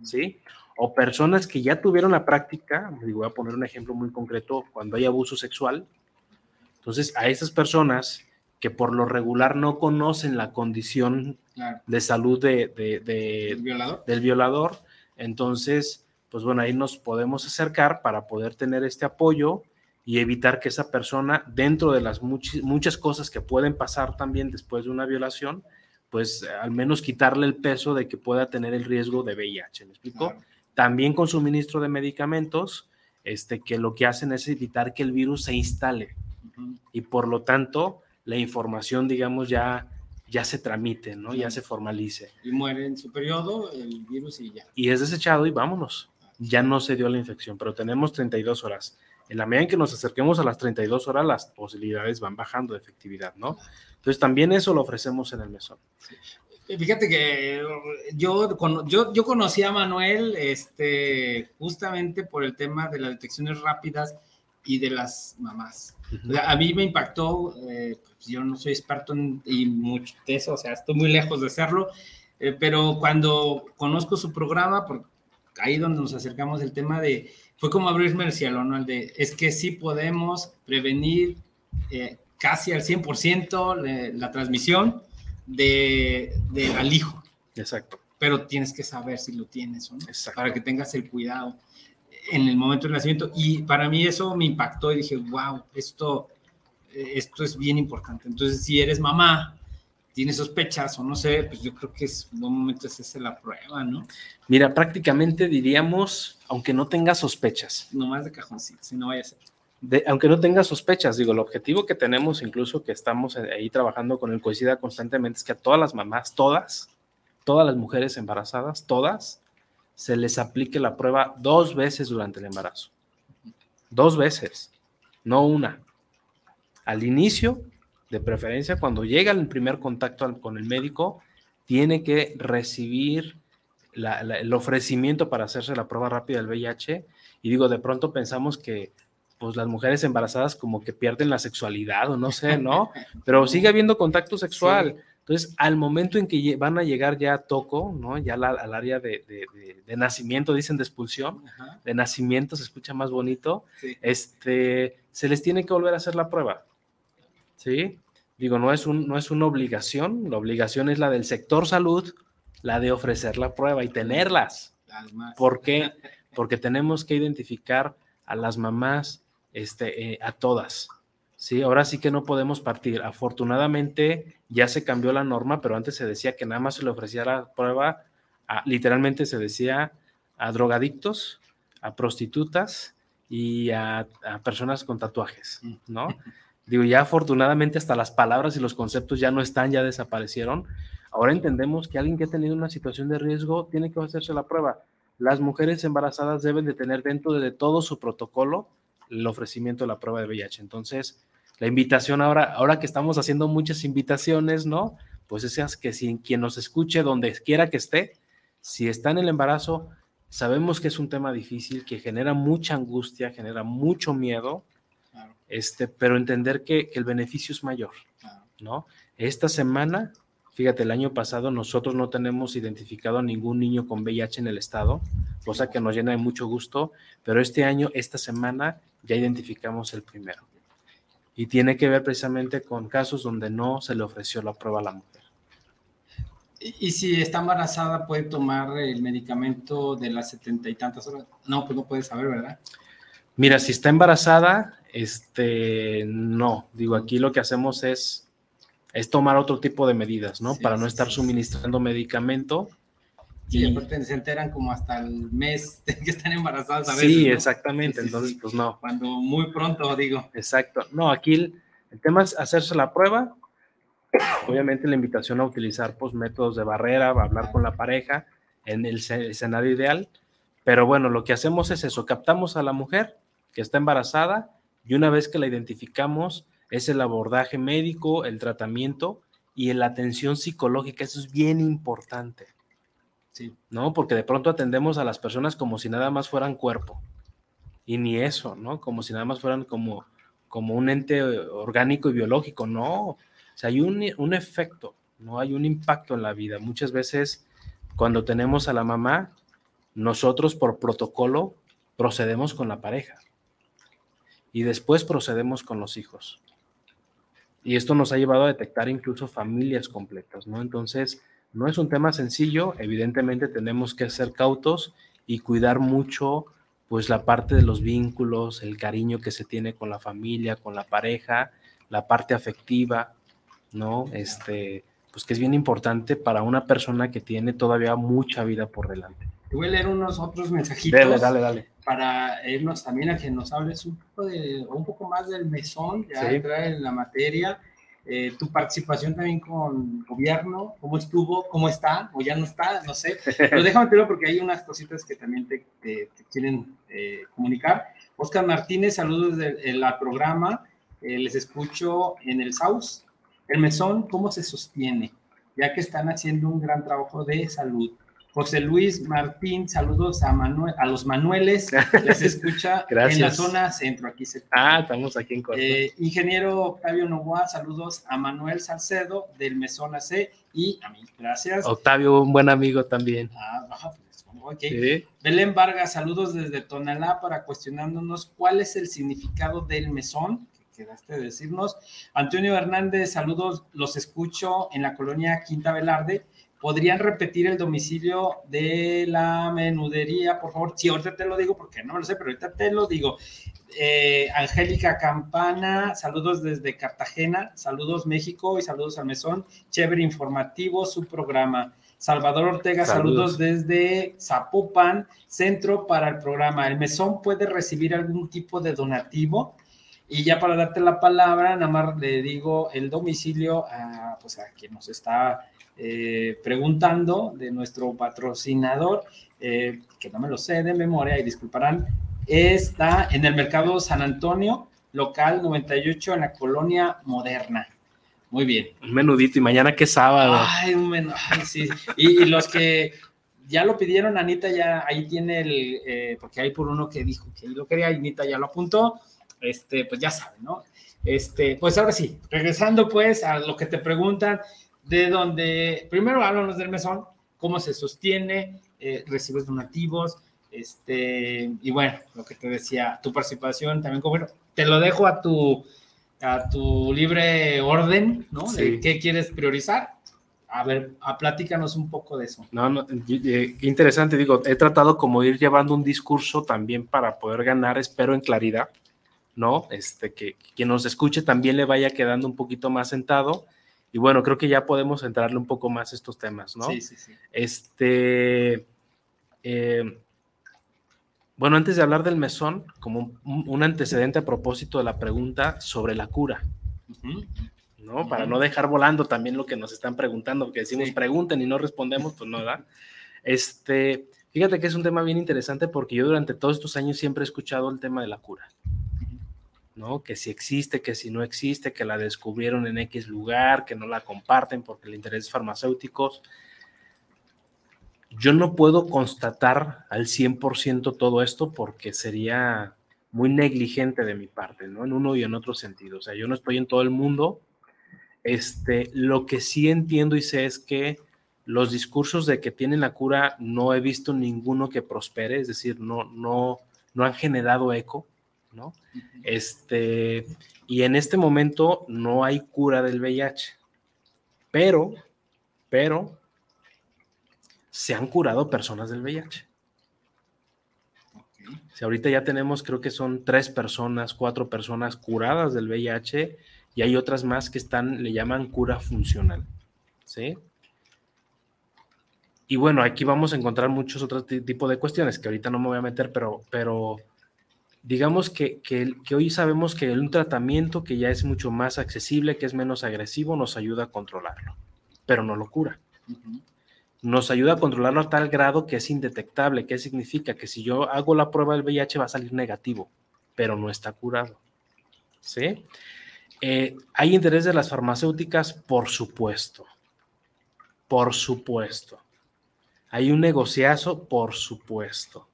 ¿Sí? O personas que ya tuvieron la práctica, voy a poner un ejemplo muy concreto, cuando hay abuso sexual, entonces a esas personas que por lo regular no conocen la condición de salud de, del violador, entonces, pues bueno, ahí nos podemos acercar para poder tener este apoyo y evitar que esa persona, dentro de las muchas cosas que pueden pasar también después de una violación, pues al menos quitarle el peso de que pueda tener el riesgo de VIH. ¿Me explico? También con suministro de medicamentos, este, que lo que hacen es evitar que el virus se instale y por lo tanto la información, digamos, ya, ya se tramite, ¿no? Ya se formalice. Y muere en su periodo el virus y ya. Y es desechado y vámonos. Ya no se dio la infección, pero tenemos 32 horas en la medida en que nos acerquemos a las 32 horas, las posibilidades van bajando de efectividad, ¿no? Entonces también eso lo ofrecemos en el mesón. Fíjate que yo, yo, yo conocí a Manuel este, justamente por el tema de las detecciones rápidas y de las mamás. a mí me impactó, eh, pues, yo no soy experto en y mucho de eso, o sea, estoy muy lejos de serlo, eh, pero cuando conozco su programa, por ahí donde nos acercamos el tema de fue como abrirme el cielo, ¿no? El de, es que sí podemos prevenir eh, casi al 100% la transmisión de, al hijo. Exacto. Pero tienes que saber si lo tienes o no, para que tengas el cuidado en el momento del nacimiento. Y para mí eso me impactó y dije, wow, esto, esto es bien importante. Entonces, si eres mamá tiene sospechas o no sé, pues yo creo que es un buen momento hacerse la prueba, ¿no? Mira, prácticamente diríamos, aunque no tenga sospechas. No más de cajoncito, si no vaya a ser. aunque no tenga sospechas, digo, el objetivo que tenemos, incluso que estamos ahí trabajando con el COICIDA constantemente, es que a todas las mamás, todas, todas las mujeres embarazadas, todas, se les aplique la prueba dos veces durante el embarazo. Dos veces, no una. Al inicio de preferencia cuando llega el primer contacto con el médico, tiene que recibir el ofrecimiento para hacerse la prueba rápida del VIH. Y digo, de pronto pensamos que pues las mujeres embarazadas como que pierden la sexualidad o no sé, ¿no? Pero sigue habiendo contacto sexual. Entonces, al momento en que van a llegar ya a toco, ¿no? Ya al área de, nacimiento, dicen de expulsión, de nacimiento se escucha más bonito, este, se les tiene que volver a hacer la prueba. ¿Sí? Digo, no es, un, no es una obligación, la obligación es la del sector salud, la de ofrecer la prueba y tenerlas. ¿Por qué? Porque tenemos que identificar a las mamás, este, eh, a todas. Sí, ahora sí que no podemos partir. Afortunadamente ya se cambió la norma, pero antes se decía que nada más se le ofrecía la prueba, literalmente se decía a drogadictos, a prostitutas y a, a personas con tatuajes, ¿no? Digo, ya afortunadamente hasta las palabras y los conceptos ya no están, ya desaparecieron. Ahora entendemos que alguien que ha tenido una situación de riesgo tiene que hacerse la prueba. Las mujeres embarazadas deben de tener dentro de todo su protocolo el ofrecimiento de la prueba de VIH. Entonces, la invitación ahora, ahora que estamos haciendo muchas invitaciones, ¿no? Pues es que si quien nos escuche, donde quiera que esté, si está en el embarazo, sabemos que es un tema difícil, que genera mucha angustia, genera mucho miedo, este, pero entender que, el beneficio es mayor, ¿no? Esta semana, fíjate, el año pasado nosotros no tenemos identificado a ningún niño con VIH en el estado, cosa que nos llena de mucho gusto, pero este año, esta semana, ya identificamos el primero. Y tiene que ver precisamente con casos donde no se le ofreció la prueba a la mujer. ¿Y si está embarazada, puede tomar el medicamento de las setenta y tantas horas? No, pues no puede saber, ¿verdad? Mira, si está embarazada, este, no, digo, aquí lo que hacemos es, es tomar otro tipo de medidas, ¿no? Para no estar suministrando medicamento. Sí, y aparte se enteran como hasta el mes de que están embarazadas a veces. Sí, exactamente, entonces pues no. Cuando muy pronto, digo. Exacto, no, aquí el, tema es hacerse la prueba, obviamente la invitación a utilizar pues métodos de barrera, a hablar con la pareja en el escenario ideal, pero bueno, lo que hacemos es eso, captamos a la mujer, que está embarazada y una vez que la identificamos es el abordaje médico, el tratamiento y la atención psicológica. Eso es bien importante. Sí. ¿No? Porque de pronto atendemos a las personas como si nada más fueran cuerpo. Y ni eso, ¿no? Como si nada más fueran como, como un ente orgánico y biológico. No. O sea, hay un, un efecto, no hay un impacto en la vida. Muchas veces cuando tenemos a la mamá, nosotros por protocolo procedemos con la pareja y después procedemos con los hijos. Y esto nos ha llevado a detectar incluso familias completas, ¿no? Entonces, no es un tema sencillo, evidentemente tenemos que ser cautos y cuidar mucho pues la parte de los vínculos, el cariño que se tiene con la familia, con la pareja, la parte afectiva, ¿no? Este, pues que es bien importante para una persona que tiene todavía mucha vida por delante. Te voy a leer unos otros mensajitos. Dale, dale, dale. Para irnos también a que nos hables un poco, de, un poco más del mesón, ya entrar en la materia. Eh, tu participación también con gobierno, cómo estuvo, cómo está, o ya no está, no sé. Pero déjame verlo porque hay unas cositas que también te, quieren eh, comunicar. Oscar Martínez, saludos del programa. Eh, les escucho en el SAUS. El mesón, ¿cómo se sostiene? Ya que están haciendo un gran trabajo de salud. José Luis Martín, saludos a, Manuel, a los Manueles, les escucha en la zona centro, aquí se Ah, estamos aquí en Costa. Eh, ingeniero Octavio Novoa, saludos a Manuel Salcedo del Mesón AC y a mí, gracias. Octavio, un buen amigo también. Ah, baja, pues, okay. Belén Vargas, saludos desde Tonalá para cuestionándonos cuál es el significado del mesón, que quedaste de decirnos. Antonio Hernández, saludos, los escucho en la colonia Quinta Velarde ¿Podrían repetir el domicilio de la menudería, por favor? Sí, ahorita te lo digo porque no lo sé, pero ahorita te lo digo. Eh, Angélica Campana, saludos desde Cartagena, saludos México y saludos al mesón. Chévere informativo su programa. Salvador Ortega, saludos. saludos desde Zapopan, centro para el programa. ¿El mesón puede recibir algún tipo de donativo? Y ya para darte la palabra, nada más le digo el domicilio a, pues a quien nos está eh, preguntando de nuestro patrocinador, eh, que no me lo sé de memoria y disculparán, está en el mercado San Antonio, local 98 en la colonia moderna. Muy bien. Un menudito y mañana que sábado. Ay, un menú, sí. Y, los que ya lo pidieron, Anita ya ahí tiene el, eh, porque hay por uno que dijo que lo quería, Anita ya lo apuntó, este, pues ya saben, ¿no? Este, pues ahora sí, regresando pues a lo que te preguntan, de donde primero háblanos del mesón, cómo se sostiene, eh, recibes donativos, este, y bueno, lo que te decía, tu participación también, como, bueno, te lo dejo a tu, a tu libre orden, ¿no? De qué quieres priorizar. A ver, a platícanos un poco de eso. No, no, eh, interesante, digo, he tratado como ir llevando un discurso también para poder ganar, espero en claridad, ¿no? Este, que quien nos escuche también le vaya quedando un poquito más sentado y bueno, creo que ya podemos entrarle un poco más a estos temas, ¿no? Sí, sí, sí. Este, eh, bueno, antes de hablar del mesón, como un, antecedente a propósito de la pregunta sobre la cura, ¿no? Para no dejar volando también lo que nos están preguntando, porque decimos pregunten y no respondemos, pues no, ¿verdad? Este, fíjate que es un tema bien interesante porque yo durante todos estos años siempre he escuchado el tema de la cura. ¿No? Que si existe, que si no existe, que la descubrieron en X lugar, que no la comparten porque el interés farmacéuticos. Yo no puedo constatar al 100% todo esto porque sería muy negligente de mi parte, ¿no? En uno y en otro sentido. O sea, yo no estoy en todo el mundo. Este, lo que sí entiendo y sé es que los discursos de que tienen la cura no he visto ninguno que prospere, es decir, no, no, no han generado eco ¿no? Este, y en este momento no hay cura del VIH, pero, pero, se han curado personas del VIH. Si ahorita ya tenemos, creo que son tres personas, cuatro personas curadas del VIH y hay otras más que están, le llaman cura funcional. ¿Sí? Y bueno, aquí vamos a encontrar muchos otros tipos de cuestiones que ahorita no me voy a meter, pero, pero digamos que, hoy sabemos que un tratamiento que ya es mucho más accesible, que es menos agresivo, nos ayuda a controlarlo, pero no lo cura. Nos ayuda a controlarlo a tal grado que es indetectable. ¿Qué significa? Que si yo hago la prueba del VIH va a salir negativo. pero no está curado. ¿Sí? Eh, ¿Hay interés de las farmacéuticas? Por supuesto. Por supuesto. ¿Hay un negociazo? Por supuesto.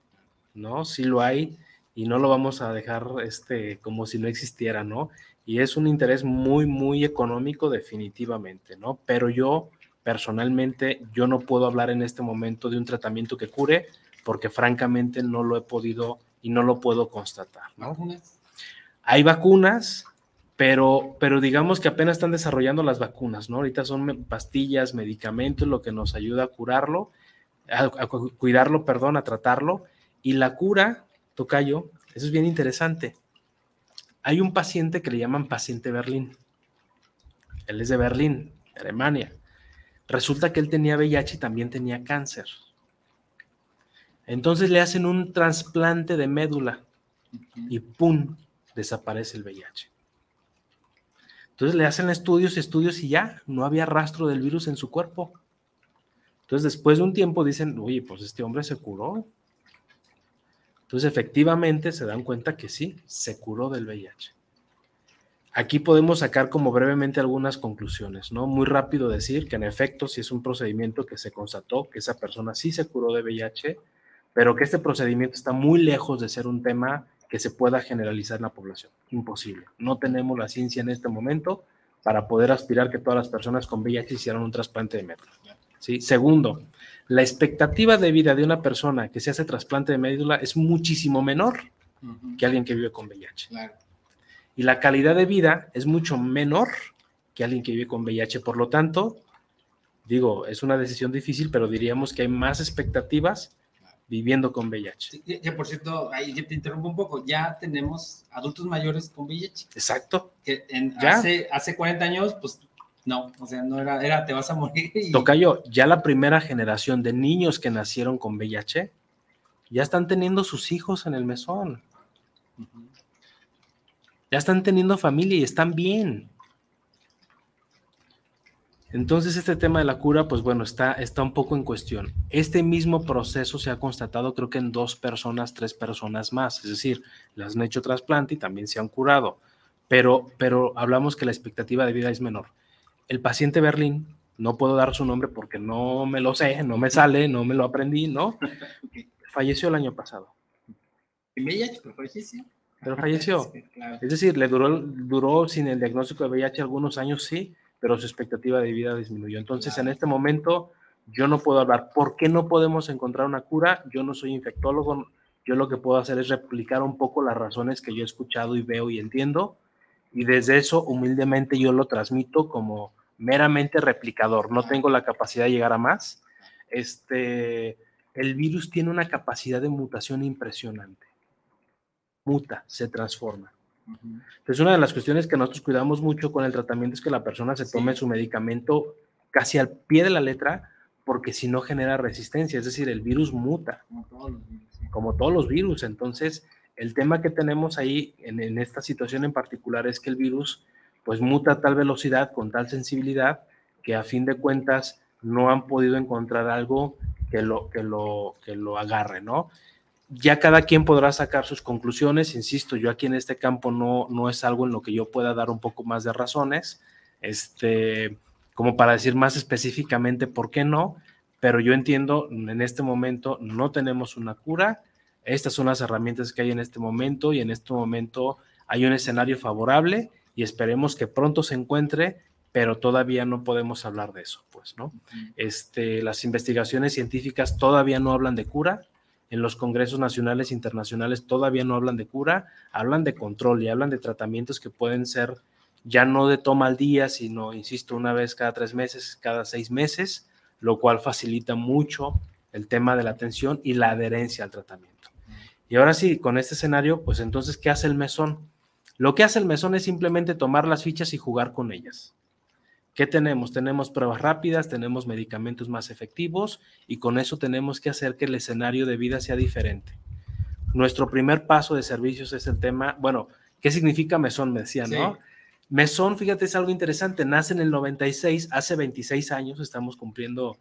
¿No? Sí lo hay y no lo vamos a dejar este, como si no existiera, ¿no? Y es un interés muy, muy económico definitivamente, ¿no? Pero yo personalmente, yo no puedo hablar en este momento de un tratamiento que cure porque francamente no lo he podido y no lo puedo constatar, ¿no? Hay vacunas, pero, pero digamos que apenas están desarrollando las vacunas, ¿no? Ahorita son pastillas, medicamentos, lo que nos ayuda a curarlo, a, a cuidarlo, perdón, a tratarlo. Y la cura, Tocayo, eso es bien interesante. Hay un paciente que le llaman paciente Berlín. Él es de Berlín, Alemania. Resulta que él tenía VIH y también tenía cáncer. Entonces le hacen un trasplante de médula y ¡pum! desaparece el VIH. Entonces le hacen estudios, estudios y ya, no había rastro del virus en su cuerpo. Entonces después de un tiempo dicen, oye, pues este hombre se curó. Entonces efectivamente se dan cuenta que sí, se curó del VIH. Aquí podemos sacar como brevemente algunas conclusiones, ¿no? Muy rápido decir que en efecto si es un procedimiento que se constató que esa persona sí se curó de VIH, pero que este procedimiento está muy lejos de ser un tema que se pueda generalizar en la población. Imposible. No tenemos la ciencia en este momento para poder aspirar que todas las personas con VIH hicieran un trasplante de médula. ¿Sí? Segundo, la expectativa de vida de una persona que se hace trasplante de médula es muchísimo menor que alguien que vive con VIH. Y la calidad de vida es mucho menor que alguien que vive con VIH. Por lo tanto, digo, es una decisión difícil, pero diríamos que hay más expectativas viviendo con VIH. ya, por cierto, ahí te interrumpo un poco, ya tenemos adultos mayores con VIH. Exacto. Que Hace, hace 40 años, pues no, o sea, no era, era te vas a morir. Y... Tocayo, ya la primera generación de niños que nacieron con VIH ya están teniendo sus hijos en el mesón. Ya están teniendo familia y están bien. Entonces este tema de la cura, pues bueno, está, está un poco en cuestión. Este mismo proceso se ha constatado creo que en dos personas, tres personas más, es decir, les han hecho trasplante y también se han curado, pero, pero hablamos que la expectativa de vida es menor. El paciente Berlín, no puedo dar su nombre porque no me lo sé, no me sale, no me lo aprendí, ¿no? Falleció el año pasado. ¿En VIH, pero falleció? Pero falleció. Es decir, le duró, duró sin el diagnóstico de VIH algunos años, sí, pero su expectativa de vida disminuyó. Entonces, en este momento, yo no puedo hablar. ¿Por qué no podemos encontrar una cura? Yo no soy infectólogo. Yo lo que puedo hacer es replicar un poco las razones que yo he escuchado y veo y entiendo. Y desde eso, humildemente, yo lo transmito como meramente replicador. No tengo la capacidad de llegar a más. Este, el virus tiene una capacidad de mutación impresionante. Muta, se transforma. Entonces, una de las cuestiones que nosotros cuidamos mucho con el tratamiento es que la persona se tome su medicamento casi al pie de la letra, porque si no genera resistencia, es decir, el virus muta, como todos los virus. Entonces, el tema que tenemos ahí en, esta situación en particular es que el virus pues muta a tal velocidad, con tal sensibilidad, que a fin de cuentas no han podido encontrar algo que lo, que lo, que lo agarre, ¿no? ya cada quien podrá sacar sus conclusiones. Insisto, yo aquí en este campo no, no es algo en lo que yo pueda dar un poco más de razones, este, como para decir más específicamente por qué no, pero yo entiendo, en este momento no tenemos una cura. Estas son las herramientas que hay en este momento y en este momento hay un escenario favorable y esperemos que pronto se encuentre, pero todavía no podemos hablar de eso, pues, ¿no? Este, las investigaciones científicas todavía no hablan de cura, en los congresos nacionales e internacionales todavía no hablan de cura, hablan de control y hablan de tratamientos que pueden ser ya no de toma al día, sino, insisto, una vez cada tres meses, cada seis meses, lo cual facilita mucho el tema de la atención y la adherencia al tratamiento. Y ahora sí, con este escenario, pues entonces, ¿qué hace el mesón? Lo que hace el mesón es simplemente tomar las fichas y jugar con ellas. ¿Qué tenemos? Tenemos pruebas rápidas, tenemos medicamentos más efectivos y con eso tenemos que hacer que el escenario de vida sea diferente. Nuestro primer paso de servicios es el tema, bueno, ¿qué significa mesón? Me decían, ¿no? Mesón, fíjate, es algo interesante, nace en el 96, hace 26 años, estamos cumpliendo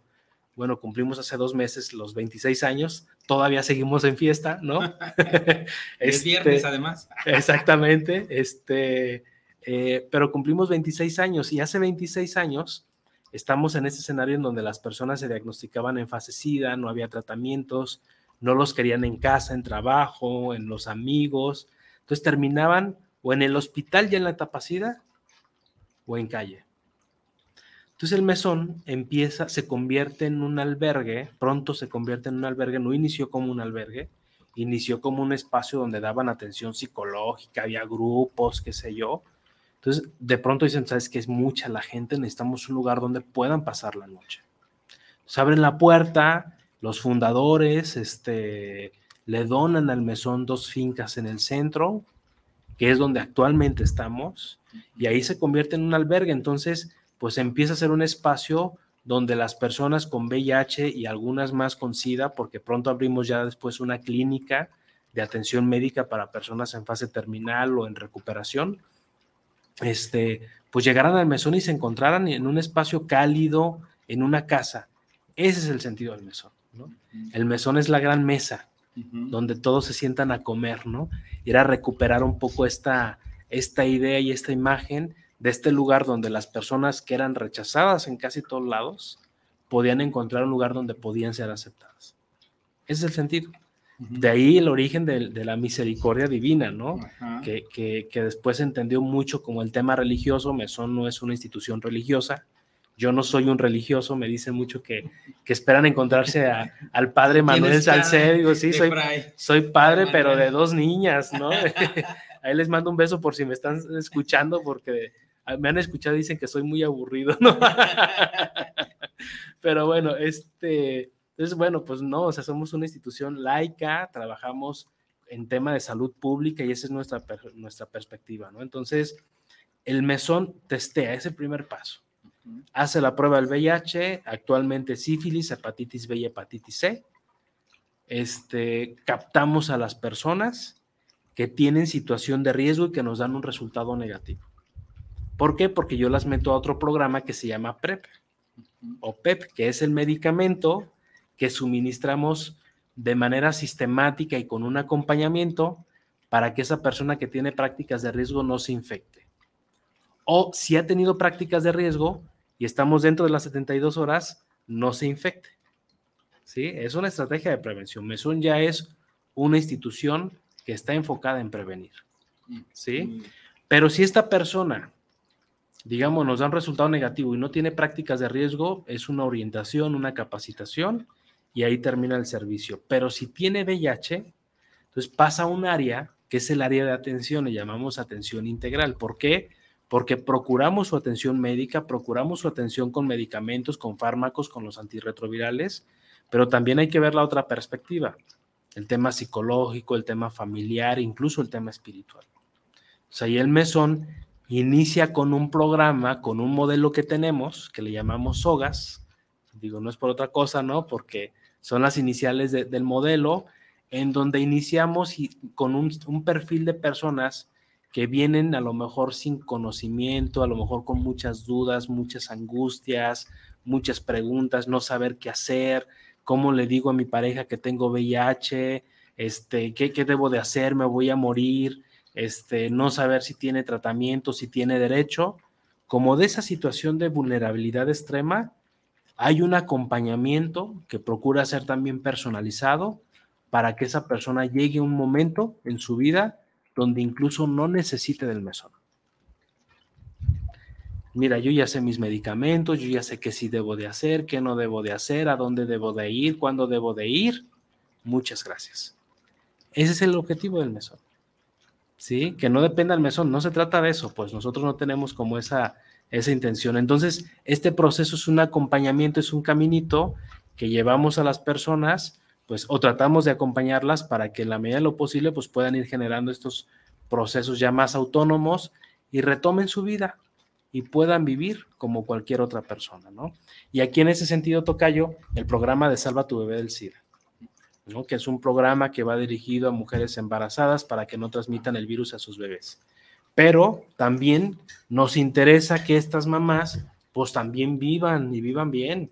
bueno, cumplimos hace dos meses los 26 años, todavía seguimos en fiesta, ¿no? es viernes este, además. exactamente, este, eh, pero cumplimos 26 años y hace 26 años estamos en ese escenario en donde las personas se diagnosticaban en fase SIDA, no había tratamientos, no los querían en casa, en trabajo, en los amigos, entonces terminaban o en el hospital ya en la etapa SIDA o en calle. Entonces el mesón empieza, se convierte en un albergue, pronto se convierte en un albergue, no inició como un albergue, inició como un espacio donde daban atención psicológica, había grupos, qué sé yo. Entonces de pronto dicen, sabes que es mucha la gente, necesitamos un lugar donde puedan pasar la noche. Se abren la puerta, los fundadores este, le donan al mesón dos fincas en el centro, que es donde actualmente estamos, y ahí se convierte en un albergue. Entonces, pues empieza a ser un espacio donde las personas con VIH y algunas más con SIDA, porque pronto abrimos ya después una clínica de atención médica para personas en fase terminal o en recuperación, este, pues llegaran al mesón y se encontraran en un espacio cálido, en una casa. Ese es el sentido del mesón. El mesón es la gran mesa donde todos se sientan a comer, ¿no? Y era recuperar un poco esta, esta idea y esta imagen de este lugar donde las personas que eran rechazadas en casi todos lados podían encontrar un lugar donde podían ser aceptadas. Ese es el sentido. De ahí el origen de, la misericordia divina, ¿no? Que, que, después se entendió mucho como el tema religioso. Mesón no es una institución religiosa. Yo no soy un religioso, me dicen mucho que, que esperan encontrarse al padre Manuel Salcedo. Digo, sí, soy, soy padre, pero de dos niñas, ¿no? Ahí les mando un beso por si me están escuchando, porque me han escuchado, dicen que soy muy aburrido, ¿no? Pero bueno, este, entonces, bueno, pues no, o sea, somos una institución laica, trabajamos en tema de salud pública y esa es nuestra, nuestra perspectiva, ¿no? Entonces, el mesón testea, es el primer paso. Hace la prueba del VIH, actualmente sífilis, hepatitis B y hepatitis C. Este, captamos a las personas que tienen situación de riesgo y que nos dan un resultado negativo. ¿Por qué? Porque yo las meto a otro programa que se llama PrEP o PEP, que es el medicamento que suministramos de manera sistemática y con un acompañamiento para que esa persona que tiene prácticas de riesgo no se infecte. O si ha tenido prácticas de riesgo y estamos dentro de las 72 horas, no se infecte. ¿Sí? Es una estrategia de prevención. Mesón ya es una institución que está enfocada en prevenir. ¿Sí? Pero si esta persona digamos, nos da un resultado negativo y no tiene prácticas de riesgo, es una orientación, una capacitación y ahí termina el servicio. Pero si tiene VIH, entonces pasa a un área que es el área de atención, le llamamos atención integral. ¿Por qué? Porque procuramos su atención médica, procuramos su atención con medicamentos, con fármacos, con los antirretrovirales, pero también hay que ver la otra perspectiva, el tema psicológico, el tema familiar, incluso el tema espiritual. O sea, ahí el mesón inicia con un programa, con un modelo que tenemos, que le llamamos SOGAS. Digo, no es por otra cosa, ¿no? Porque son las iniciales del modelo, en donde iniciamos con un, perfil de personas que vienen a lo mejor sin conocimiento, a lo mejor con muchas dudas, muchas angustias, muchas preguntas, no saber qué hacer, cómo le digo a mi pareja que tengo VIH, este, qué, qué debo de hacer, me voy a morir, este, no saber si tiene tratamiento, si tiene derecho, como de esa situación de vulnerabilidad extrema, hay un acompañamiento que procura ser también personalizado para que esa persona llegue a un momento en su vida donde incluso no necesite del mesón. Mira, yo ya sé mis medicamentos, yo ya sé qué sí debo de hacer, qué no debo de hacer, a dónde debo de ir, cuándo debo de ir. Muchas gracias. Ese es el objetivo del mesón. ¿Sí? Que no dependa del mesón, no se trata de eso, pues nosotros no tenemos como esa, esa intención. Entonces, este proceso es un acompañamiento, es un caminito que llevamos a las personas, pues, o tratamos de acompañarlas para que en la medida de lo posible, pues, puedan ir generando estos procesos ya más autónomos y retomen su vida y puedan vivir como cualquier otra persona, ¿no? Y aquí en ese sentido, Tocayo, el programa de Salva tu bebé del SIDA que es un programa que va dirigido a mujeres embarazadas para que no transmitan el virus a sus bebés. Pero también nos interesa que estas mamás pues también vivan y vivan bien.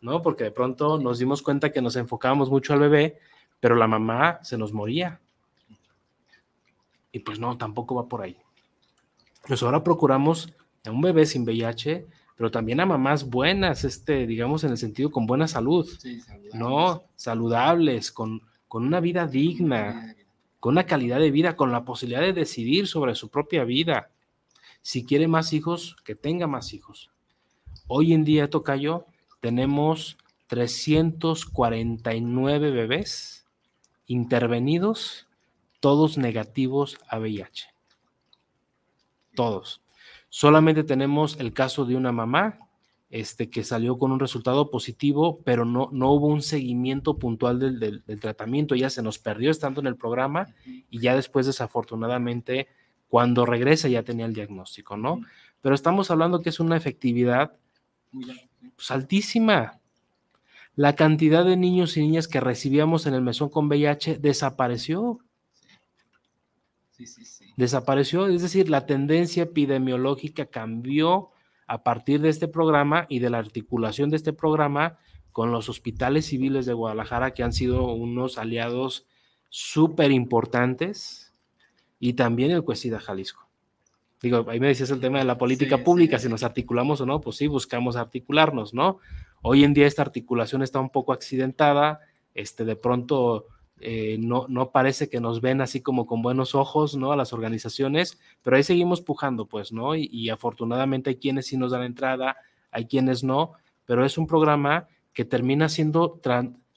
¿no? Porque de pronto nos dimos cuenta que nos enfocábamos mucho al bebé, pero la mamá se nos moría. Y pues no, tampoco va por ahí. Pues ahora procuramos a un bebé sin VIH, pero también a mamás buenas, este, digamos, en el sentido con buena salud, ¿no? Saludables, con, con una vida digna, con una calidad de vida, con la posibilidad de decidir sobre su propia vida. Si quiere más hijos, que tenga más hijos. Hoy en día, Tocayo, tenemos 349 bebés intervenidos, todos negativos a VIH. Todos. Solamente tenemos el caso de una mamá este, que salió con un resultado positivo, pero no, no hubo un seguimiento puntual del, del, tratamiento. Ella se nos perdió estando en el programa y ya después, desafortunadamente, cuando regresa ya tenía el diagnóstico, ¿no? Pero estamos hablando que es una efectividad pues, altísima. La cantidad de niños y niñas que recibíamos en el mesón con VIH desapareció. Sí, sí, sí. Desapareció, es decir, la tendencia epidemiológica cambió a partir de este programa y de la articulación de este programa con los hospitales civiles de Guadalajara, que han sido unos aliados súper importantes, y también el Cuesida Jalisco. Digo, ahí me decías el tema de la política pública, si nos articulamos o no, pues sí, buscamos articularnos, ¿no? Hoy en día esta articulación está un poco accidentada, este, de pronto eh, no, no parece que nos ven así como con buenos ojos, ¿no? A las organizaciones, pero ahí seguimos pujando, pues, ¿no? Y, afortunadamente hay quienes sí nos dan entrada, hay quienes no, pero es un programa que termina siendo,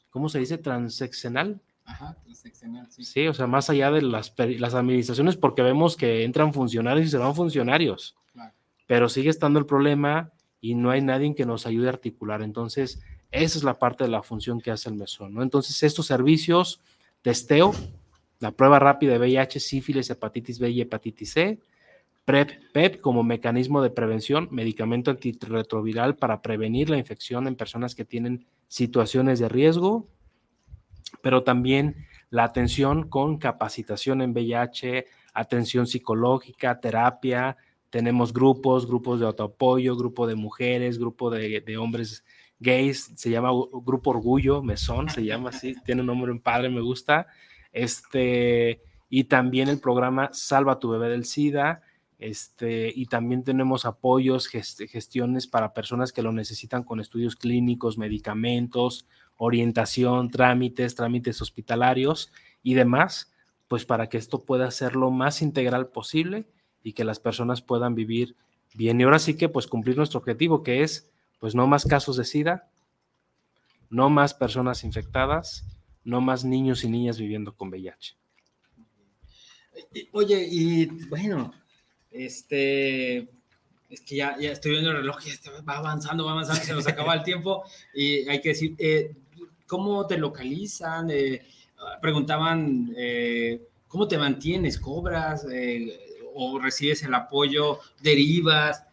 ¿cómo se dice? Transeccional. Ajá, transeccional, sí. Sí, o sea, más allá de las, las administraciones, porque vemos que entran funcionarios y se van funcionarios, pero sigue estando el problema y no hay nadie que nos ayude a articular. Entonces, esa es la parte de la función que hace el mesón, ¿no? Entonces, estos servicios, testeo, la prueba rápida de VIH, sífilis, hepatitis B y hepatitis C, PrEP, PEP como mecanismo de prevención, medicamento antirretroviral para prevenir la infección en personas que tienen situaciones de riesgo, pero también la atención con capacitación en VIH, atención psicológica, terapia, tenemos grupos, grupos de autoapoyo, grupo de mujeres, grupo de, de hombres gays, se llama Grupo Orgullo, Mesón, se llama así, tiene un nombre en padre, me gusta. Este, y también el programa Salva tu bebé del SIDA, este, y también tenemos apoyos, gestiones para personas que lo necesitan con estudios clínicos, medicamentos, orientación, trámites, trámites hospitalarios y demás, pues para que esto pueda ser lo más integral posible y que las personas puedan vivir bien. Y ahora sí que pues cumplir nuestro objetivo, que es pues no más casos de SIDA, no más personas infectadas, no más niños y niñas viviendo con VIH. Oye, y bueno, este, es que ya, ya estoy viendo el reloj, ya va avanzando, va avanzando, se nos acaba el tiempo y hay que decir, eh, ¿cómo te localizan? Eh, preguntaban, eh, ¿cómo te mantienes? ¿Cobras? ¿O recibes el apoyo? ¿Derivas?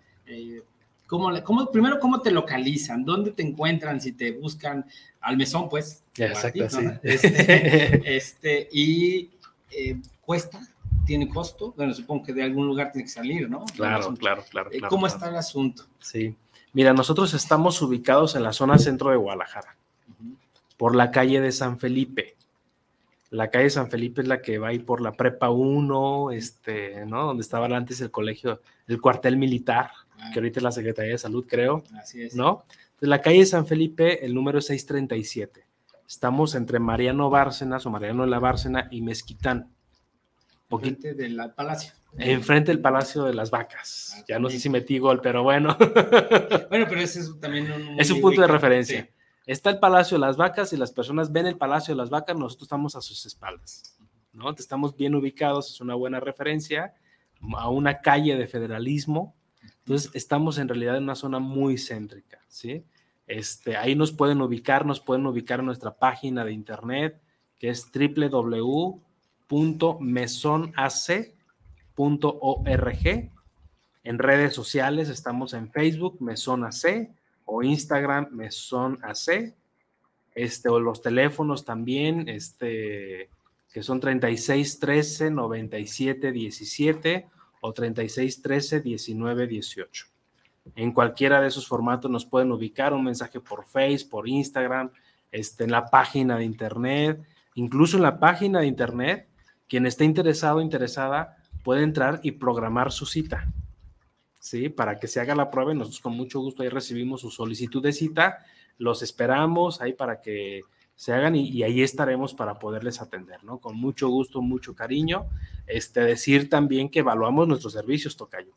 ¿Cómo, cómo, primero, ¿cómo te localizan? ¿Dónde te encuentran? Si te buscan al mesón, pues. Exacto, sí. este, este, y eh, cuesta, tiene costo. Bueno, supongo que de algún lugar tiene que salir, ¿no? Claro, claro, claro, eh, ¿Cómo está el asunto? Sí. Mira, nosotros estamos ubicados en la zona centro de Guadalajara, por la calle de San Felipe. La calle de San Felipe es la que va ahí por la Prepa 1, este, ¿no? Donde estaba antes el colegio, el cuartel militar que ahorita es la Secretaría de Salud, creo. Así es. ¿No? De la calle San Felipe, el número es 637. Estamos entre Mariano Bárcenas o Mariano de la Bárcena y Mezquitán. Enfrente del palacio. Enfrente del Palacio de las Vacas. Ah, ya no sé si metí gol, pero bueno. bueno, pero ese es también un... Es un punto de referencia. Está el Palacio de las Vacas y las personas ven el Palacio de las Vacas, nosotros estamos a sus espaldas. ¿no? Estamos bien ubicados, es una buena referencia a una calle de federalismo, entonces, estamos en realidad en una zona muy céntrica, ¿sí? Este, ahí nos pueden ubicar, nos pueden ubicar en nuestra página de internet, que es www.mesonac.org. En redes sociales estamos en Facebook, Mesonac, o Instagram, Mesonac. Este, o los teléfonos también, este, que son 36 13 97 17 o 36 13 19 18. en cualquiera de esos formatos nos pueden ubicar un mensaje por Facebook, por Instagram, este, en la página de internet, incluso en la página de internet, quien esté interesado o interesada puede entrar y programar su cita. ¿Sí? Para que se haga la prueba, nosotros con mucho gusto ahí recibimos su solicitud de cita, los esperamos ahí para que se hagan y, ahí estaremos para poderles atender, ¿no? Con mucho gusto, mucho cariño. Este, decir también que evaluamos nuestros servicios, Tocayo.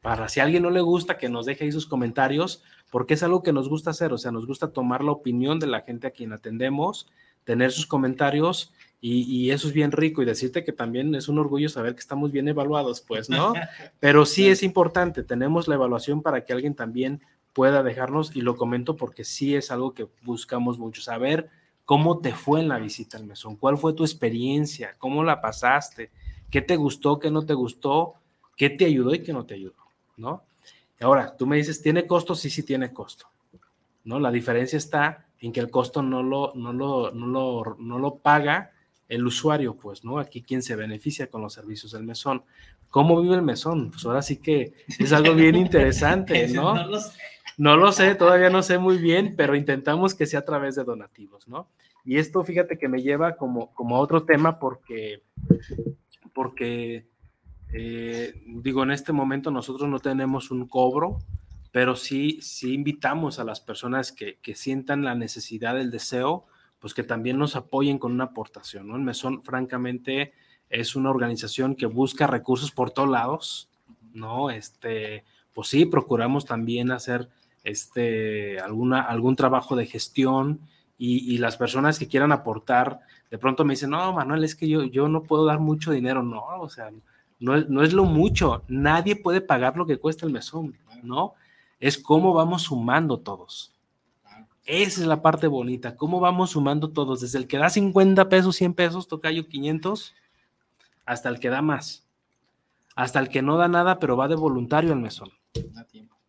Para si a alguien no le gusta, que nos deje ahí sus comentarios, porque es algo que nos gusta hacer, o sea, nos gusta tomar la opinión de la gente a quien atendemos, tener sus comentarios y, eso es bien rico y decirte que también es un orgullo saber que estamos bien evaluados, pues, ¿no? Pero sí es importante, tenemos la evaluación para que alguien también pueda dejarnos y lo comento porque sí es algo que buscamos mucho, saber cómo te fue en la visita al mesón, cuál fue tu experiencia, cómo la pasaste, qué te gustó, qué no te gustó, qué te ayudó y qué no te ayudó, ¿no? Ahora, tú me dices, ¿tiene costo? Sí, sí tiene costo, ¿no? La diferencia está en que el costo no lo, no lo, no lo, no lo paga el usuario, pues, ¿no? Aquí quien se beneficia con los servicios del mesón. ¿Cómo vive el mesón? Pues ahora sí que es algo bien interesante, ¿no? no, lo sé. No lo sé, todavía no sé muy bien, pero intentamos que sea a través de donativos, ¿no? Y esto, fíjate que me lleva como, como a otro tema porque, porque eh, digo, en este momento nosotros no tenemos un cobro, pero sí, sí invitamos a las personas que, que sientan la necesidad, el deseo, pues que también nos apoyen con una aportación, ¿no? El Mesón, francamente, es una organización que busca recursos por todos lados, ¿no? Este, pues sí, procuramos también hacer este, alguna, algún trabajo de gestión y, las personas que quieran aportar, de pronto me dicen, no, Manuel, es que yo, yo no puedo dar mucho dinero, no, o sea, no, no es lo mucho, nadie puede pagar lo que cuesta el mesón, ¿no? Es cómo vamos sumando todos. Esa es la parte bonita. ¿Cómo vamos sumando todos? Desde el que da 50 pesos, 100 pesos, tocayo 500, hasta el que da más. Hasta el que no da nada, pero va de voluntario al mesón.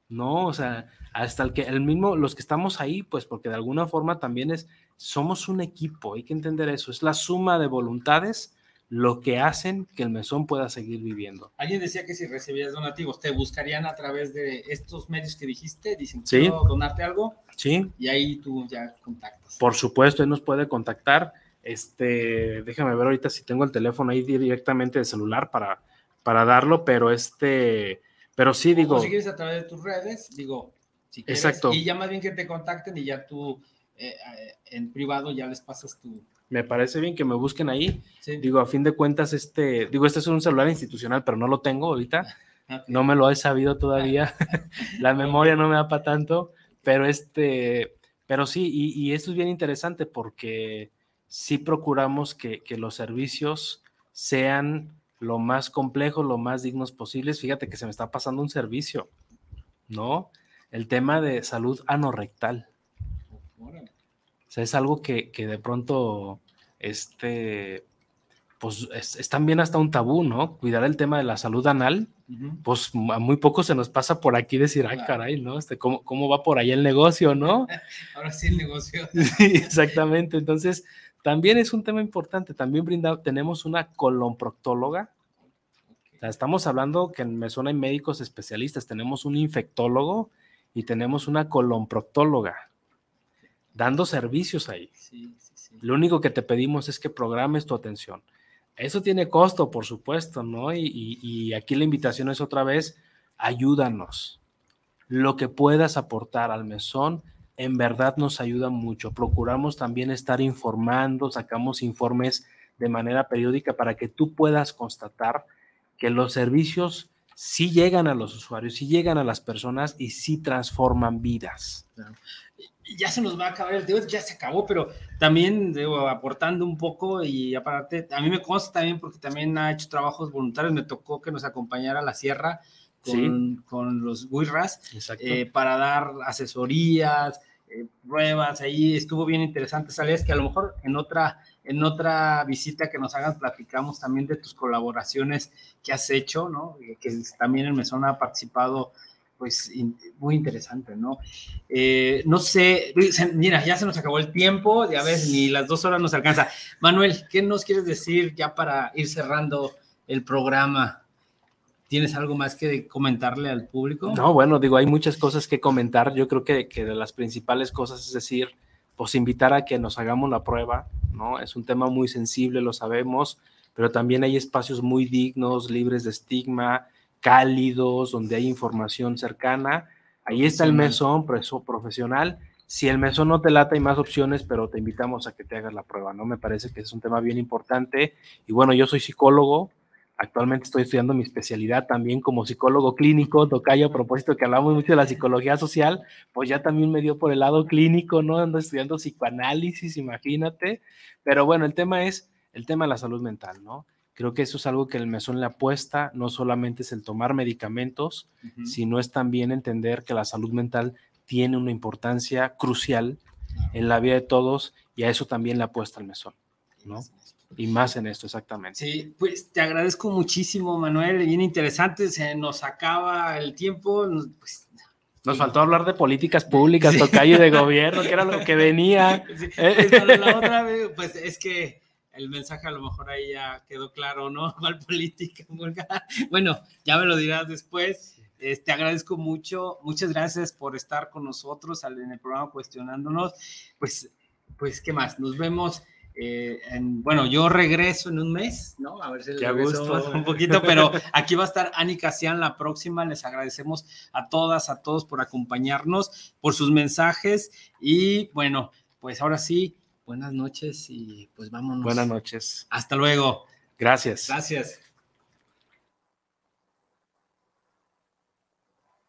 No, o sea, hasta el que el mismo, los que estamos ahí, pues porque de alguna forma también es, somos un equipo, hay que entender eso. Es la suma de voluntades lo que hacen que el mesón pueda seguir viviendo. Alguien decía que si recibías donativos, te buscarían a través de estos medios que dijiste, dicen, ¿quiero donarte algo? Sí. Y ahí tú ya contactas. Por supuesto, él nos puede contactar. Este, déjame ver ahorita si tengo el teléfono ahí directamente de celular para, para darlo, pero este, pero sí digo. si quieres a través de tus redes, digo, si quieres, Exacto. Y ya más bien que te contacten y ya tú eh, eh, en privado ya les pasas tu, me parece bien que me busquen ahí. Digo, a fin de cuentas, este, digo, este es un celular institucional, pero no lo tengo ahorita. No me lo he sabido todavía. la memoria no me da para tanto, pero este, pero sí, y, esto es bien interesante porque sí procuramos que, que los servicios sean lo más complejos, lo más dignos posibles. Fíjate que se me está pasando un servicio, ¿no? El tema de salud anorrectal. O sea, es algo que, que de pronto este, pues es, también hasta un tabú, ¿no? Cuidar el tema de la salud anal, pues a muy poco se nos pasa por aquí decir, ay, caray, ¿no? Este, ¿cómo, ¿Cómo va por ahí el negocio, no? Ahora sí el negocio. sí, exactamente. Entonces, también es un tema importante. También brindado, tenemos una colonproctóloga. O sea, estamos hablando que en Mesona hay médicos especialistas. Tenemos un infectólogo y tenemos una colonproctóloga dando servicios ahí. Sí, lo único que te pedimos es que programes tu atención. Eso tiene costo, por supuesto, ¿no? Y, aquí la invitación es otra vez, ayúdanos. Lo que puedas aportar al mesón en verdad nos ayuda mucho. Procuramos también estar informando, sacamos informes de manera periódica para que tú puedas constatar que los servicios sí llegan a los usuarios, sí llegan a las personas y sí transforman vidas. Ya se nos va a acabar el tiempo, ya se acabó, pero también digo, aportando un poco y aparte, a mí me consta también porque también ha hecho trabajos voluntarios, me tocó que nos acompañara a la sierra con, con los Wirras eh, para dar asesorías, eh, pruebas, ahí estuvo bien interesante, sabes que a lo mejor en otra, en otra visita que nos hagan platicamos también de tus colaboraciones que has hecho, ¿no? Que también el Mesón ha participado pues muy interesante, ¿no? Eh, no sé, mira, ya se nos acabó el tiempo, ya ves, ni las dos horas nos alcanza. Manuel, ¿qué nos quieres decir ya para ir cerrando el programa? ¿Tienes algo más que comentarle al público? No, bueno, digo, hay muchas cosas que comentar. Yo creo que, que de las principales cosas es decir, pues invitar a que nos hagamos la prueba, ¿no? Es un tema muy sensible, lo sabemos, pero también hay espacios muy dignos, libres de estigma, cálidos, donde hay información cercana. Ahí está el mesón profesional. Si el mesón no te lata, hay más opciones, pero te invitamos a que te hagas la prueba, ¿no? Me parece que es un tema bien importante. Y bueno, yo soy psicólogo, Actualmente estoy estudiando mi especialidad también como psicólogo clínico, tocayo, a propósito que hablamos mucho de la psicología social, pues ya también me dio por el lado clínico, ¿no? Ando estudiando psicoanálisis, imagínate. Pero bueno, el tema es el tema de la salud mental, ¿no? Creo que eso es algo que el mesón le apuesta, no solamente es el tomar medicamentos, sino es también entender que la salud mental tiene una importancia crucial en la vida de todos y a eso también le apuesta el mesón, ¿no? Y más en esto, exactamente. Sí, pues te agradezco muchísimo, Manuel. Bien interesante, se nos acaba el tiempo. Pues, nos faltó hablar de políticas públicas, tocayo de gobierno, que era lo que venía. Pues, la otra pues es que el mensaje a lo mejor ahí ya quedó claro, ¿no? ¿Cuál política? Bueno, ya me lo dirás después. te agradezco mucho. Muchas gracias por estar con nosotros en el programa cuestionándonos. Pues, pues, ¿qué más? Nos vemos eh, bueno, yo regreso en un mes, ¿no? A ver si les gusto un poquito, pero aquí va a estar Ani Casian la próxima. Les agradecemos a todas, a todos por acompañarnos, por sus mensajes y bueno, pues ahora sí, buenas noches y pues vámonos. Buenas noches. Hasta luego. Gracias. Gracias.